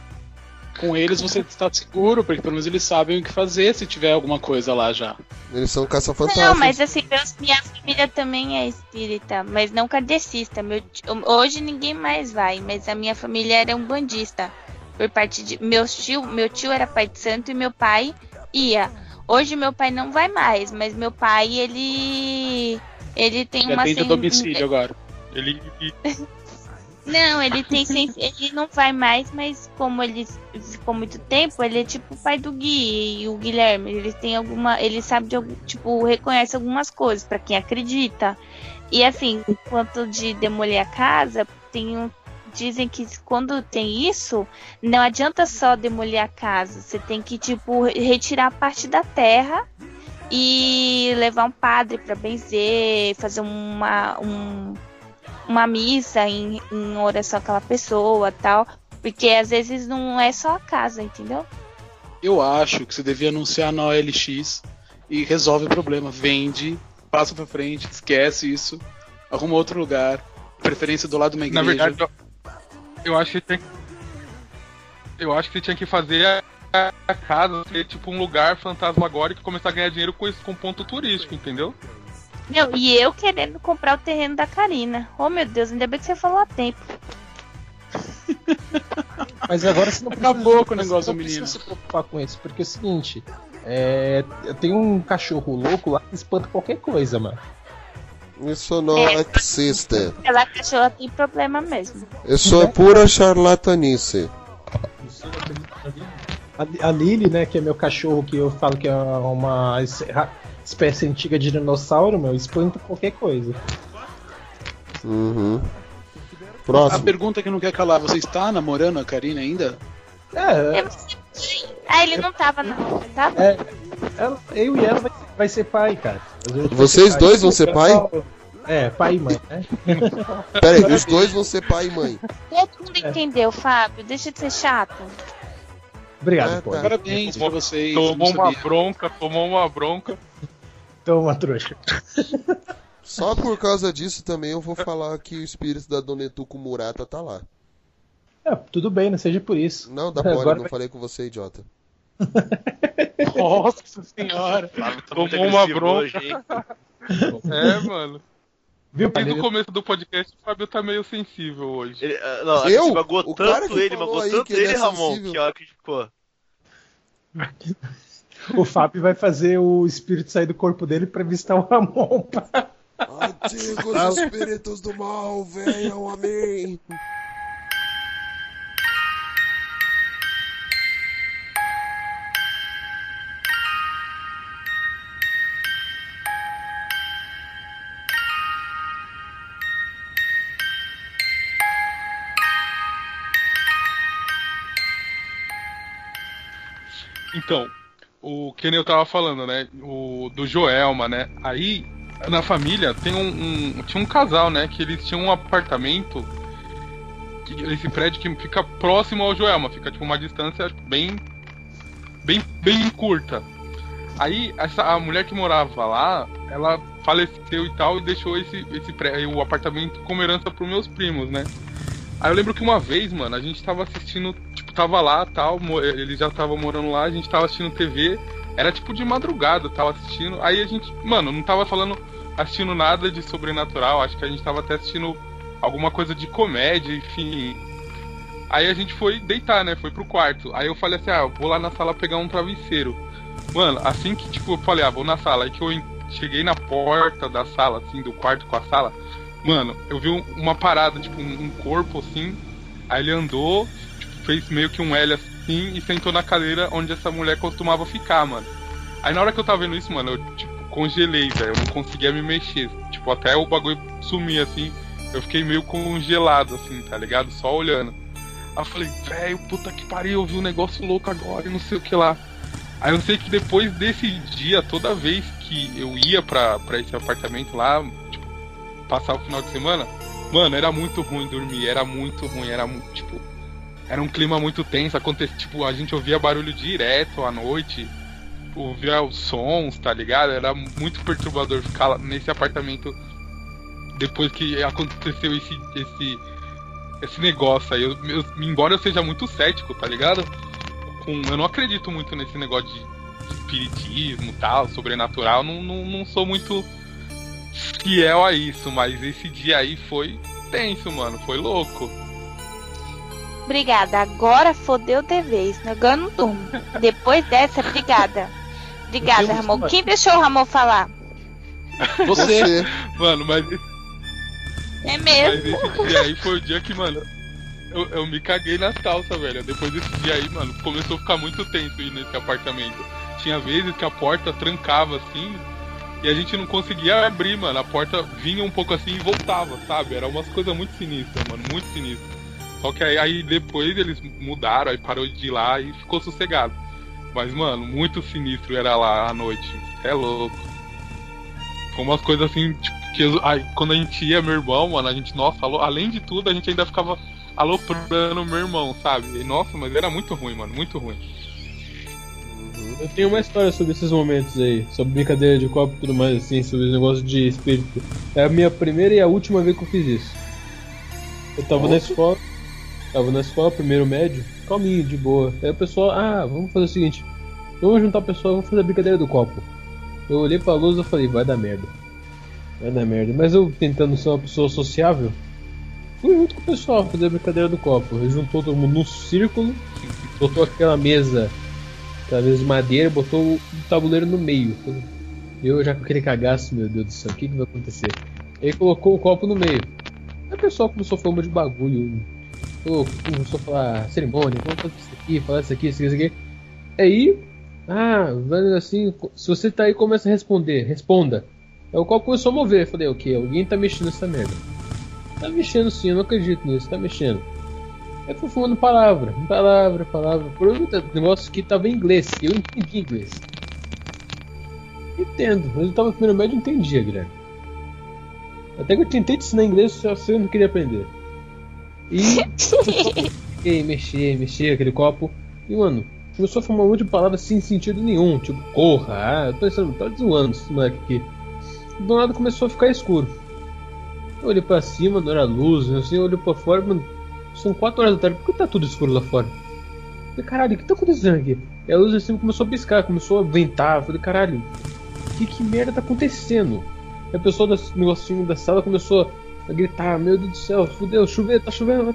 Com eles você está seguro, porque pelo menos eles sabem o que fazer se tiver alguma coisa lá já. Eles são Não, caça-fantasmas. mas assim, meus- minha família também é espírita, mas não kardecista. Meu hoje ninguém mais vai, mas a minha família era um bandista. Por parte de. Meu tio, meu tio era pai de santo e meu pai ia. Hoje meu pai não vai mais, mas meu pai, ele. Ele tem Já uma. tem de sen- domicílio agora. Ele. Não, ele tem sens... ele não vai mais, mas como ele ficou muito tempo, ele é tipo o pai do Gui e o Guilherme. Ele tem alguma, ele sabe de algum, tipo, reconhece algumas coisas pra quem acredita. E assim, enquanto de demolir a casa, tem um dizem que quando tem isso, não adianta só demolir a casa, você tem que tipo retirar parte da terra e levar um padre pra benzer, fazer uma um uma missa em, em oração àquela pessoa tal. Porque às vezes não é só a casa, entendeu? Eu acho que você devia anunciar na OLX e resolve o problema. Vende, passa pra frente, esquece isso, arruma outro lugar, preferência do lado de uma igreja. Na verdade, eu, acho que tem. Eu acho que tinha que fazer a, a casa ser tipo um lugar fantasmagórico e começar a ganhar dinheiro com isso, com ponto turístico, entendeu? Meu, e eu querendo comprar o terreno da Karina. Oh meu Deus, ainda bem que você falou a tempo. Mas agora você não Acabou com o negócio não do menino. precisa se preocupar com isso, porque é o seguinte, é, eu tenho um cachorro louco lá que espanta qualquer coisa, mano. Isso não existe. Aquela cachorra tem problema mesmo. Isso é pura charlatanice. A, a Lily, né, que é meu cachorro, que eu falo que é uma espécie antiga de dinossauro, meu, espanta qualquer coisa. Uhum. A Próximo. pergunta que não quer calar, você está namorando a Karina ainda? É, Eu- Ah, ele não tava não, tava? é, ela- eu e ela vai, vai ser pai, cara. Vocês dois vão ser pai? É, pai e mãe, né? Pera aí, os dois vão ser pai e mãe. Todo mundo entendeu, Fábio. Deixa de ser chato. Obrigado, Ah, pô. tá. Parabéns pra vocês. Tomou uma bronca, tomou uma bronca. Toma, trouxa. Só por causa disso também eu vou falar que o espírito da Dona Etuco Murata tá lá. É, tudo bem, não seja por isso. Não, dá fora, Agora não vai- falei com você, idiota. Nossa senhora. Tomou uma bronca. hoje, hein? É, mano. Viu, Desde o começo do podcast, o Fábio tá meio sensível hoje. Ele, ah, não, Eu? você magoou O cara tanto que ele, falou magoou aí tanto que ele ele, é Ramon, sensível. que a hora que ficou. O Fábio vai fazer o espírito sair do corpo dele pra visitar o Ramon. pá. Antigos espíritos do mal, venham a mim. Então, o que eu tava falando, né? O do Joelma, né? Aí, na família, tem um, um- tinha um casal, né? Que eles tinham um apartamento. Esse prédio que fica próximo ao Joelma, fica tipo uma distância bem. bem, bem curta. Aí, essa, a mulher que morava lá, ela faleceu e tal, e deixou esse, esse pré, o apartamento como herança pros meus primos, né? Aí eu lembro que uma vez, mano, a gente tava assistindo, tipo, tava lá tal, mo- eles já estavam morando lá, a gente tava assistindo TV, era tipo de madrugada, tava assistindo, aí a gente, mano, não tava falando, assistindo nada de sobrenatural, acho que a gente tava até assistindo alguma coisa de comédia, enfim. Aí a gente foi deitar, né, foi pro quarto, aí eu falei assim, ah, vou lá na sala pegar um travesseiro. Mano, assim que, tipo, eu falei, ah, vou na sala, aí que eu cheguei na porta da sala, assim, do quarto com a sala, Mano, eu vi um- uma parada, tipo, um, corpo assim. Aí ele andou, fez meio que um L assim e sentou na cadeira onde essa mulher costumava ficar, mano. Aí na hora que eu tava vendo isso, mano, eu, tipo, congelei, velho. Eu não conseguia me mexer. Tipo, até o bagulho sumir assim. Eu fiquei meio congelado, assim, tá ligado? Só olhando. Aí eu falei, velho, puta que pariu, eu vi um negócio louco agora e não sei o que lá. Aí eu sei que depois desse dia, toda vez que eu ia pra, pra esse apartamento lá, tipo, passar o final de semana, mano, era muito ruim dormir, era muito ruim, era mu- tipo, era um clima muito tenso, acontecia, tipo, a gente ouvia barulho direto à noite, ouvia os sons, tá ligado? Era muito perturbador ficar nesse apartamento depois que aconteceu esse esse esse negócio aí. Eu, eu- embora eu seja muito cético, tá ligado? Com, eu não acredito muito nesse negócio de, de espiritismo, tal, sobrenatural, não, não, não sou muito fiel a isso, mas esse dia aí foi tenso, mano, foi louco. Obrigada. Agora fodeu de vez. né? Agora eu não durmo. Depois dessa, obrigada. Obrigada, Ramon. Quem deixou o Ramon falar? Você. Mano, mas, É mas mesmo. esse dia aí foi o dia que, mano, eu, eu me caguei nas calças, velho. Depois desse dia aí, mano, começou a ficar muito tenso ir nesse apartamento. Tinha vezes que a porta trancava assim e a gente não conseguia abrir, mano. A porta vinha um pouco assim e voltava, sabe? Era umas coisas muito sinistras, mano, muito sinistras. Só que aí, aí depois eles mudaram, aí parou de ir lá e ficou sossegado. Mas, mano, muito sinistro era lá à noite. É louco. Foi umas coisas assim, tipo, Que eu- aí, quando a gente ia, meu irmão, mano, a gente, nossa, além de tudo, a gente ainda ficava aloprando meu irmão, sabe? E, nossa, mas era muito ruim, mano, muito ruim. Eu tenho uma história sobre esses momentos aí, sobre brincadeira de copo e tudo mais, assim, sobre os negócios de espírito. É a minha primeira e a última vez que eu fiz isso. Eu tava na escola, tava na escola, primeiro médio, calminho, de boa. Aí o pessoal, ah, vamos fazer o seguinte, vamos juntar o pessoal, vamos fazer a brincadeira do copo. Eu olhei pra luz e falei, vai dar merda. Vai dar merda. Mas eu tentando ser uma pessoa sociável, fui junto com o pessoal fazer a brincadeira do copo. Ele juntou todo mundo num círculo, botou aquela mesa aquela mesa de madeira, botou o tabuleiro no meio. Eu já com aquele cagaço, meu Deus do céu, o que, que vai acontecer? Aí colocou o copo no meio. Aí o pessoal começou a falar de bagulho. Pô, Começou a falar cerimônia, vamos fazer isso aqui, falar isso aqui, isso aqui, isso aqui. Aí, ah, assim, se você tá aí, começa a responder, responda. Aí o copo começou a mover. Falei, o que? Alguém tá mexendo nessa merda. Tá mexendo sim, eu não acredito nisso, tá mexendo. Aí foi falando palavra, palavra, palavra. Por um negócio que tava em inglês, eu entendi inglês. Entendo, mas eu tava no primeiro médio e entendia, Guilherme. Até que eu tentei te ensinar inglês, só você não queria aprender. E e mexer, mexer aquele copo. E mano, começou a formar um monte de palavras sem sentido nenhum, tipo, corra, ah, eu tô pensando, tá zoando esse moleque aqui. Do nada começou a ficar escuro. Eu olhei pra cima, não era luz, assim, eu olhei pra fora, mano, são 4 horas da tarde, por que tá tudo escuro lá fora? Eu falei, caralho, o que tá acontecendo aqui? E a luz assim começou a piscar, começou a ventar, eu falei, caralho, que, que merda tá acontecendo? Aí o pessoal do negocinho da sala começou a gritar, meu Deus do céu, fudeu, chovendo, tá chovendo.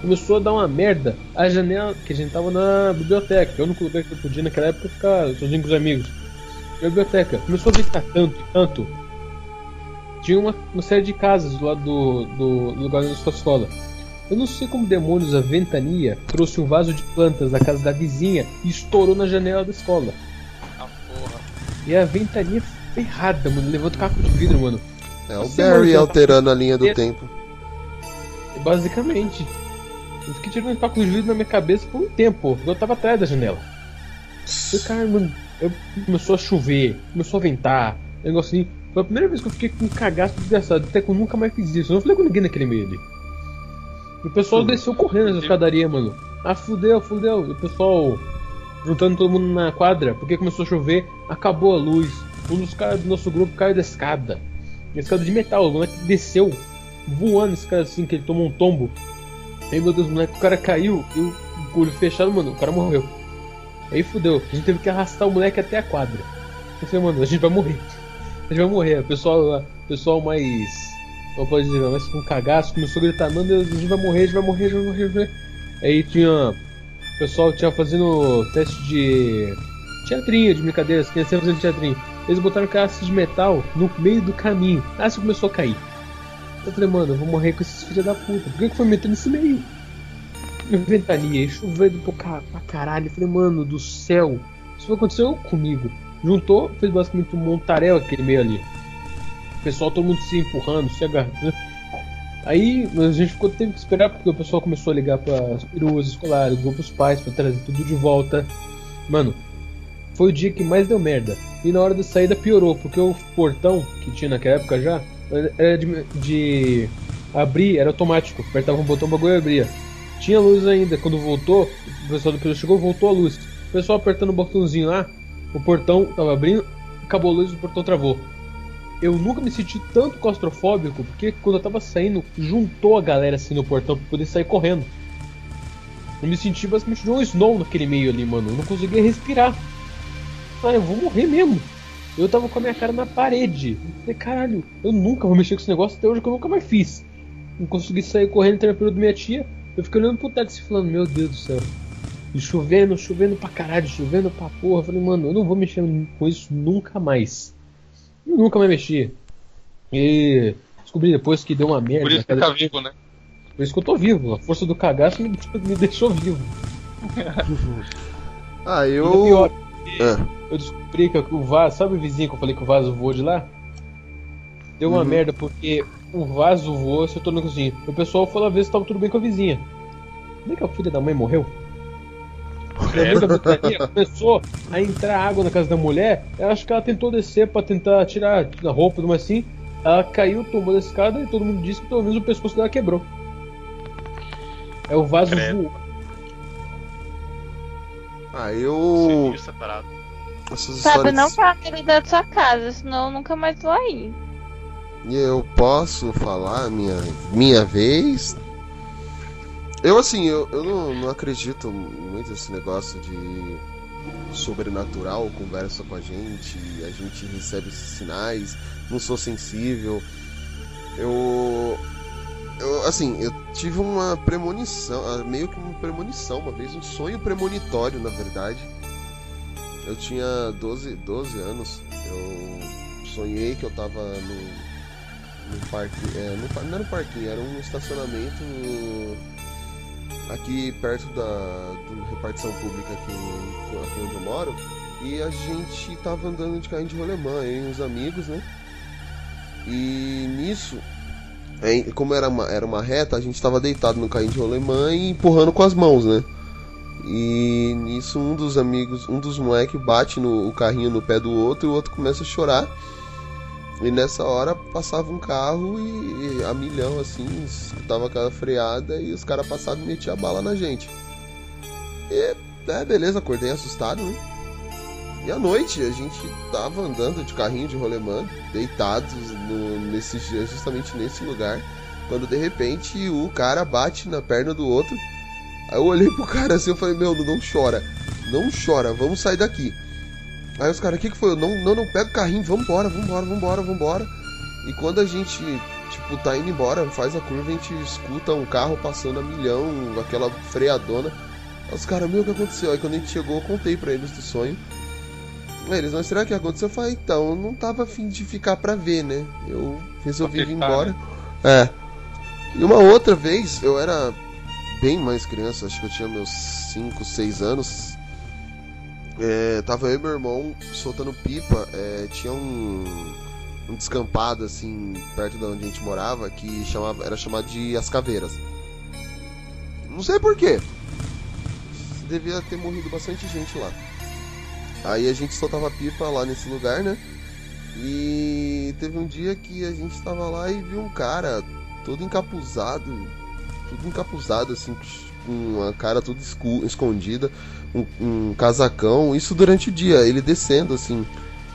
Começou a dar uma merda. A janela, que a gente tava na biblioteca, que é o único lugar que eu podia naquela época ficar sozinho com os amigos. Na biblioteca, começou a ventar tanto, tanto. Tinha uma, uma série de casas do lado do, do, do lugar onde sua escola. Eu não sei como demônios a ventania trouxe um vaso de plantas da casa da vizinha e estourou na janela da escola. Ah, porra. E a ventania ferrada, mano. Levanta o caco de vidro, mano. É o Barry manja- alterando a linha do tempo. Basicamente. Eu fiquei tirando os cacos de vidro na minha cabeça por um tempo, eu tava atrás da janela. E cara, mano, eu, começou a chover, começou a ventar, um negócio assim. Foi a primeira vez que eu fiquei com um cagaço desgraçado, até que eu nunca mais fiz isso. Eu não falei com ninguém naquele meio ali. E o pessoal desceu correndo essa escadaria, mano. Ah, fudeu, fudeu. E o pessoal juntando todo mundo na quadra, porque começou a chover, acabou a luz. Um dos caras do nosso grupo caiu da escada. Uma escada de metal, o moleque desceu voando esse cara assim, que ele tomou um tombo. Aí, meu Deus, moleque, o cara caiu, e o olho fechado, mano, o cara morreu. Aí fudeu, a gente teve que arrastar o moleque até a quadra. Eu falei, mano, a gente vai morrer. A gente vai morrer. O pessoal, o pessoal mais. Como pode dizer, mais com cagaço, começou a gritar, mano, a gente vai morrer, a gente vai morrer, a gente vai morrer, gente vai morrer. Aí tinha. O pessoal tinha fazendo teste de. Teatrinho, de brincadeiras, que sempre fazendo teatrinho. Eles botaram caça de metal no meio do caminho. Ah, você começou a cair. Eu falei, mano, eu vou morrer com esses filhos da puta. Por que, que foi metendo nesse meio? Ventania, e chovendo pra ca- pra caralho. Eu falei, mano do céu, isso aconteceu comigo. Juntou, fez basicamente um montaréu aquele meio ali. O pessoal, todo mundo se empurrando, se agarrando. Aí a gente ficou teve que esperar porque o pessoal começou a ligar para as peruas escolares, grupos pais pra trazer tudo de volta. Mano, foi o dia que mais deu merda. E na hora da saída piorou, porque o portão que tinha naquela época já era de, de abrir, era automático. Apertava um botão, o bagulho abria. Tinha luz ainda. Quando voltou, o pessoal do Peru chegou, voltou a luz. O pessoal apertando o botãozinho lá, o portão tava abrindo, acabou a luz e o portão travou. Eu nunca me senti tanto claustrofóbico, porque quando eu tava saindo, juntou a galera assim no portão pra poder sair correndo. Eu me senti basicamente um Snow naquele meio ali, mano. Eu não conseguia respirar. Ah, eu vou morrer mesmo. Eu tava com a minha cara na parede. Eu falei, caralho, eu nunca vou mexer com esse negócio até hoje que eu nunca mais fiz. Não consegui sair correndo entre a período da minha tia. Eu fiquei olhando pro táxi falando, meu Deus do céu. E chovendo, chovendo pra caralho, chovendo pra porra. Eu falei, mano, eu não vou mexer com isso nunca mais. Eu nunca mais mexi. E descobri depois que deu uma merda. Por isso que tá vivo, né? Por isso que eu tô vivo. A força do cagaço me, me deixou vivo. Ah, eu. Ah, eu descobri que o vaso, sabe o vizinho que eu falei que o vaso voou de lá? Deu uma Uhum. merda porque o vaso voou e acertou na cozinha. O pessoal foi lá ver se tava tudo bem com a vizinha. Como é que a filha da mãe morreu? Ventania começou a entrar água na casa da mulher. Eu acho que ela tentou descer pra tentar tirar a roupa, mais assim. Ela caiu, tomou da escada e todo mundo disse que pelo menos o pescoço dela quebrou. É o vaso Credo. voou. Ah, eu. Isso separado. Essas Sabe, histórias. não fala da sua casa, senão eu nunca mais vou aí. E eu posso falar minha, minha vez? Eu, assim, eu, eu não, não acredito muito nesse negócio de sobrenatural, conversa com a gente, a gente recebe esses sinais, não sou sensível. Eu. Eu, assim, eu tive uma premonição, ah, meio que uma premonição uma vez, um sonho premonitório, na verdade. Eu tinha 12, 12 anos, eu sonhei que eu tava no, no parque. É, no, não era um parquinho, era um estacionamento aqui perto da do repartição pública aqui, aqui onde eu moro. E a gente tava andando de carrinho de rolemã, eu e uns amigos, né? E nisso, é, como era uma, era uma reta, a gente tava deitado no carrinho de rolemã e empurrando com as mãos, né? E nisso um dos amigos, um dos moleques bate no, o carrinho no pé do outro e o outro começa a chorar. E nessa hora passava um carro e, e a milhão assim, escutava aquela freada e os caras passavam e metiam a bala na gente. E é, beleza, acordei assustado, né? E à noite a gente tava andando de carrinho de rolemã, deitados no, nesse, justamente nesse lugar, quando de repente o cara bate na perna do outro. Aí eu olhei pro cara assim, eu falei, meu, não chora, não chora, vamos sair daqui. Aí os caras, o que, que foi? Eu, não, não, não, pega o carrinho, vambora, vambora, vambora, vambora. E quando a gente, tipo, tá indo embora, faz a curva, a gente escuta um carro passando a milhão, aquela freadona. Aí os caras, meu, o que aconteceu? Aí quando a gente chegou, eu contei pra eles do sonho. Eles, mas será que aconteceu? Eu falei, então, eu não tava afim de ficar pra ver, né? Eu resolvi vir tentar, embora. É. E uma outra vez, eu era bem mais criança, acho que eu tinha meus 5, 6 anos. É, tava eu e meu irmão soltando pipa. é, tinha um, um descampado assim, perto de onde a gente morava, que chamava, era chamado de As Caveiras. Não sei porquê. Devia ter morrido bastante gente lá. Aí a gente soltava pipa lá nesse lugar, né? E teve um dia que a gente tava lá e viu um cara todo encapuzado, tudo encapuzado assim, com a cara toda escondida, um, um casacão, isso durante o dia, ele descendo assim,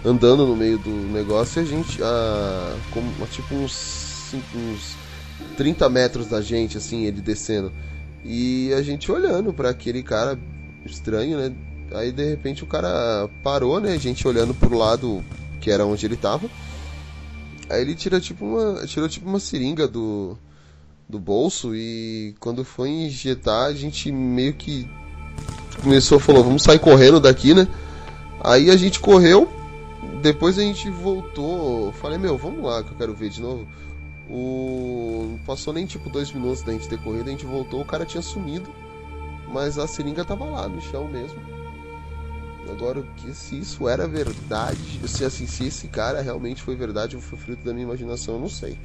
andando no meio do negócio e a gente, a, como, a, tipo uns, uns 30 metros da gente, assim, ele descendo. E a gente olhando pra aquele cara estranho, né? Aí de repente o cara parou, né? A gente olhando pro lado que era onde ele tava. Aí ele tira tipo uma, tirou tipo uma seringa do do bolso e quando foi injetar, a gente meio que começou falou, vamos sair correndo daqui, né? Aí a gente correu, depois a gente voltou, falei, meu, vamos lá que eu quero ver de novo. O não passou nem tipo dois minutos da gente ter corrido, a gente voltou, o cara tinha sumido, mas a seringa tava lá no chão mesmo. Agora, o que se isso era verdade, se assim, se esse cara realmente foi verdade ou foi fruto da minha imaginação, eu não sei.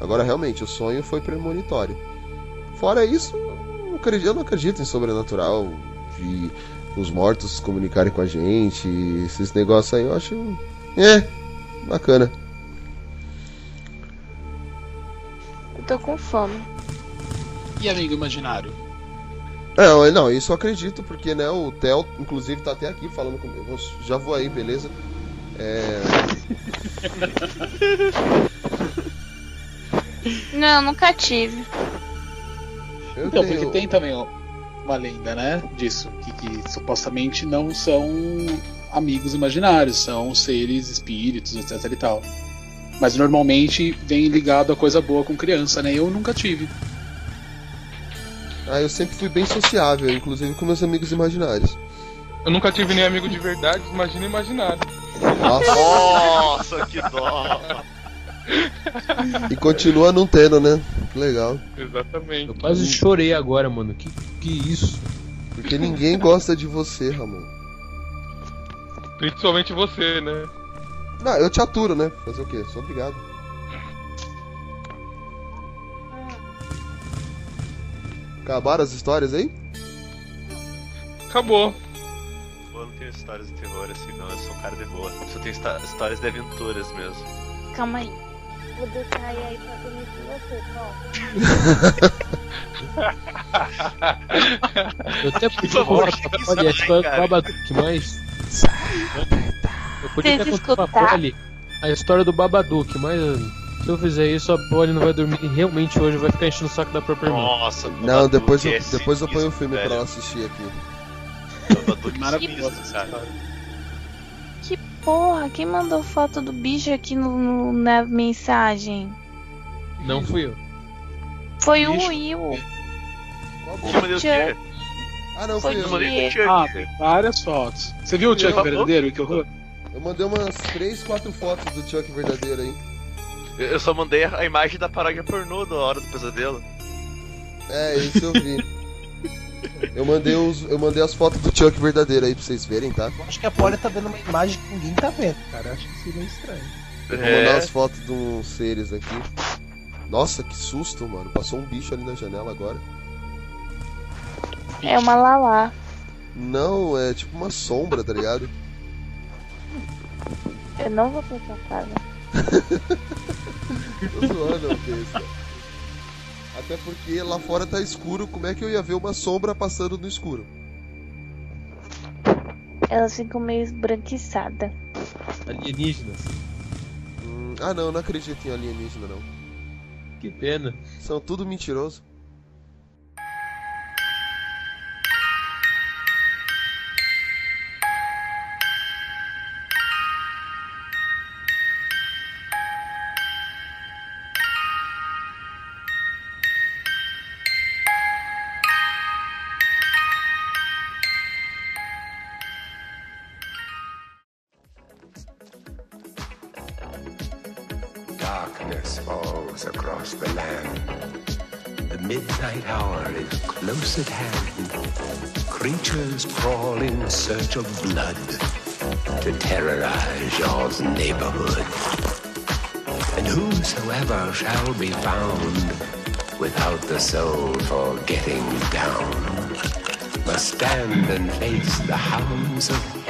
Agora, realmente, o sonho foi premonitório. Fora isso, eu não acredito, eu não acredito em sobrenatural, de os mortos se comunicarem com a gente, esses negócios aí, eu acho. É, bacana. Eu tô com fome. E amigo imaginário? Não, não, isso eu acredito, porque né, o Theo, inclusive, tá até aqui falando comigo. Eu Já vou aí, beleza? É. Não, nunca tive. Eu Então, tenho- porque tem também ó, uma lenda, né? Disso. Que, que supostamente não são amigos imaginários, são seres, espíritos, etc e tal. Mas normalmente vem ligado a coisa boa com criança, né? Eu nunca tive. Ah, eu sempre fui bem sociável, inclusive com meus amigos imaginários. Eu nunca tive nem amigo de verdade, imagina imaginário. Nossa, Nossa, que dó! e continua não tendo, né? Que legal. Exatamente. Eu quase chorei agora, mano. Que, que isso? Porque ninguém gosta de você, Ramon. Principalmente você, né? Não, eu te aturo, né? Fazer o quê? Sou obrigado. Acabaram as histórias aí? Acabou. Eu não tenho histórias de terror assim, não. Eu sou um cara de boa. Só tenho histó- histórias de aventuras mesmo. Calma aí. Vou deixar aí, aí pra dormir com você, ó. Eu até pedi Por favor, fora pra Polly, a história do Babadook, mas. Eu podia ter Vocês contado pra Polly a história do Babadook, mas se eu fizer isso, a Polly não vai dormir realmente hoje, vai ficar enchendo o saco da própria irmã. Nossa, Não, depois eu, é depois eu ponho o filme pra ela assistir aqui. É Maravilhoso. cara. Que porra, quem mandou foto do bicho aqui no, no- na mensagem? Não fui eu. Foi o? Will. Qual quê? Ah, não, Foi fui Eu Ah, Chuck. tem várias fotos. Você viu o Chuck verdadeiro? Que horror. Eu mandei umas 3, 4 fotos do Chuck verdadeiro aí. Eu só mandei a imagem da paródia pornô da hora do pesadelo. É, isso eu vi. Eu mandei, os, eu mandei as fotos do Chuck verdadeiro aí pra vocês verem, tá? Eu acho que a Polly tá vendo uma imagem que ninguém tá vendo, cara. Eu acho que isso é meio estranho. Eu vou mandar É, as fotos de uns seres aqui. Nossa, que susto, mano. Passou um bicho ali na janela agora. É uma Lala. Não, é tipo uma sombra, tá ligado? Eu não vou pra sua casa. Tô zoando, é besta. Até porque lá fora tá escuro, como é que eu ia ver uma sombra passando no escuro? Elas ficam meio esbranquiçadas. Alienígenas. Hum, ah não, não acredito em alienígena não. Que pena. São tudo mentiroso. Shall be found without the soul for getting down. Must stand and face the hounds of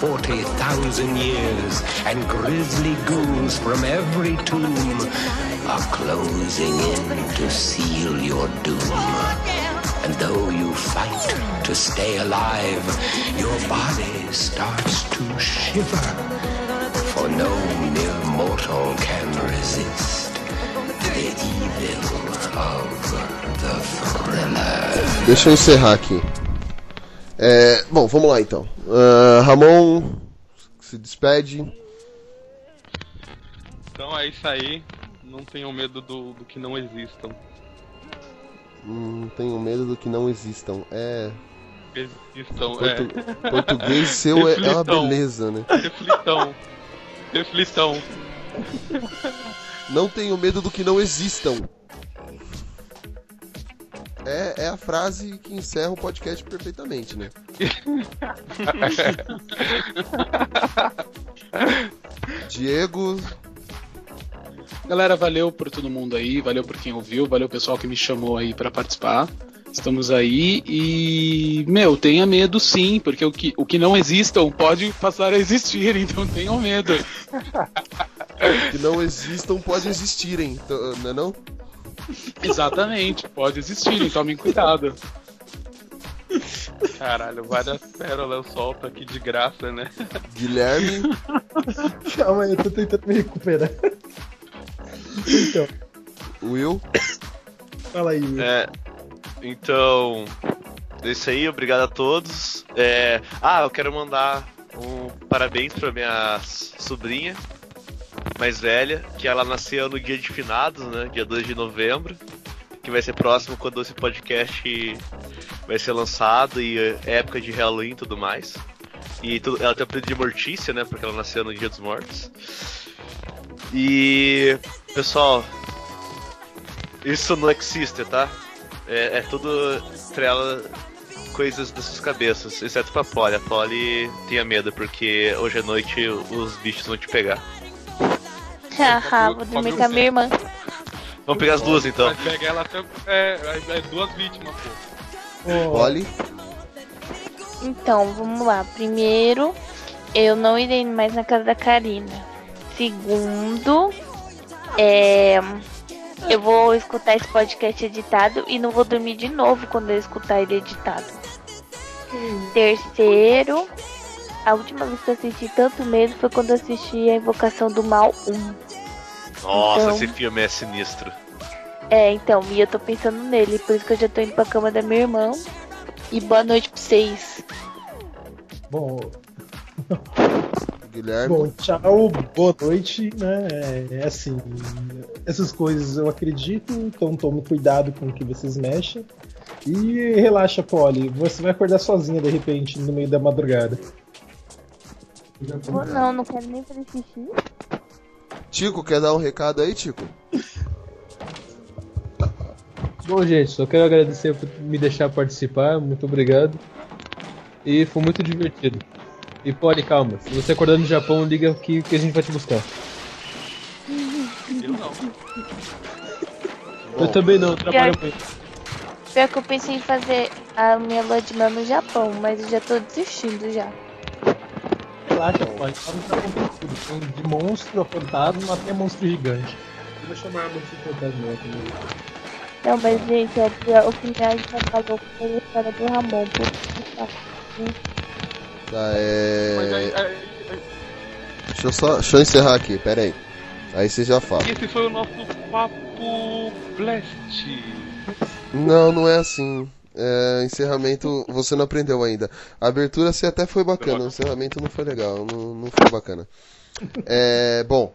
40,000 years, and grisly ghouls from every tomb are closing in to seal your doom. And though you fight to stay alive, your body starts to shiver, for no mere mortal can resist the evil of the thriller. Deixa eu encerrar aqui. É, bom, vamos lá então. Ah, Ramon se despede. Então é isso aí. Não tenham medo do, do que não existam. Hum, tenho medo do que não existam. É. Existam, Portu- é. Português seu é, é uma beleza, né? Reflitam. Reflitam. Não tenho medo do que não existam. É, é a frase que encerra o podcast perfeitamente, né? Diego, Galera, valeu por todo mundo aí, valeu por quem ouviu, valeu o pessoal que me chamou aí pra participar. Estamos aí e, meu, tenha medo sim, porque o que, o que não existam pode passar a existir, então tenham medo. que não existam pode existirem, então, não é não? Exatamente, pode existir, tomem cuidado. Caralho, várias pérolas eu solto aqui de graça, né? Guilherme, Calma aí, eu tô tentando me recuperar. Então, Will, fala aí, Will. É, então, é isso aí, obrigado a todos. É, ah, eu quero mandar um parabéns pra minha sobrinha mais velha, que ela nasceu no dia de finados, né? Dia 2 de novembro. que vai ser próximo quando esse podcast vai ser lançado e é época de Halloween e tudo mais. E ela tem o apelido de Mortícia, né? Porque ela nasceu no Dia dos Mortos. E. Pessoal, isso não existe, tá? É, é tudo trela coisas das suas cabeças, exceto pra Polly. A Polly tenha medo, porque hoje à noite os bichos vão te pegar. Haha, vou dormir com a minha irmã. Vamos pegar as duas então. Vai pegar ela até. É, é duas vítimas, pô. Polly, Então, vamos lá. Primeiro, eu não irei mais na casa da Karina. Segundo, é, eu vou escutar esse podcast editado e não vou dormir de novo quando eu escutar ele editado. Terceiro, a última vez que eu senti tanto medo foi quando eu assisti a Invocação do Mal 1. Nossa, Então- esse filme é sinistro. É, então, e eu tô pensando nele, por isso que eu já tô indo pra cama da minha irmã. E boa noite pra vocês. Bom, Guilherme. Bom, tchau, boa noite, né? É, é assim, essas coisas eu acredito, então tome cuidado com o que vocês mexem. E relaxa, Polly, você vai acordar sozinha de repente no meio da madrugada. Não, não quero nem fazer xixi. Tico, quer dar um recado aí, Tico? Bom, gente, só quero agradecer por me deixar participar, muito obrigado. E foi muito divertido. E pode, calma, se você acordar no Japão, liga aqui que a gente vai te buscar. Eu não. eu também não, eu trabalho com Pior que eu pensei em fazer a minha lua de mel no Japão, mas eu já tô desistindo já. Relaxa, tá. Tem de monstro a fantasma até monstro gigante. Eu vou chamar a monstro fantasma também. Não, mas gente, é o que me atrapalhou foi a história do Ramon. Puta Tá, é. Mas aí, aí- aí- Deixa eu só. Deixa eu encerrar aqui, pera aí. Aí você já fala. esse foi o nosso papo blast. Não, não é assim. É, encerramento, você não aprendeu ainda. A abertura você até foi bacana, o encerramento não foi legal, não, não foi bacana. É, bom,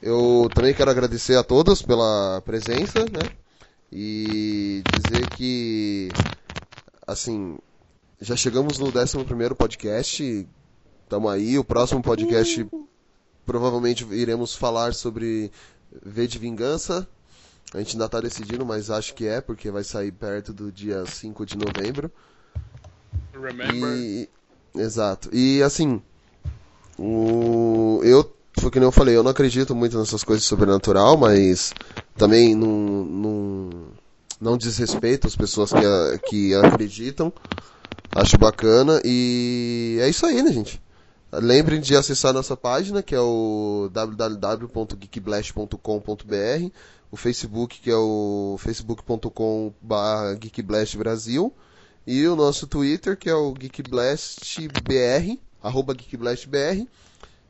eu também quero agradecer a todos pela presença, né? E dizer que, assim, já chegamos no 11 podcast, estamos aí. O próximo podcast provavelmente iremos falar sobre V de Vingança. A gente ainda tá decidindo, mas acho que é, porque vai sair perto do dia 5 de novembro. Remember? E. Exato. E assim. O... Eu. Foi que nem eu falei, eu não acredito muito nessas coisas sobrenatural, mas também não, não, não desrespeito as pessoas que, a- que acreditam. Acho bacana. E é isso aí, né, gente? Lembrem de acessar nossa página, que é o www.geekblast.com.br, o Facebook, que é o facebook.com.br geekblastbrasil, e o nosso Twitter, que é o geekblastbr, arroba geekblastbr.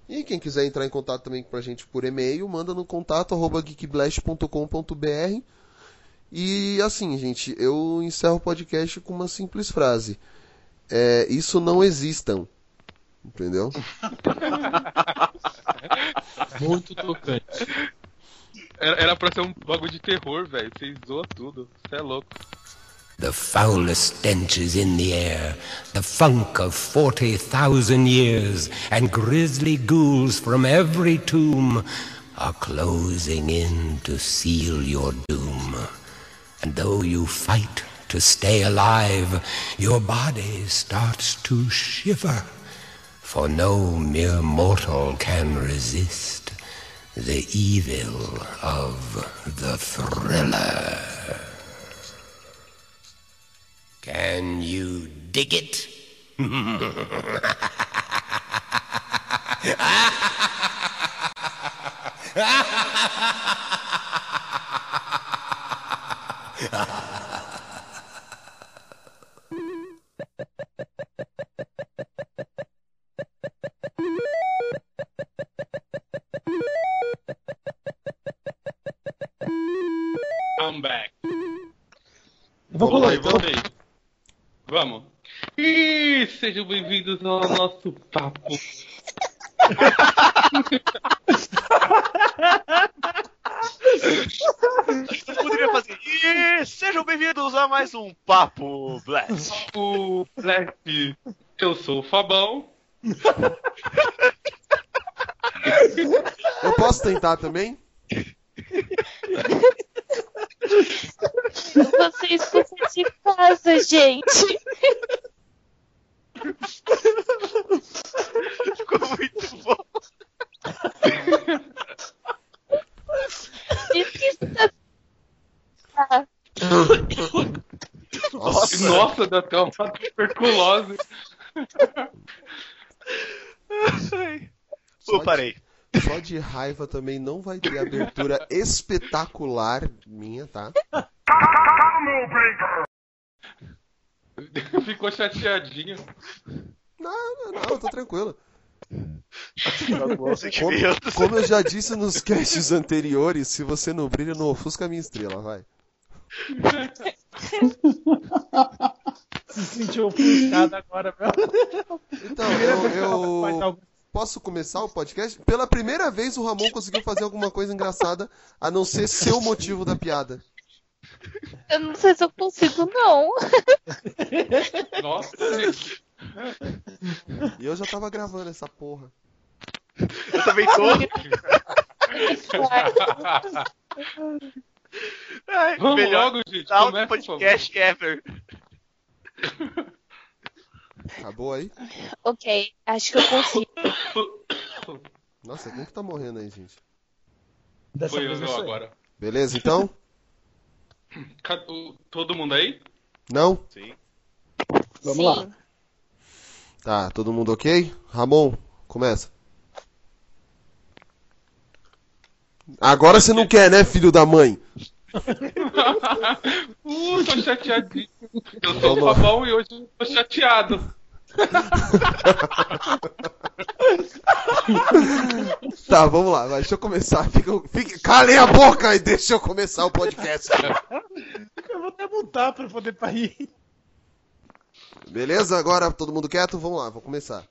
E quem quiser entrar em contato também com a gente por e-mail, manda no contato arroba geekblast.com.br. E assim, gente, eu encerro o podcast com uma simples frase. É, isso não existam. Entendeu? Muito tocante. Era, era pra ser um bagulho de terror, velho. Tudo. Você é louco. The foulest stenches in the air, the funk of 40,000 years, and grisly ghouls from every tomb are closing in to seal your doom. And though you fight to stay alive, your body starts to shiver, for no mere mortal can resist the evil of the thriller. Can you dig it? sejam bem-vindos ao nosso papo. Você poderia fazer. E sejam bem-vindos a mais um Papo Blast. O Black, eu sou o Fabão. Eu posso tentar também? Você escuta de casa, gente. Ficou muito bom. Nossa, Nossa, deu até uma tuberculose. Pô, parei. só de raiva também não vai ter abertura espetacular minha, tá? Ficou chateadinho. Não, não, não, eu tô tranquilo. Bons sentimentos. Como eu já disse nos casts anteriores, se você não brilha, não ofusca a minha estrela, vai. Se sentiu ofuscado agora, meu. Então, eu, eu posso começar o podcast? Pela primeira vez o Ramon conseguiu fazer alguma coisa engraçada, a não ser o motivo da piada. Eu não sei se eu consigo, não. Nossa, E eu já tava gravando essa porra. Eu também tô. Ai, Vamos melhor logo, gente. Começa, podcast ever. Acabou aí? Ok, acho que eu consigo. Nossa, quem que tá morrendo aí, gente? Dessa Foi vez eu não agora. Beleza, então? Todo mundo aí? Não? Sim. Vamos Sim. lá. Tá, todo mundo ok? Ramon, começa. Agora você não quer, né, filho da mãe? Uh, tô chateadinho. Eu sou o Vamos lá. Fabão e hoje eu tô chateado. Tá, vamos lá, vai, deixa eu começar. Fica, fica, calem a boca e deixa eu começar o podcast. Eu vou até mutar pra poder parir. Beleza? Agora todo mundo quieto? Vamos lá, vou começar.